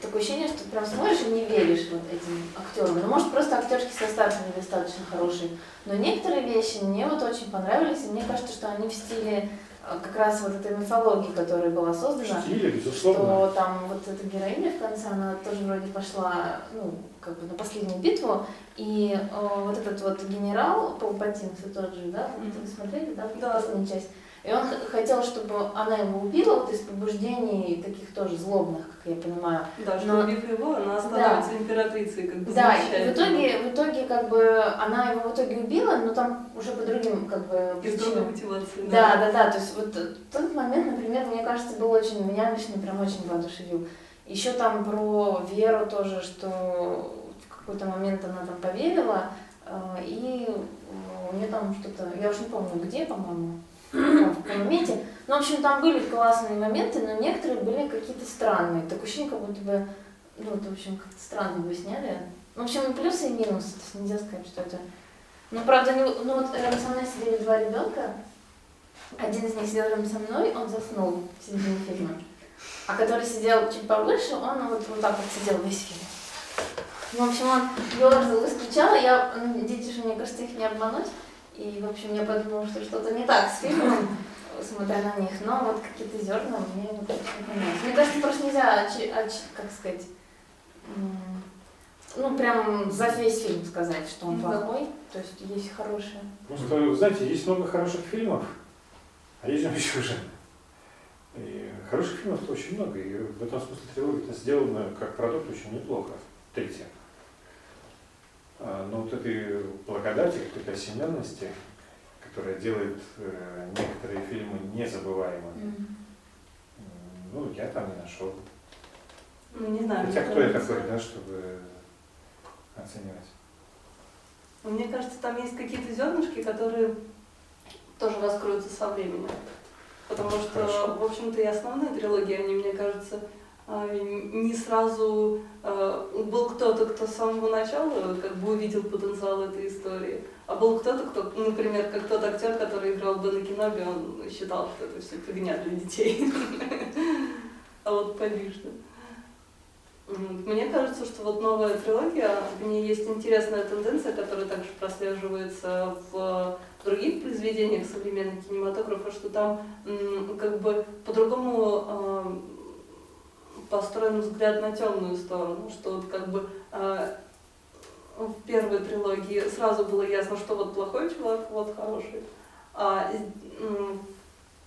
Такое ощущение, что ты прям смотришь и не веришь вот этим актерам. Ну, может, просто актерский состав недостаточно хороший. Но некоторые вещи мне вот очень понравились, и мне кажется, что они в стиле э, как раз вот этой мифологии, которая была создана. В стиле, безусловно. Что там вот эта героиня в конце, она тоже вроде пошла, ну, как бы на последнюю битву, и э, вот этот вот генерал Палпатин, все тот же, да, вы смотрели, да, Да. последнюю часть, и он хотел, чтобы она его убила вот из побуждений таких тоже злобных, как я понимаю. Да, что Но- убив его, она становится императрицей, как бы Да, и в итоге, в итоге как бы она его в итоге убила, но там уже по другим как бы причинам. мотивации. Да, да, да. То есть вот тот момент, например, мне кажется, был очень, меня лично прям очень воодушевил. Еще там про веру тоже, что в какой-то момент она там поверила, э, и э, у нее там что-то, я уже не помню где, по-моему, в моменте. Ну, в общем, там были классные моменты, но некоторые были какие-то странные. Такое ощущение, как будто бы, ну, вот, в общем, как-то странно бы сняли. Ну, в общем, и плюсы, и минусы, то есть нельзя сказать, что это... Ну, правда, не, ну, вот рядом со мной сидели два ребенка, один из них сидел рядом со мной, он заснул в середине фильма. А который сидел чуть повыше, он вот, вот так вот сидел весь фильм. Ну, в общем, он ерзал и скричал, и я, ну, дети же, мне кажется, их не обмануть. И, в общем, я подумала, что что-то не так с фильмом, смотря на них. Но вот какие-то зерна мне вот очень понравились. Мне кажется, просто нельзя, очи- очи- как сказать, ну, прям за весь фильм сказать, что он Да. плохой. То есть есть хорошие. Просто, вы знаете, есть много хороших фильмов, а есть еще же. И хороших фильмов очень много, и в этом смысле трилогия сделана как продукт очень неплохо. Третья. А, Но вот этой благодати, какой-то осененности, которая делает э, некоторые фильмы незабываемыми, м, ну, я там не нашел. Ну, не знаю. Хотя кто я такой, да, чтобы оценивать? Мне кажется, там есть какие-то зернышки, которые тоже раскроются со временем. Потому что, Хорошо. в общем-то, и основные трилогии, они, мне кажется, не сразу а, был кто-то, кто с самого начала как бы увидел потенциал этой истории, а был кто-то, кто, например, как тот актер, который играл Бена Кеноби, он считал, что это все фигня для детей. А вот. М, Мне кажется, что вот новая трилогия, в ней есть интересная тенденция, которая также прослеживается в других произведениях современного кинематографа, что там как бы по-другому э, построен взгляд на темную сторону, что вот как бы э, в первой трилогии сразу было ясно, что вот плохой чувак, вот хороший, а м,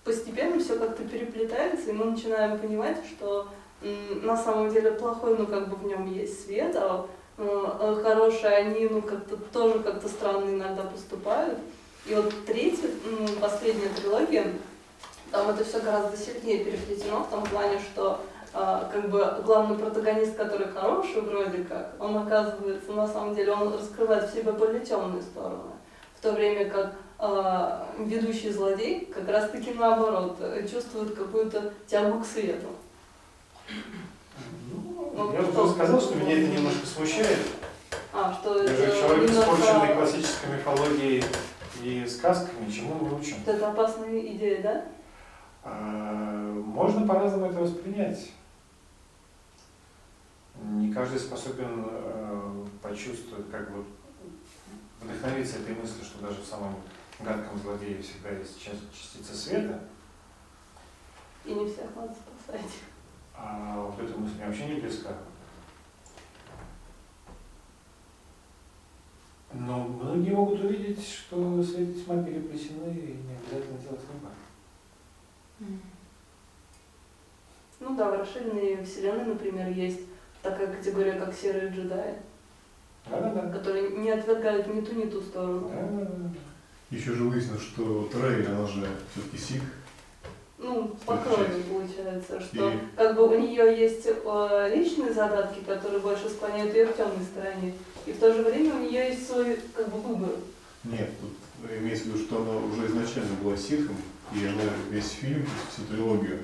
постепенно все как-то переплетается, и мы начинаем понимать, что м, на самом деле плохой, ну как бы в нем есть свет, а э, хорошие они, ну как-то тоже как-то странно иногда поступают. И вот третья, последняя трилогия, там это все гораздо сильнее переплетено в том плане, что как бы главный протагонист, который хороший вроде как, он оказывается, на самом деле, он раскрывает в себе более темные стороны. В то время как а, ведущий злодей как раз таки наоборот, э, чувствует какую-то тягу к свету. Ну, Я уже сказал, что меня это немножко смущает. А, что Я же это человек, немножко- испорченный классической мифологией и сказками, чему мы учим. Это опасная идея, да? А, Можно по-разному это воспринять. Не каждый способен э, почувствовать, как бы вдохновиться этой мыслью, что даже в самом гадком злодее всегда есть частица света. И не всех надо спасать. А вот эта мысль мне вообще не близка. Но многие могут увидеть, что свет и тьма переплетены, и не обязательно делать выбор. Ну да, в расширенной вселенной, например, есть такая категория, как серые джедаи. Да-да-да. которые не отвергают ни ту, ни ту сторону. Еще же выяснилось, что Трей, она же все-таки сик. Ну, по крови получается, что И- как бы у нее есть э, личные задатки, которые больше склоняют ее к темной стороне, и в то же время у нее есть свой как бы выбор. Нет, тут имеется в виду, что она уже изначально была ситхом, и она весь фильм, всю трилогию,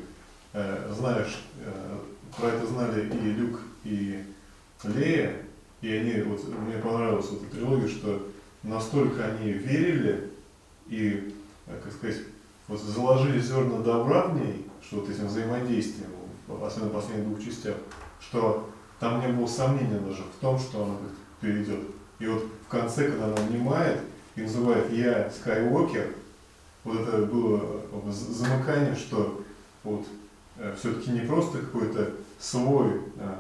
э, знаешь, э, про это знали и Люк, и Лея, и они, вот мне понравилась эта трилогия, что настолько они верили и, э, как сказать, вот заложили зерна добра в ней, что вот этим взаимодействием, особенно в последних двух частях, что там не было сомнения даже в том, что она как-то перейдет. И вот в конце, когда она обнимает и называет «Я Скайуокер», вот это было з- замыкание, что вот все-таки не просто какой-то свой э,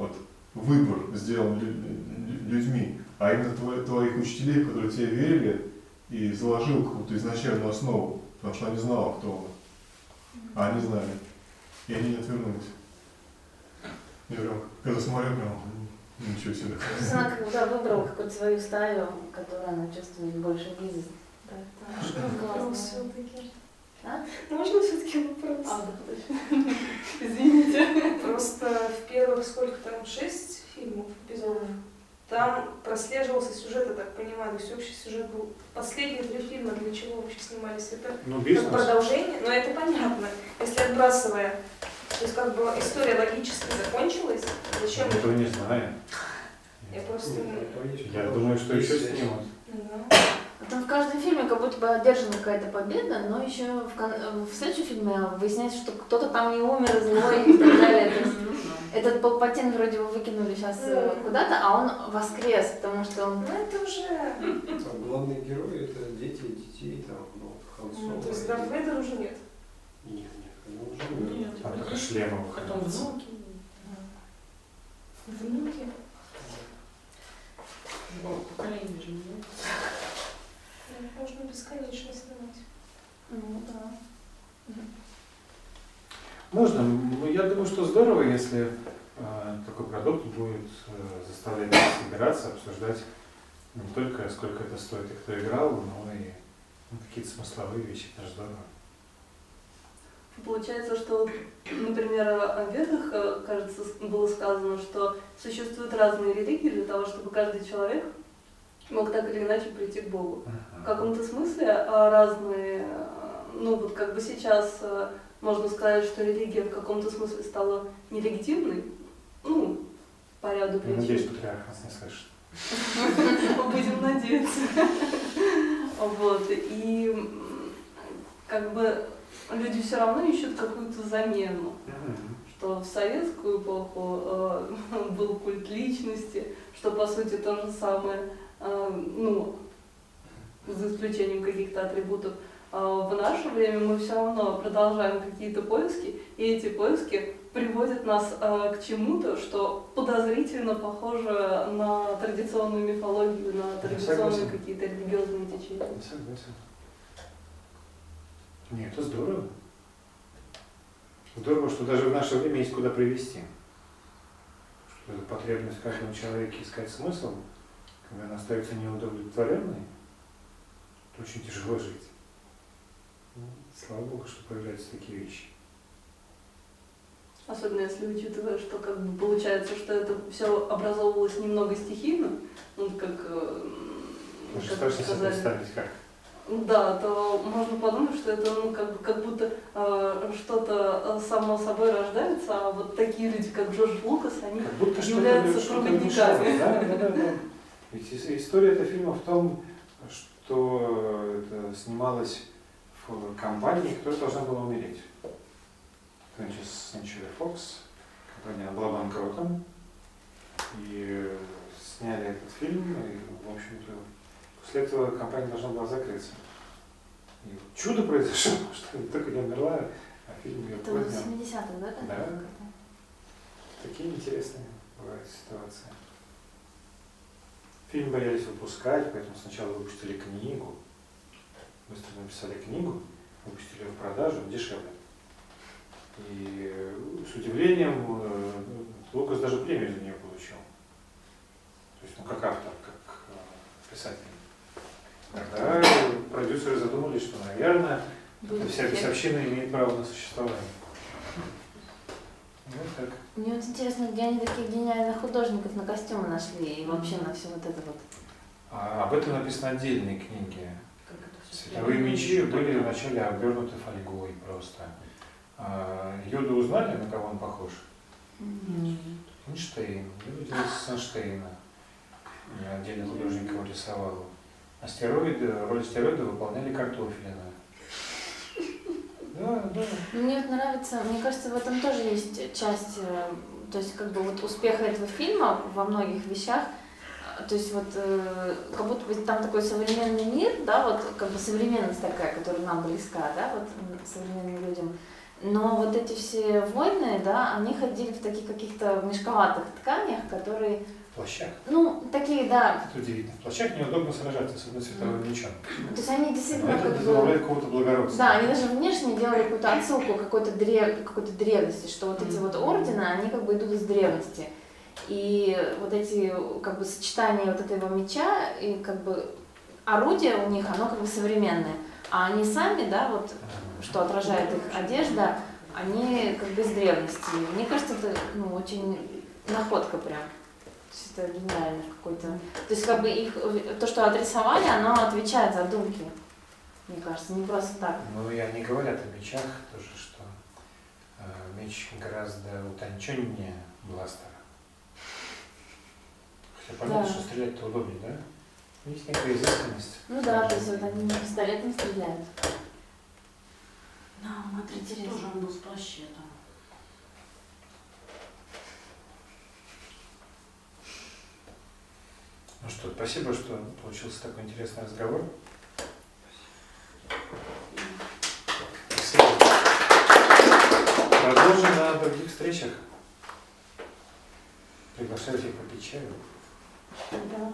вот, выбор сделан лю- лю- людьми, а именно твои- твоих учителей, которые тебе верили и заложил какую-то изначальную основу, потому что она не знала, кто он. А они знали. И они не отвернулись. Я прям, когда смотрю, прям, ничего себе. То есть она как бы да, выбрала какую-то свою стаю, которой она чувствует больше близость. Можно вопрос все-таки? А? Можно все-таки вопрос? А, да, подожди. Извините. Просто в первых, сколько там, шесть фильмов, эпизодов, там прослеживался сюжет, я так понимаю, то есть общий сюжет был. Последние три фильма для чего вообще снимались? Это Ну, как бизнес. продолжение, но это понятно. Если отбрасывая, то есть как бы история логически закончилась, зачем? Мы этого не знаем. Я просто... Я думаю, что еще снимут. Да. А Там в каждом фильме как будто бы одержана какая-то победа, но еще в, кон- в следующем фильме выясняется, что кто-то там не умер, злой и так далее. То есть этот Палпатин вроде его выкинули сейчас куда-то, а он воскрес, потому что он... Ну это уже... Там главные герои это дети детей, там, ну, Хан Ну, то есть Дарт Вейдер уже нет. Нет, нет, ну, уже нет. Там только шлемы Потом внуки. Внуки. Ну, поколение же не Можно бесконечно снимать. Ну да. Можно. Ну, Я думаю, что здорово, если э, такой продукт будет э, заставлять нас собираться, обсуждать не только сколько это стоит и кто играл, но и ну, какие-то смысловые вещи. Это же здорово. Получается, что, например, о ведах, э, кажется, было сказано, что существуют разные религии для того, чтобы каждый человек мог так или иначе прийти к Богу. В каком-то смысле а, разные, э, ну вот как бы сейчас э, можно сказать, что религия в каком-то смысле стала нелегитимной, ну, по ряду Я надеюсь, причин. патриарх нас не слышит. Будем надеяться. Вот. И как бы люди все равно ищут какую-то замену. Что в советскую эпоху э, был культ личности, что по сути то же самое, ну, за исключением каких-то атрибутов. А в наше время мы все равно продолжаем какие-то поиски, и эти поиски приводят нас э, к чему-то, что подозрительно похоже на традиционную мифологию, на традиционные какие-то религиозные течения. Согласен. Нет, это здорово. Здорово, что даже в наше время есть куда привести. Что эта потребность каждого человека искать смысл, когда она остается неудовлетворенной, то очень тяжело жить. Ну, Слава Богу, что появляются такие вещи. Особенно если учитывая, что как бы получается, что это все образовывалось немного стихийно, ну как, э, Даже как страшно сказали. представить, как. Да, то можно подумать, что это ну, как, бы, как будто э, что-то э, само собой рождается, а вот такие люди, как Джордж Лукас, они Как будто что-то являются что-то мешало. проводниками. Да, да, да, да. Ведь ис- история этого фильма в том, что это снималось в компании, которая должна была умереть. Значит, Century Fox, компания была банкротом, и сняли этот фильм, и, в общем-то, после этого компания должна была закрыться. И вот чудо произошло, что не только не умерла, а фильм ее Это в поднял. 70-х, да? Да. Такие интересные бывают ситуации. Фильм боялись выпускать, поэтому сначала выпустили книгу. Быстро написали книгу, выпустили ее в продажу дешевле. И э, с удивлением э, Лукас даже премию за нее получил. то есть ну, как автор, как э, писатель. Тогда продюсеры задумались, что, наверное, Будет вся эффект. бесовщина имеет право на существование. Вот так. Мне вот интересно, где они таких гениальных художников на костюмы нашли и вообще на все вот это вот. А об этом написаны отдельные книги. Световые мечи были вначале обернуты фольгой просто. А Йоду узнали, на кого он похож? Эйнштейн. Йода делался с Эйнштейна. И Отдельный художник его рисовал. Астероиды, роль астероида выполняли картофелина. Да, да. Мне вот нравится, мне кажется, в этом тоже есть часть, э, то есть как бы вот успеха этого фильма во многих вещах. Э, То есть вот э, как будто бы там такой современный мир, да, вот как бы современность такая, которая нам близка, да, вот современным людям. Но вот эти все войны, да, они ходили в таких каких-то мешковатых тканях, которые, плащах. ну, такие, да, Это удивительно. В плащах неудобно сражаться с одной световым мечом. то есть они Но действительно это как бы... добавляет какого-то благородства. Да, они даже внешне делали какую-то отсылку какой-то древ... какой-то древности, что вот эти вот ордены, они как бы идут из древности. И вот эти как бы сочетания вот этого меча и как бы орудие у них, оно как бы современное. А они сами, да, вот что отражает их одежда, они как бы из древности. Мне кажется, это ну, очень находка прям. То есть это гениально какой-то. То есть как бы их, то, что отрисовали, оно отвечает задумке. Мне кажется, не просто так. Ну и они говорят о мечах тоже, что э, меч гораздо утонченнее бластера. Хотя понятно, Да. что стрелять-то удобнее, да? Есть некая изысканность. Ну да, то есть вот они пистолетом стреляют. Да, смотрите, тоже он был с плащетом. Ну что, спасибо, что получился такой интересный разговор. Продолжим на других встречах. Приглашаю всех попить чаю. Да.